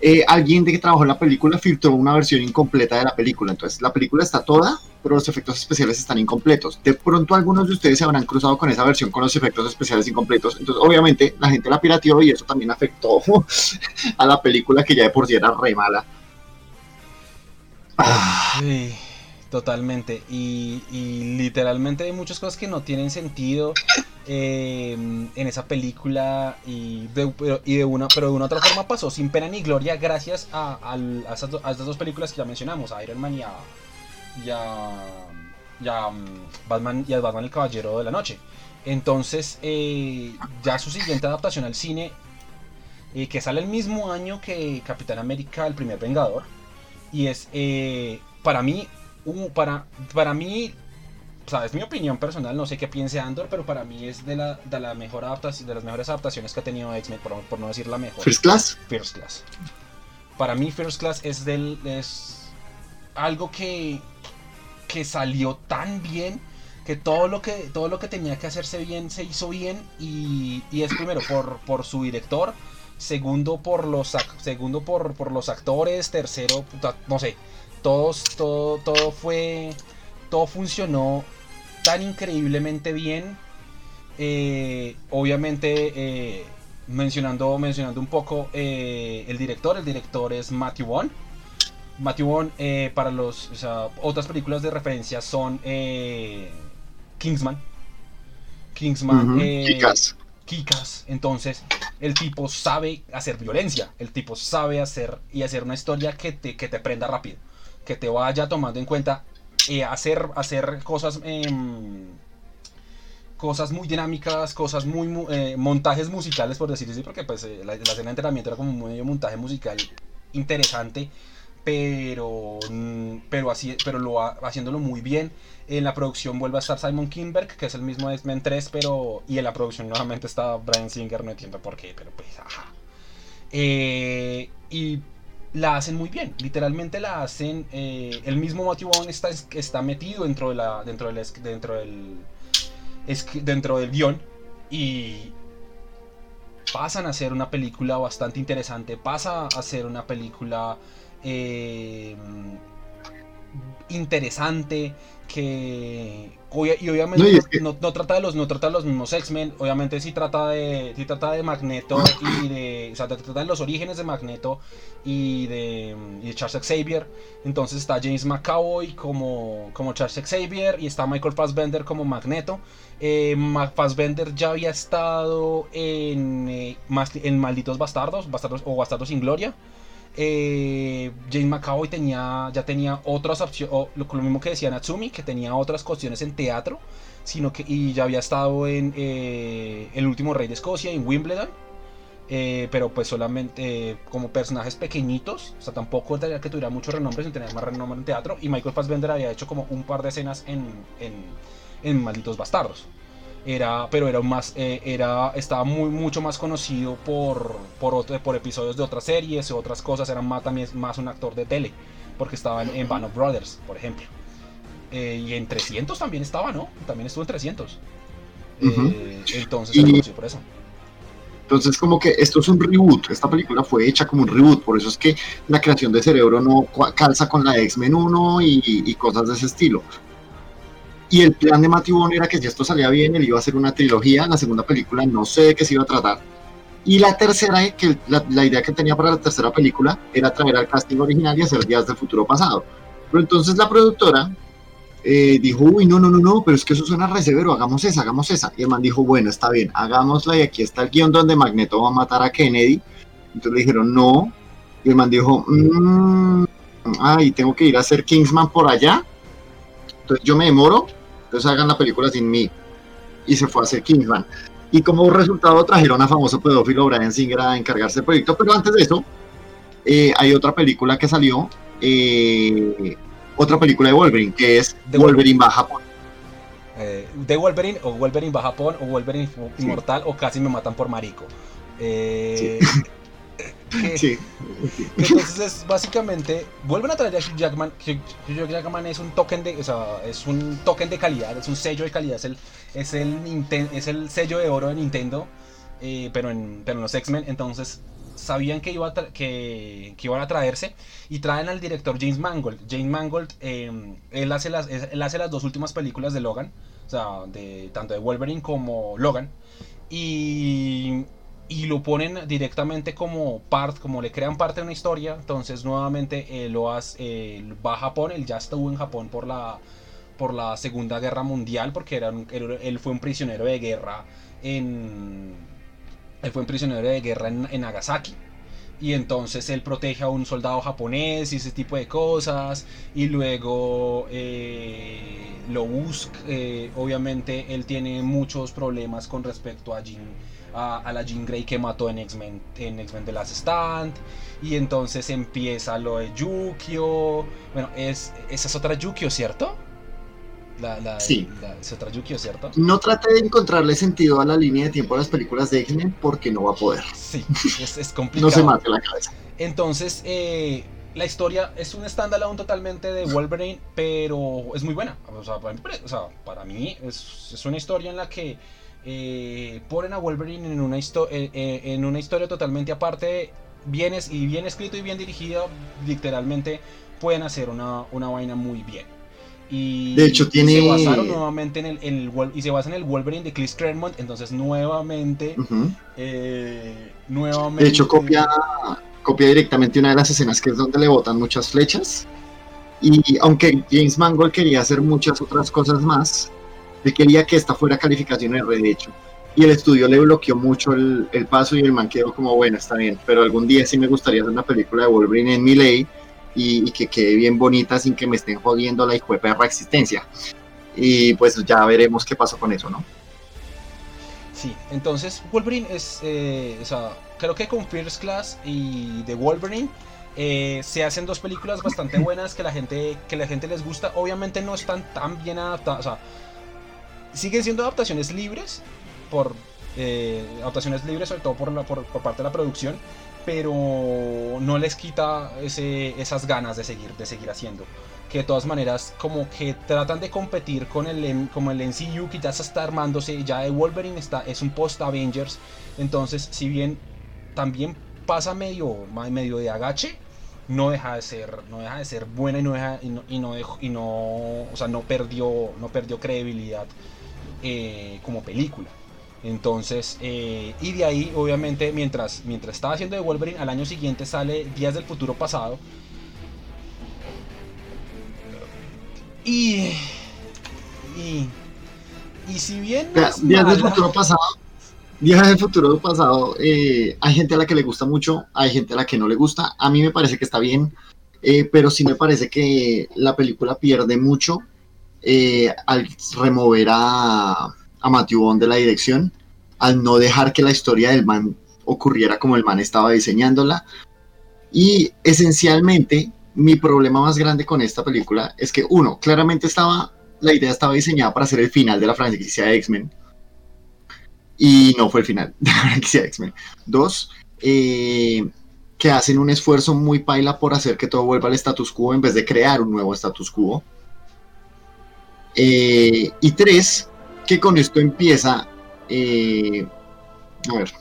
B: Eh, alguien de que trabajó en la película filtró una versión incompleta de la película. Entonces, la película está toda, pero los efectos especiales están incompletos. De pronto, algunos de ustedes se habrán cruzado con esa versión con los efectos especiales incompletos. Entonces, obviamente, la gente la pirateó y eso también afectó a la película que ya de por sí era re mala. Ah,
A: Sí, totalmente. Y, literalmente hay muchas cosas que no tienen sentido eh, en esa película y de, y de una, pero de una otra forma pasó sin pena ni gloria gracias a estas dos películas que ya mencionamos, a Iron Man y a, y a, y a, mm, Batman y a Batman el Caballero de la Noche. Entonces, eh, ya su siguiente adaptación al cine, eh, que sale el mismo año que Capitán América, el primer Vengador, y es eh, para mí para para mí o sea, es mi opinión personal no sé qué piense Andor pero para mí es de la, de la mejor adaptación de las mejores adaptaciones que ha tenido X-Men por, por no decir la mejor
B: First Class.
A: First Class para mí First Class es del es algo que que salió tan bien que todo lo que todo lo que tenía que hacerse bien se hizo bien y, y es primero por, por su director segundo por los segundo por, por los actores tercero no sé todos todo todo fue todo funcionó tan increíblemente bien Eh, obviamente eh, mencionando mencionando un poco eh, el director el director es Matthew Vaughn Matthew Vaughn eh, para los o sea, otras películas de referencia son eh, Kingsman Kingsman eh,
B: Kick-Ass.
A: Kikas. Entonces, el tipo sabe hacer violencia. El tipo sabe hacer y hacer una historia que te, que te prenda rápido. Que te vaya tomando en cuenta eh, hacer, hacer cosas. em, cosas muy dinámicas, cosas muy. mu- eh, montajes musicales, por decirlo así, porque pues eh, la, la escena de entrenamiento era como un medio montaje musical interesante. Pero, mm, pero, así, pero lo ha- haciéndolo muy bien. En la producción vuelve a estar Simon Kinberg, que es el mismo de X-Men 3, pero. Y en la producción nuevamente está Brian Singer, no entiendo por qué, pero pues, ajá. Eh, y la hacen muy bien, literalmente la hacen. eh, el mismo Matthew Vaughn está, está metido dentro, de la, dentro, del, dentro, del, dentro del guion y pasan a ser una película bastante interesante, pasa a ser una película eh, interesante, que obvia- y obviamente
B: No, y es
A: no,
B: que-
A: no- no trata de los no trata de los mismos X-Men, obviamente sí trata de sí trata de Magneto y de o sea, trata de los orígenes de Magneto y de, y de Charles Xavier. Entonces está James McAvoy como como Charles Xavier y está Michael Fassbender como Magneto. Eh, Fassbender ya había estado en, eh, en Malditos Bastardos, Bastardos o Bastardos sin Gloria. Eh, James McAvoy tenía, ya tenía otras opciones, lo, lo mismo que decía Natsumi, que tenía otras cuestiones en teatro, sino que y ya había estado en eh, El último rey de Escocia, en Wimbledon, eh, pero pues solamente como personajes pequeñitos, o sea, tampoco tenía que tuviera mucho renombre, sin tener más renombre en teatro, y Michael Fassbender había hecho como un par de escenas en, en, en Malditos Bastardos. Era, pero era más, eh, era, estaba muy, mucho más conocido por, por, otro- por episodios de otras series otras cosas, era más, también más un actor de tele, porque estaba en, en Band of Brothers, por ejemplo. Eh, y en 300 también estaba, ¿no? También estuvo en 300.
B: Ujú.
A: Eh, entonces
B: Y-
A: era conocido por eso.
B: Entonces, como que esto es un reboot. Esta película fue hecha como un reboot. Por eso es que la creación de Cerebro no calza con la X-Men 1 y, y cosas de ese estilo. Y el plan de Matthew Vaughn era que si esto salía bien, él iba a hacer una trilogía. La segunda película no sé de qué se iba a tratar. Y la tercera, que la, la idea que tenía para la tercera película era traer al casting original y hacer días del futuro pasado. Pero entonces la productora eh, dijo, uy, no, no, no, no, pero es que eso suena re severo, hagamos esa, hagamos esa. Y el man dijo, bueno, está bien, hagámosla y aquí está el guion donde Magneto va a matar a Kennedy. Entonces le dijeron, no. Y el man dijo, mmm, ay, tengo que ir a hacer Kingsman por allá. Entonces yo me demoro, entonces hagan la película sin mí. Y se fue a hacer Kingsman. Y como resultado trajeron a famoso pedófilo Brian Singer a encargarse del proyecto. Pero antes de eso, eh, hay otra película que salió, eh, otra película de Wolverine, que es Wolverine va a Japón.
A: Eh, de Wolverine o Wolverine va a Japón o Wolverine inmortal o casi me matan por marico. Eh, que-
B: Sí.
A: Entonces es básicamente vuelven a traer a Hugh Jackman. Hugh, Jackman es un token de, o sea, es un token de calidad, es un sello de calidad, es el, es el, es el sello de oro de Nintendo, eh, pero en, pero en los X-Men. Entonces sabían que, iba a que, que iban a traerse y traen al director James Mangold. James Mangold, eh, él hace las, él hace las dos últimas películas de Logan, o sea, de tanto de Wolverine como Logan y y lo ponen directamente como part, como le crean parte de una historia. Entonces nuevamente eh, lo hace, eh, va a Japón, él ya estuvo en Japón por la por la Segunda Guerra Mundial porque era él, fue un prisionero de guerra en él fue un prisionero de guerra en, en Nagasaki y entonces él protege a un soldado japonés y ese tipo de cosas y luego eh, lo busca eh, obviamente él tiene muchos problemas con respecto a Jean a, a la Jean Grey que mató en X-Men en X-Men The Last Stand y entonces empieza lo de Yukio bueno es esa es otra Yukio cierto la, la,
B: Sí.
A: la- es otra Yukio cierto
B: No trate de encontrarle sentido a la línea de tiempo de las películas de X-Men porque no va a poder.
A: sí es, es complicado
B: No se mate la cabeza.
A: Entonces, eh, la historia es un standalone totalmente de Wolverine, pero es muy buena. O sea, para mí, o sea, para mí es, es una historia en la que eh, ponen a Wolverine en una, eh, en una historia totalmente aparte, bien, es- y bien escrito y bien dirigido, literalmente pueden hacer una, una vaina muy bien. Y,
B: De hecho,
A: y
B: tiene-
A: se basaron nuevamente en el, en y se basa en el Wolverine de Chris Claremont, entonces nuevamente, eh, nuevamente...
B: De hecho, copia, copia directamente una de las escenas que es donde le botan muchas flechas. Y aunque James Mangold quería hacer muchas otras cosas más, él quería que esta fuera calificación de hecho. Y el estudio le bloqueó mucho el, el paso y el man quedó como, bueno, está bien, pero algún día sí me gustaría hacer una película de Wolverine en mi ley y, y que quede bien bonita sin que me estén jodiendo la hijo de perra existencia. Y pues ya veremos qué pasó con eso, ¿no?
A: Sí, entonces Wolverine es, eh, o sea, creo que con First Class y The Wolverine eh, se hacen dos películas bastante buenas que la gente que la gente les gusta. Obviamente no están tan bien adaptadas, o sea, siguen siendo adaptaciones libres por eh, adaptaciones libres sobre todo por, la, por, por parte de la producción, pero no les quita ese, esas ganas de seguir de seguir haciendo. Que de todas maneras como que tratan de competir con el como el MCU que ya se está armándose, ya de Wolverine está es un post Avengers, entonces si bien también pasa medio medio de agache, no deja de ser, no deja de ser buena y no deja, y no, y no, y no, o sea, no perdió, no perdió credibilidad eh, como película. Entonces, eh, y de ahí, obviamente, mientras, mientras estaba haciendo de Wolverine, al año siguiente sale Días del Futuro Pasado. Y. Y. Y si bien. no es
B: Días del futuro pasado. Días del futuro pasado. eh, hay gente a la que le gusta mucho, hay gente a la que no le gusta. A mí me parece que está bien, eh, pero sí me parece que la película pierde mucho eh, al remover a, a Matthew Bond de la dirección, al no dejar que la historia del man ocurriera como el man estaba diseñándola. Y esencialmente, mi problema más grande con esta película es que, uno, claramente estaba, la idea estaba diseñada para ser el final de la franquicia de X-Men. Y no fue el final de la franquicia de X-Men. Dos, eh, que hacen un esfuerzo muy paila por hacer que todo vuelva al status quo en vez de crear un nuevo status quo. Eh, y tres, que con esto empieza. eh, a ver.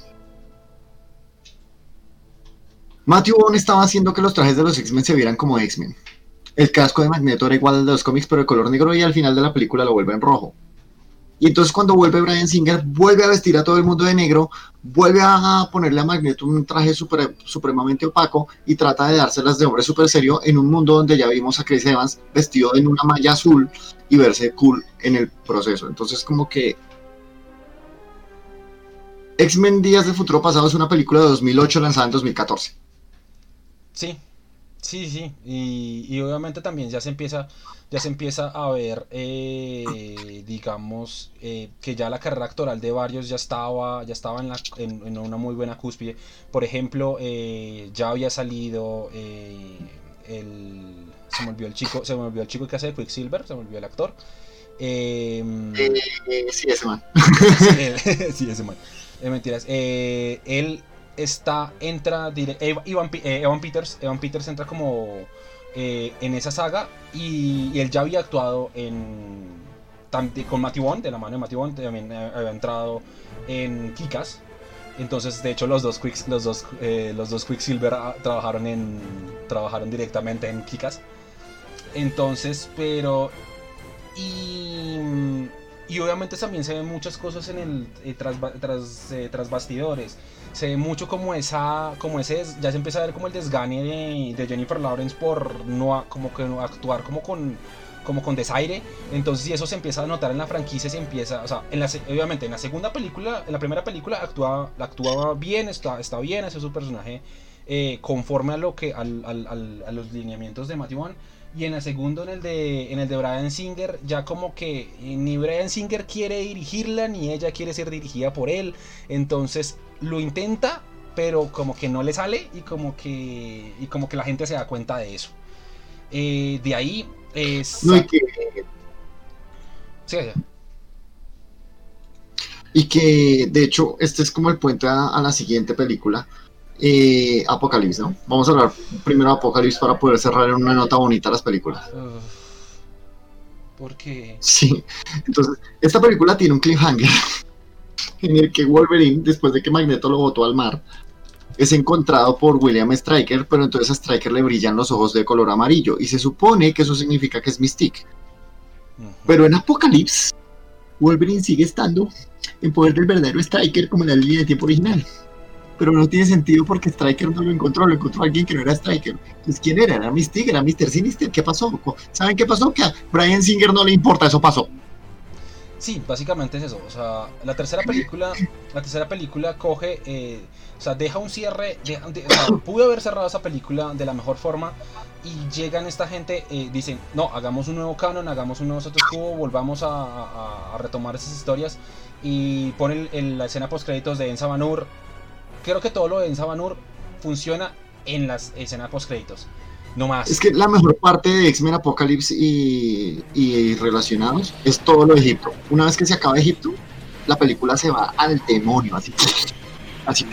B: Matthew Vaughn estaba haciendo que los trajes de los X-Men se vieran como X-Men. El casco de Magneto era igual al de los cómics, pero de color negro, y al final de la película lo vuelve en rojo. Y entonces cuando vuelve Brian Singer, vuelve a vestir a todo el mundo de negro, vuelve a ponerle a Magneto un traje supremamente opaco y trata de dárselas de hombre súper serio en un mundo donde ya vimos a Chris Evans vestido en una malla azul y verse cool en el proceso. Entonces como que X-Men Días del Futuro Pasado es una película de 2008 lanzada en 2014.
A: Sí, sí, sí. Y, y obviamente también ya se empieza, ya se empieza a ver, eh, digamos, eh, que ya la carrera actoral de varios ya estaba, ya estaba en, una muy buena cúspide. Por ejemplo, eh, ya había salido el. Se me olvidó el chico, se me olvidó el chico que hace de Quicksilver, se me olvidó el actor. Em,
B: Eh, sí, ese man.
A: sí, él- sí, ese man. Eh, mentiras. Eh, él está, entra, Evan, eh, Evan Peters, Evan Peters entra como eh, en esa saga y, y él ya había actuado en con Matthew Vaughn, de la mano de Matthew Vaughn, también eh, había entrado en Kikas. Entonces, de hecho, los dos Quicks, los dos, eh, los dos Quicksilver ah, trabajaron en, trabajaron directamente en Kikas. Entonces, pero y, y obviamente también se ven muchas cosas en el eh, tras, tras, eh, tras bastidores. Se ve mucho como esa, como ese, ya se empieza a ver como el desgane de, de Jennifer Lawrence por no como que no actuar como con como con desaire. Entonces, si eso se empieza a notar en la franquicia, se empieza, o sea, en la, obviamente en la segunda película, en la primera película actúa, actuaba bien, está, está bien, es su personaje eh, conforme a lo que al, a los lineamientos de Matthew Vaughn. Y en el segundo, en el de, en el de Brian Singer, ya como que ni Brian Singer quiere dirigirla, ni ella quiere ser dirigida por él. Entonces lo intenta, pero como que no le sale y como que, y como que la gente se da cuenta de eso. Eh, de ahí
B: No, y que
A: Sí.
B: Y que de hecho este es como el puente a, a la siguiente película, eh, Apocalipsis, ¿no? Vamos a hablar primero de Apocalipsis para poder cerrar en una nota bonita las películas.
A: Porque...
B: Sí, entonces esta película tiene un cliffhanger en el que Wolverine, después de que Magneto lo botó al mar, es encontrado por William Stryker, pero entonces a Stryker le brillan los ojos de color amarillo y se supone que eso significa que es Mystique. Pero en Apocalipsis, Wolverine sigue estando en poder del verdadero Striker como en la línea de tiempo original. Pero no tiene sentido porque Striker no lo encontró, lo encontró alguien que no era Striker. Entonces, ¿quién era? Era Mystique, era Mr. Sinister. ¿Qué pasó? ¿Saben qué pasó? Que a Brian Singer no le importa, eso pasó.
A: Sí, básicamente es eso. O sea, la tercera película, la tercera película coge, eh, o sea, deja un cierre, deja- de- o sea, pudo haber cerrado esa película de la mejor forma y llegan esta gente, eh, dicen, no, hagamos un nuevo canon, hagamos un nuevo status quo, volvamos a, a- a retomar esas historias y ponen el- la escena post créditos de Ensa Banur. Creo que todo lo de Ensa Banur funciona en las escenas post créditos. No más.
B: Es que la mejor parte de X-Men Apocalypse y, y relacionados es todo lo de Egipto. Una vez que se acaba Egipto, la película se va al demonio, así. Así.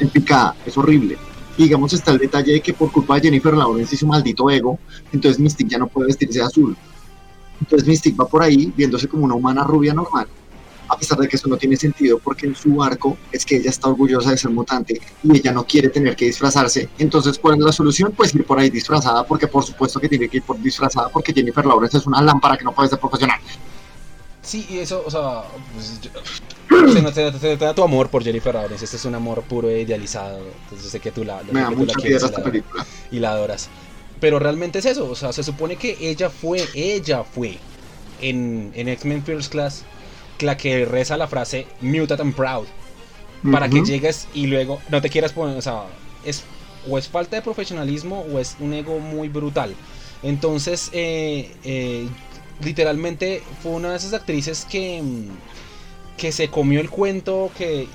B: En picada, es horrible. Y digamos está el detalle de que por culpa de Jennifer Lawrence y su maldito ego, entonces Mystique ya no puede vestirse de azul. Entonces Mystique va por ahí viéndose como una humana rubia normal. a pesar de que eso no tiene sentido porque en su arco es que ella está orgullosa de ser mutante y ella no quiere tener que disfrazarse. Entonces, ¿cuál es la solución? Pues ir por ahí disfrazada, porque por supuesto que tiene que ir por disfrazada porque Jennifer Lawrence es una lámpara que no puede ser profesional.
A: Sí, y eso, o sea, pues, yo- se, nota- se- se te da tu amor por Jennifer Lawrence. Este es un amor puro e idealizado. Entonces sé que tú la,
B: Me da
A: la
B: mucha
A: quieres y
B: esta
A: la-
B: película.
A: y la adoras. Pero realmente es eso, o sea, se supone que ella fue, ella fue en, en X-Men First Class la que reza la frase Mutant and Proud. Para que llegues y luego no te quieras poner, o sea, es, o es falta de profesionalismo o es un ego muy brutal. Entonces, eh, eh, literalmente fue una de esas actrices que, mm, que se comió el cuento, que,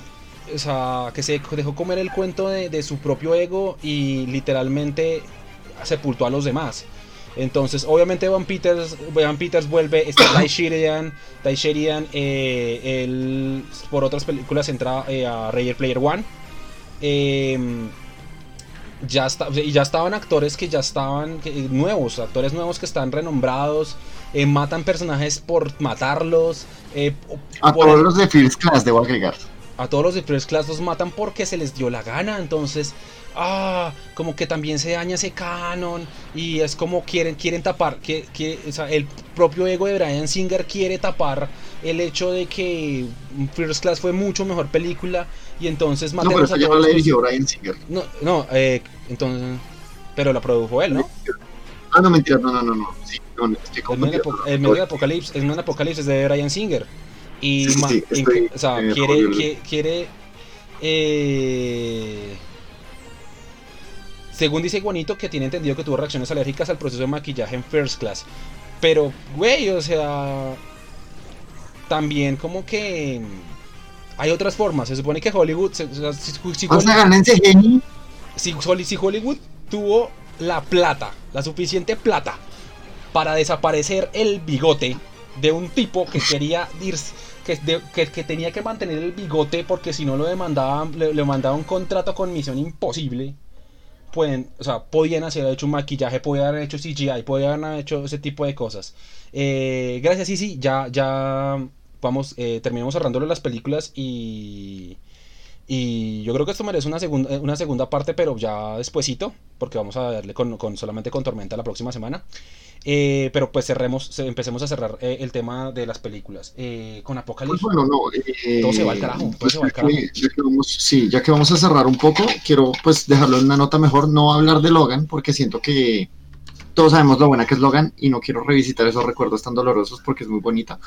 A: o sea, que se dejó comer el cuento de, de su propio ego y literalmente sepultó a los demás. Entonces, obviamente Evan Peters, Peters vuelve, está Ty Sheridan, Ty Sheridan, eh, él por otras películas entra eh, a Ready Player One. Em, ya está, y ya estaban actores que ya estaban que- nuevos, actores nuevos que están renombrados, eh, matan personajes por matarlos, eh,
B: A
A: por-
B: todos los de First Class debo agregar.
A: a todos los de First Class los matan porque se les dio la gana. Entonces, ah, como que también se daña ese canon. Y es como quieren, quieren tapar. Que, que, o sea, el propio ego de Brian Singer quiere tapar el hecho de que First Class fue mucho mejor película. Y entonces
B: No, pero eso ya no la dirigió Brian Singer.
A: No, no, eh, entonces. Pero la produjo él, ¿no?
B: Ah, no, mentira, no, no, no, no. Sí,
A: El apo- el medio de Apocalipsis, el Apocalipsis es de Brian Singer. Y
B: Sí, sí,
A: ma-
B: sí,
A: en-
B: estoy,
A: o sea,
B: eh,
A: quiere, quiere eh, según dice Juanito que tiene entendido que tuvo reacciones alérgicas al proceso de maquillaje en First Class. Pero, güey, o sea, también como que hay otras formas. Se supone que Hollywood, se- o sea, si- si
B: Vas
A: Hollywood-
B: a ganar ese genio.
A: si, Holly- si Hollywood tuvo la plata, la suficiente plata para desaparecer el bigote de un tipo que quería irse, que, de- que- que tenía que mantener el bigote porque si no lo demandaban, le, le mandaba un contrato con Misión Imposible. Pueden, o sea, podían hacer hecho un maquillaje, podían haber hecho CGI, podían haber hecho ese tipo de cosas. Eh, gracias, sí, ya, ya vamos, eh, terminamos cerrándolo las películas y y yo creo que esto merece una segunda, una segunda parte, pero ya despuesito, porque vamos a darle con, con- solamente con Tormenta la próxima semana. Eh, pero pues cerremos, empecemos a cerrar eh, el tema de las películas. Eh, con
B: Pues
A: Apocalipsis.
B: bueno, no.
A: Todo se va al carajo,
B: pues
A: se va al
B: ya
A: carajo.
B: que- ya que vamos- sí, ya que vamos a cerrar un poco, quiero pues dejarlo en una nota mejor, no hablar de Logan, porque siento que todos sabemos lo buena que es Logan y no quiero revisitar esos recuerdos tan dolorosos porque es muy bonita.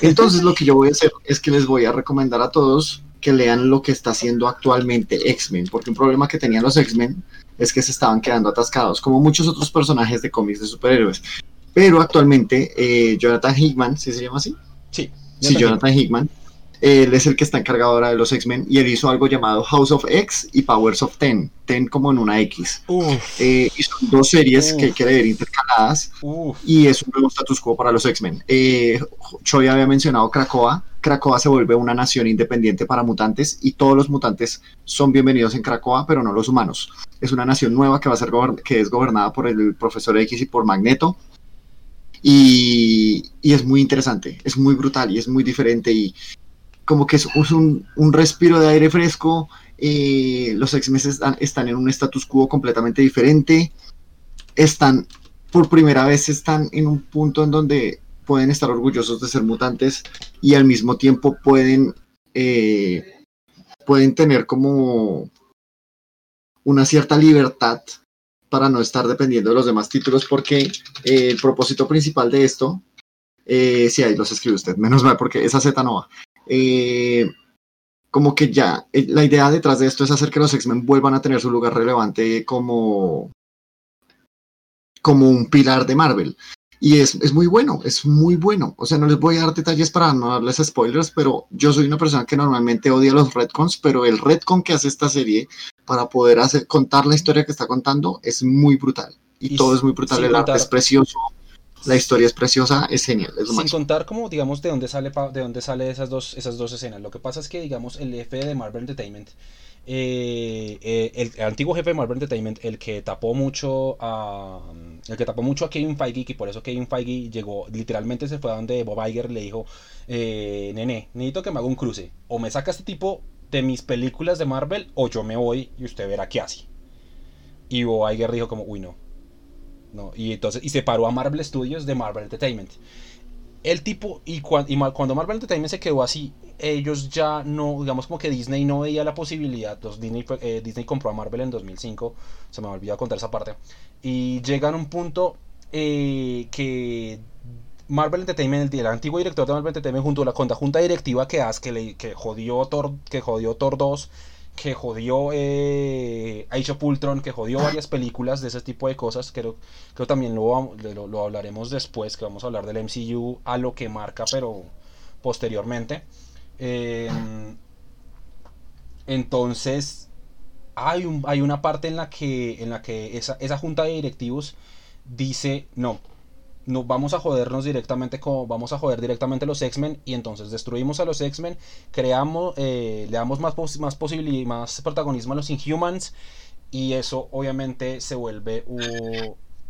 B: Entonces lo que yo voy a hacer es que les voy a recomendar a todos que lean lo que está haciendo actualmente X-Men, porque un problema que tenían los X-Men es que se estaban quedando atascados, como muchos otros personajes de cómics de superhéroes. Pero actualmente eh, Jonathan Hickman, ¿sí se llama así?
A: Sí,
B: Sí, Jonathan Hickman. Él es el que está encargado ahora de los X-Men y él hizo algo llamado House of X y Powers of Ten. Ten como en una X. Eh, y son dos series
A: Uf.
B: que leer intercaladas
A: uf.
B: y es un nuevo status quo para los X-Men. Eh, Choi había mencionado Krakoa. Krakoa se vuelve una nación independiente para mutantes y todos los mutantes son bienvenidos en Krakoa, pero no los humanos. Es una nación nueva que va a ser que es gobernada por el profesor X y por Magneto. Y, y es muy interesante, es muy brutal y es muy diferente y como que es, es un, un respiro de aire fresco. eh, los X-Men están, están en un status quo completamente diferente. Están por primera vez están en un punto en donde pueden estar orgullosos de ser mutantes y al mismo tiempo pueden, eh, pueden tener como una cierta libertad para no estar dependiendo de los demás títulos porque eh, el propósito principal de esto, eh, sí, ahí los escribe usted, menos mal porque esa Z no va. Como que ya, la idea detrás de esto es hacer que los X-Men vuelvan a tener su lugar relevante como, como un pilar de Marvel. Y es, es muy bueno, es muy bueno. O sea, no les voy a dar detalles para no darles spoilers, pero yo soy una persona que normalmente odia los retcons, pero el retcon que hace esta serie para poder hacer, contar la historia que está contando es muy brutal. Y,
A: Y
B: todo es muy brutal. El arte es precioso, la historia es preciosa, es genial. Es lo
A: Sin contar como digamos de dónde sale de dónde sale esas dos esas dos escenas. Lo que pasa es que digamos el F de Marvel Entertainment eh, eh, el, antiguo jefe de Marvel Entertainment, el que tapó mucho a el que tapó mucho a Kevin Feige, y por eso Kevin Feige llegó, literalmente se fue a donde Bob Iger le dijo, eh, nene, necesito que me haga un cruce, o me saca este tipo de mis películas de Marvel, o yo me voy y usted verá qué hace. Y Bob Iger dijo como, uy no, no, y entonces, y separó a Marvel Studios de Marvel Entertainment. El tipo, y, cuando Marvel Entertainment se quedó así, ellos ya no, digamos como que Disney no veía la posibilidad, los Disney, eh, Disney compró a Marvel en 2005, se me olvidó contar esa parte, y llegan a un punto eh, que Marvel Entertainment, el, antiguo director de Marvel Entertainment, junto a la junta directiva que, hace, que, le, que, jodió Thor, que jodió Thor 2, que jodió eh, Age of que jodió varias películas de ese tipo de cosas, creo, creo también lo, lo, hablaremos después, que vamos a hablar del MCU a lo que marca, pero posteriormente. Eh, entonces, hay, hay una parte en la que, en la que esa, esa junta de directivos dice, no, no vamos a jodernos directamente con, vamos a joder directamente los X-Men y entonces destruimos a los X-Men, creamos, eh, le damos más, más posibilidad, más protagonismo a los Inhumans y eso obviamente se vuelve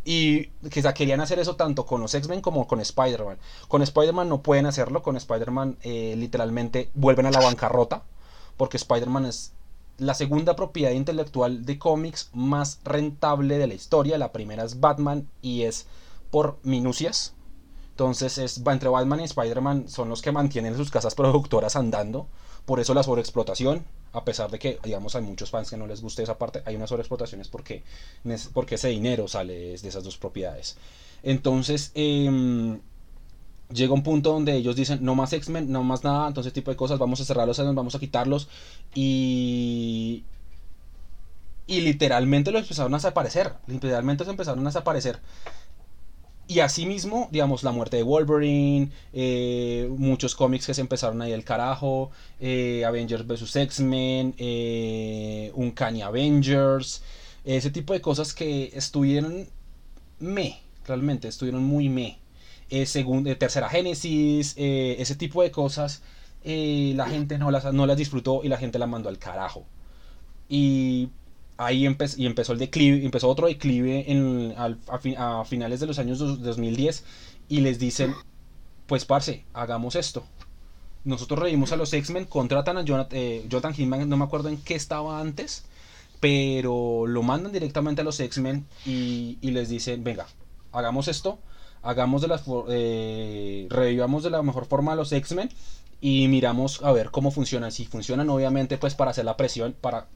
A: y o querían hacer eso tanto con los X-Men como con Spider-Man. Con Spider-Man no pueden hacerlo, con Spider-Man eh, literalmente vuelven a la bancarrota porque Spider-Man es la segunda propiedad intelectual de cómics más rentable de la historia. La primera es Batman y es por minucias. Entonces es entre Batman y Spider-Man son los que mantienen sus casas productoras andando. Por eso la sobreexplotación, a pesar de que digamos hay muchos fans que no les guste esa parte, hay una sobreexplotación es porque, porque ese dinero sale de esas dos propiedades. Entonces em, llega un punto donde ellos dicen no más X-Men, no más nada, entonces tipo de cosas, vamos a cerrar los vamos a quitarlos y y literalmente los empezaron a desaparecer, literalmente se empezaron a desaparecer. Y asimismo, digamos, la muerte de Wolverine, eh, muchos cómics que se empezaron ahí el carajo, eh, Avengers vs. X-Men, eh, Uncanny Avengers, ese tipo de cosas que estuvieron me, realmente estuvieron muy me. Eh, eh, tercera Génesis, ese tipo de cosas, la gente no las, no las disfrutó y la gente la mandó al carajo. Y ahí empe- y empezó el declive, empezó otro declive en, a, fi- a finales de los años dos- 2010 y les dicen, pues parce, hagamos esto. Nosotros reímos a los X-Men, contratan a Jonathan, eh, Jonathan no me acuerdo en qué estaba antes, pero lo mandan directamente a los X-Men y, les dicen, venga, hagamos esto, hagamos de for- eh, revivamos de la mejor forma a los X-Men y miramos a ver cómo funcionan. Si funcionan, obviamente, pues para hacer la presión para,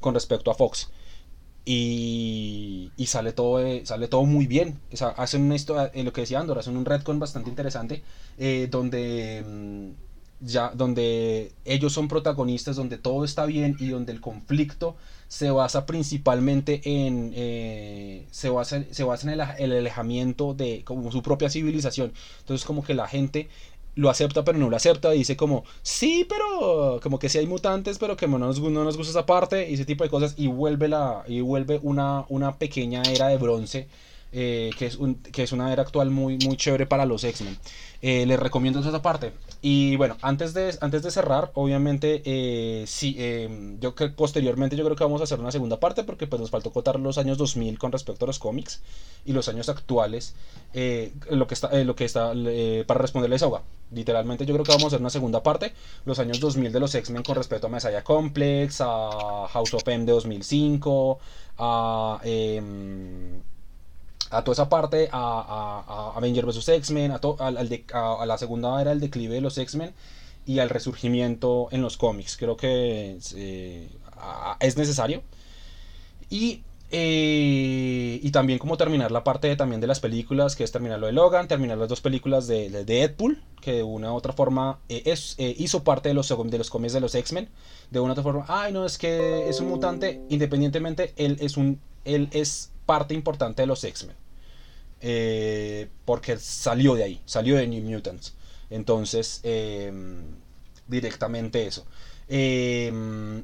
A: con respecto a Fox. Y, y sale todo eh, sale todo muy bien. Hacen una historia, eh, lo que decía Andor, hacen un retcon bastante interesante eh, donde mm, ya donde ellos son protagonistas, donde todo está bien y donde el conflicto se basa principalmente en eh, se basa, se basa en el, el alejamiento de como su propia civilización. Entonces como que la gente lo acepta pero no lo acepta, dice como, sí, pero como que sí hay mutantes, pero que no nos, no nos gusta esa parte y ese tipo de cosas y vuelve, la, y vuelve una, una pequeña era de bronce. Eh, que, es un, que es una era actual muy, muy chévere para los X-Men. Eh, les recomiendo esa parte. Y bueno, antes de, antes de cerrar, obviamente, eh, sí, eh, yo creo posteriormente yo creo que vamos a hacer una segunda parte porque pues nos faltó contar los años 2000 con respecto a los cómics y los años actuales. lo que está, lo que está para responderle a Sauga. Literalmente yo creo que vamos a hacer una segunda parte, los años 2000 de los X-Men con respecto a Messiah Complex, a House of M de 2005, a... a toda esa parte, a, a, a Avenger vs. X-Men, a, a, la segunda era el declive de los X-Men y al resurgimiento en los cómics. Creo que eh, es necesario. Y, eh, y también como terminar la parte de, también de las películas, que es terminar lo de Logan, terminar las dos películas de, de Deadpool, que de una u otra forma eh, es, eh, hizo parte de los, de los cómics de los X-Men. De una u otra forma, ay no, es que es un mutante, independientemente, él es, un, él es parte importante de los X-Men. Eh, porque salió de ahí, salió de New Mutants. Entonces, eh, directamente eso. Eh,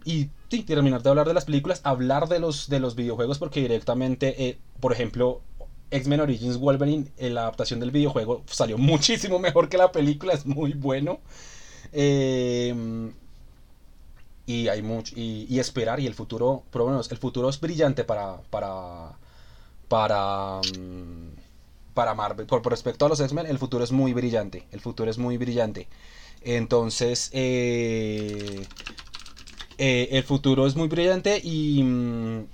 A: y terminar de hablar de las películas, hablar de los, de los videojuegos, porque directamente, eh, por ejemplo, X-Men Origins Wolverine, eh, la adaptación del videojuego salió muchísimo mejor que la película, es muy bueno. Eh, y hay mucho y, esperar y el futuro, por lo menos el futuro es brillante para para para mm, para Marvel. Por, respecto a los X-Men, el futuro es muy brillante. El futuro es muy brillante. Entonces, eh, eh, el futuro es muy brillante y, mm,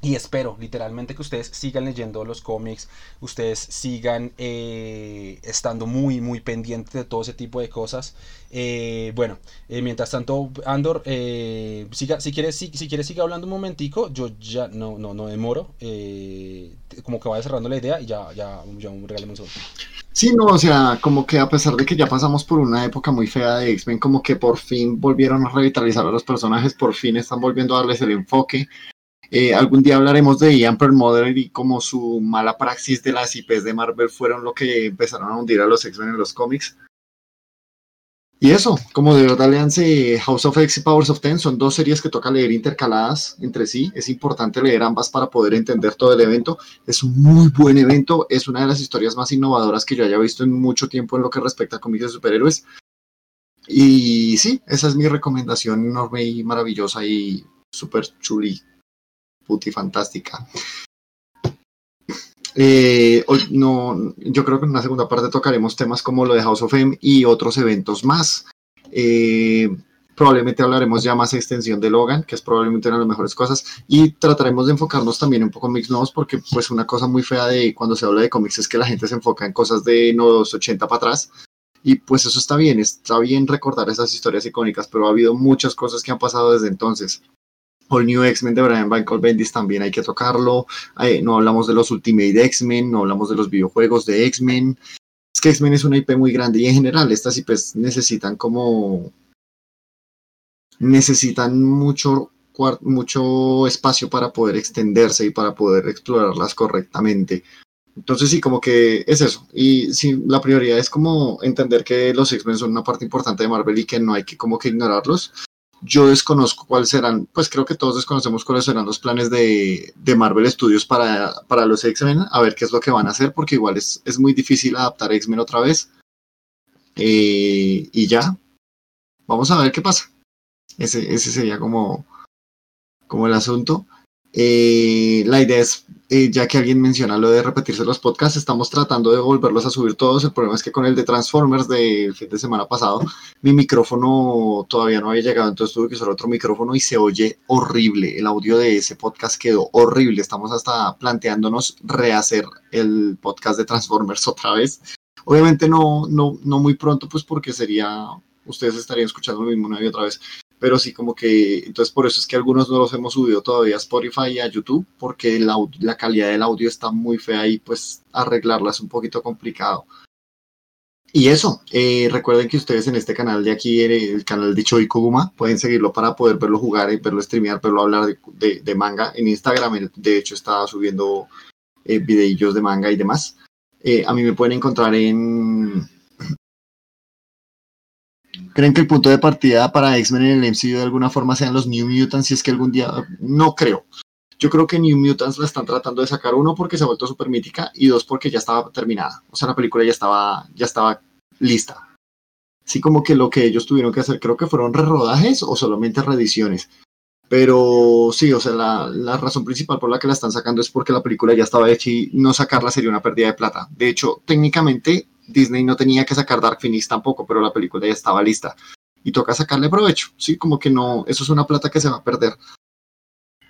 A: y espero literalmente que ustedes sigan leyendo los cómics, ustedes sigan eh, estando muy, muy pendientes de todo ese tipo de cosas. Eh, bueno, eh, mientras tanto, Andor, eh, siga, si quieres, si, si quieres siga hablando un momentico, yo ya no, no, no demoro, eh, como que vaya cerrando la idea y ya, ya, ya regálame un segundo.
B: Sí, no, o sea, como que a pesar de que ya pasamos por una época muy fea de X-Men, como que por fin volvieron a revitalizar a los personajes, por fin están volviendo a darles el enfoque. Eh, algún día hablaremos de Ian Perlmutter y cómo su mala praxis de las IPs de Marvel fueron lo que empezaron a hundir a los X-Men en los cómics. Y eso, como de verdad leanse House of X y Powers of Ten, son dos series que toca leer intercaladas entre sí. Es importante leer ambas para poder entender todo el evento. Es un muy buen evento, es una de las historias más innovadoras que yo haya visto en mucho tiempo en lo que respecta a cómics de superhéroes. Y sí, esa es mi recomendación enorme y maravillosa y súper chuli, puti fantástica. Eh, no, yo creo que en una segunda parte tocaremos temas como lo de House of M y otros eventos más. Eh, probablemente hablaremos ya más extensión de Logan, que es probablemente una de las mejores cosas, y trataremos de enfocarnos también un poco en cómics nuevos, porque pues una cosa muy fea de cuando se habla de cómics es que la gente se enfoca en cosas de los 80 para atrás, y pues eso está bien, está bien recordar esas historias icónicas, pero ha habido muchas cosas que han pasado desde entonces. All New X-Men de Brian Michael Bendis también hay que tocarlo. Eh, no hablamos de los Ultimate X-Men, no hablamos de los videojuegos de X-Men. Es que X-Men es una IP muy grande y en general estas IPs necesitan como... necesitan mucho, mucho espacio para poder extenderse y para poder explorarlas correctamente. Entonces sí, como que es eso. Y sí, la prioridad es como entender que los X-Men son una parte importante de Marvel y que no hay que como que ignorarlos. Yo desconozco cuáles serán, pues creo que todos desconocemos cuáles serán los planes de, de Marvel Studios para, para los X-Men, a ver qué es lo que van a hacer, porque igual es, es muy difícil adaptar X-Men otra vez. Eh, y ya, vamos a ver qué pasa. Ese, ese sería como, como el asunto. Eh, la idea es, eh, ya que alguien menciona lo de repetirse los podcasts, estamos tratando de volverlos a subir todos. El problema es que con el de Transformers del fin de semana pasado, mi micrófono todavía no había llegado, entonces tuve que usar otro micrófono y se oye horrible. El audio de ese podcast quedó horrible. Estamos hasta planteándonos rehacer el podcast de Transformers otra vez. Obviamente no, no, no muy pronto, pues porque sería, ustedes estarían escuchando lo mismo una y otra vez pero sí como que, entonces por eso es que algunos no los hemos subido todavía a Spotify y a YouTube, porque la calidad del audio está muy fea y pues arreglarla es un poquito complicado. Y eso, eh, recuerden que ustedes en este canal de aquí, el, canal de Choi Koguma, pueden seguirlo para poder verlo jugar, y verlo streamear, verlo hablar de, de- de manga. En Instagram, de hecho, está subiendo eh, videillos de manga y demás. Eh, a mí me pueden encontrar en, ¿Creen que el punto de partida para X-Men en el MCU de alguna forma sean los New Mutants? Si es que algún día. No creo. Yo creo que New Mutants la están tratando de sacar, uno, porque se ha vuelto súper mítica, y dos, porque ya estaba terminada. O sea, la película ya estaba, ya estaba lista. Sí, como que lo que ellos tuvieron que hacer, creo que fueron rerodajes o solamente reediciones. Pero sí, o sea, la, la razón principal por la que la están sacando es porque la película ya estaba hecha y no sacarla sería una pérdida de plata. De hecho, técnicamente Disney no tenía que sacar Dark Phoenix tampoco, pero la película ya estaba lista. Y toca sacarle provecho, ¿sí? Como que no, eso es una plata que se va a perder.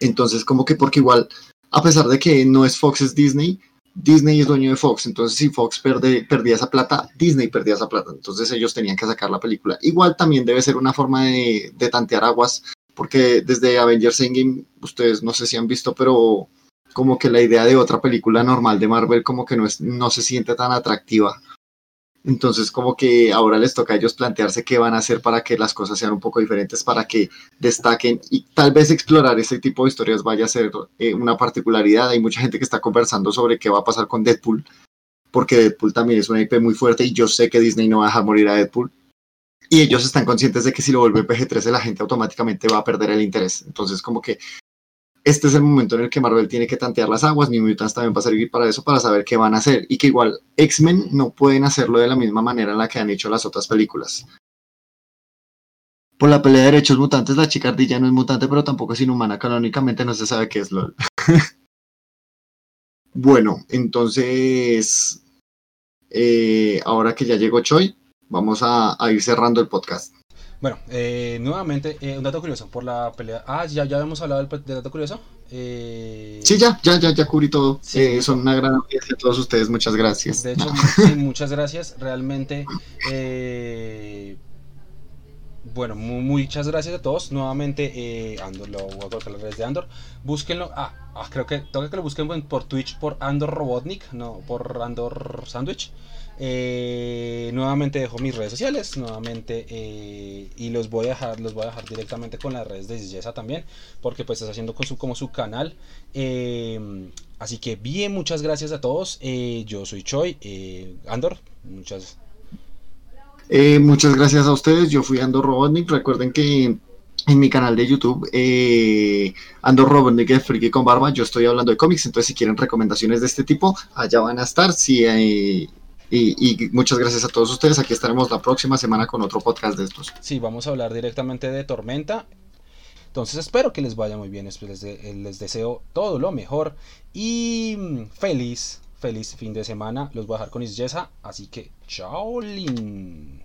B: Entonces, como que porque igual, a pesar de que no es Fox, es Disney, Disney es dueño de Fox. Entonces, si Fox perde, perdía esa plata, Disney perdía esa plata. Entonces, ellos tenían que sacar la película. Igual también debe ser una forma de, de tantear aguas, porque desde Avengers Endgame, ustedes no sé si han visto, pero como que la idea de otra película normal de Marvel como que no, es, no se siente tan atractiva. Entonces, como que ahora les toca a ellos plantearse qué van a hacer para que las cosas sean un poco diferentes, para que destaquen y tal vez explorar ese tipo de historias vaya a ser eh, una particularidad. Hay mucha gente que está conversando sobre qué va a pasar con Deadpool, porque Deadpool también es una IP muy fuerte y yo sé que Disney no va a dejar morir a Deadpool. Y ellos están conscientes de que si lo vuelve PG-13 la gente automáticamente va a perder el interés. Entonces, como que este es el momento en el que Marvel tiene que tantear las aguas, New Mutants también va a servir para eso, para saber qué van a hacer. Y que igual X-Men no pueden hacerlo de la misma manera en la que han hecho las otras películas. por la pelea de derechos mutantes, la chica ardilla no es mutante, pero tampoco es inhumana. Canónicamente no se sabe qué es LOL. bueno, entonces, eh, ahora que ya llegó Choi, vamos a, a ir cerrando el podcast.
A: Bueno, eh, nuevamente, eh, un dato curioso por la pelea. Ah, ya, ya habíamos hablado del, del dato curioso. Eh,
B: Sí, ya, ya, ya, ya cubrí todo.
A: Sí.
B: Eh, son una gran audiencia a todos ustedes, muchas gracias.
A: De hecho, sí, muchas gracias. Realmente, eh, bueno, mu- muchas gracias a todos. Nuevamente, eh, Andor, lo voy a colocar las redes de Andor. Búsquenlo. Ah, ah, creo que toca que lo busquen en- por Twitch por Andor Robotnik, no por Andor Sandwich. Eh, nuevamente dejo mis redes sociales, nuevamente eh, y los voy a dejar, los voy a dejar directamente con las redes de Yesa también, porque pues está haciendo con su, como su canal. Eh, así que bien, muchas gracias a todos. Yo soy Choi, Andor, muchas
B: muchas gracias a ustedes. Yo fui Ando Robotnik. Recuerden que en mi canal de YouTube, eh, Ando Robotnik de Friki con Barba, yo estoy hablando de cómics. Entonces, si quieren recomendaciones de este tipo, allá van a estar. Sí, eh, y, y muchas gracias a todos ustedes. Aquí estaremos la próxima semana con otro podcast de estos.
A: Sí, vamos a hablar directamente de Tormenta. Entonces espero que les vaya muy bien. de- les deseo todo lo mejor. Y mm, feliz, feliz fin de semana. Los voy a dejar con Isyesa. Así que, chao, Lin.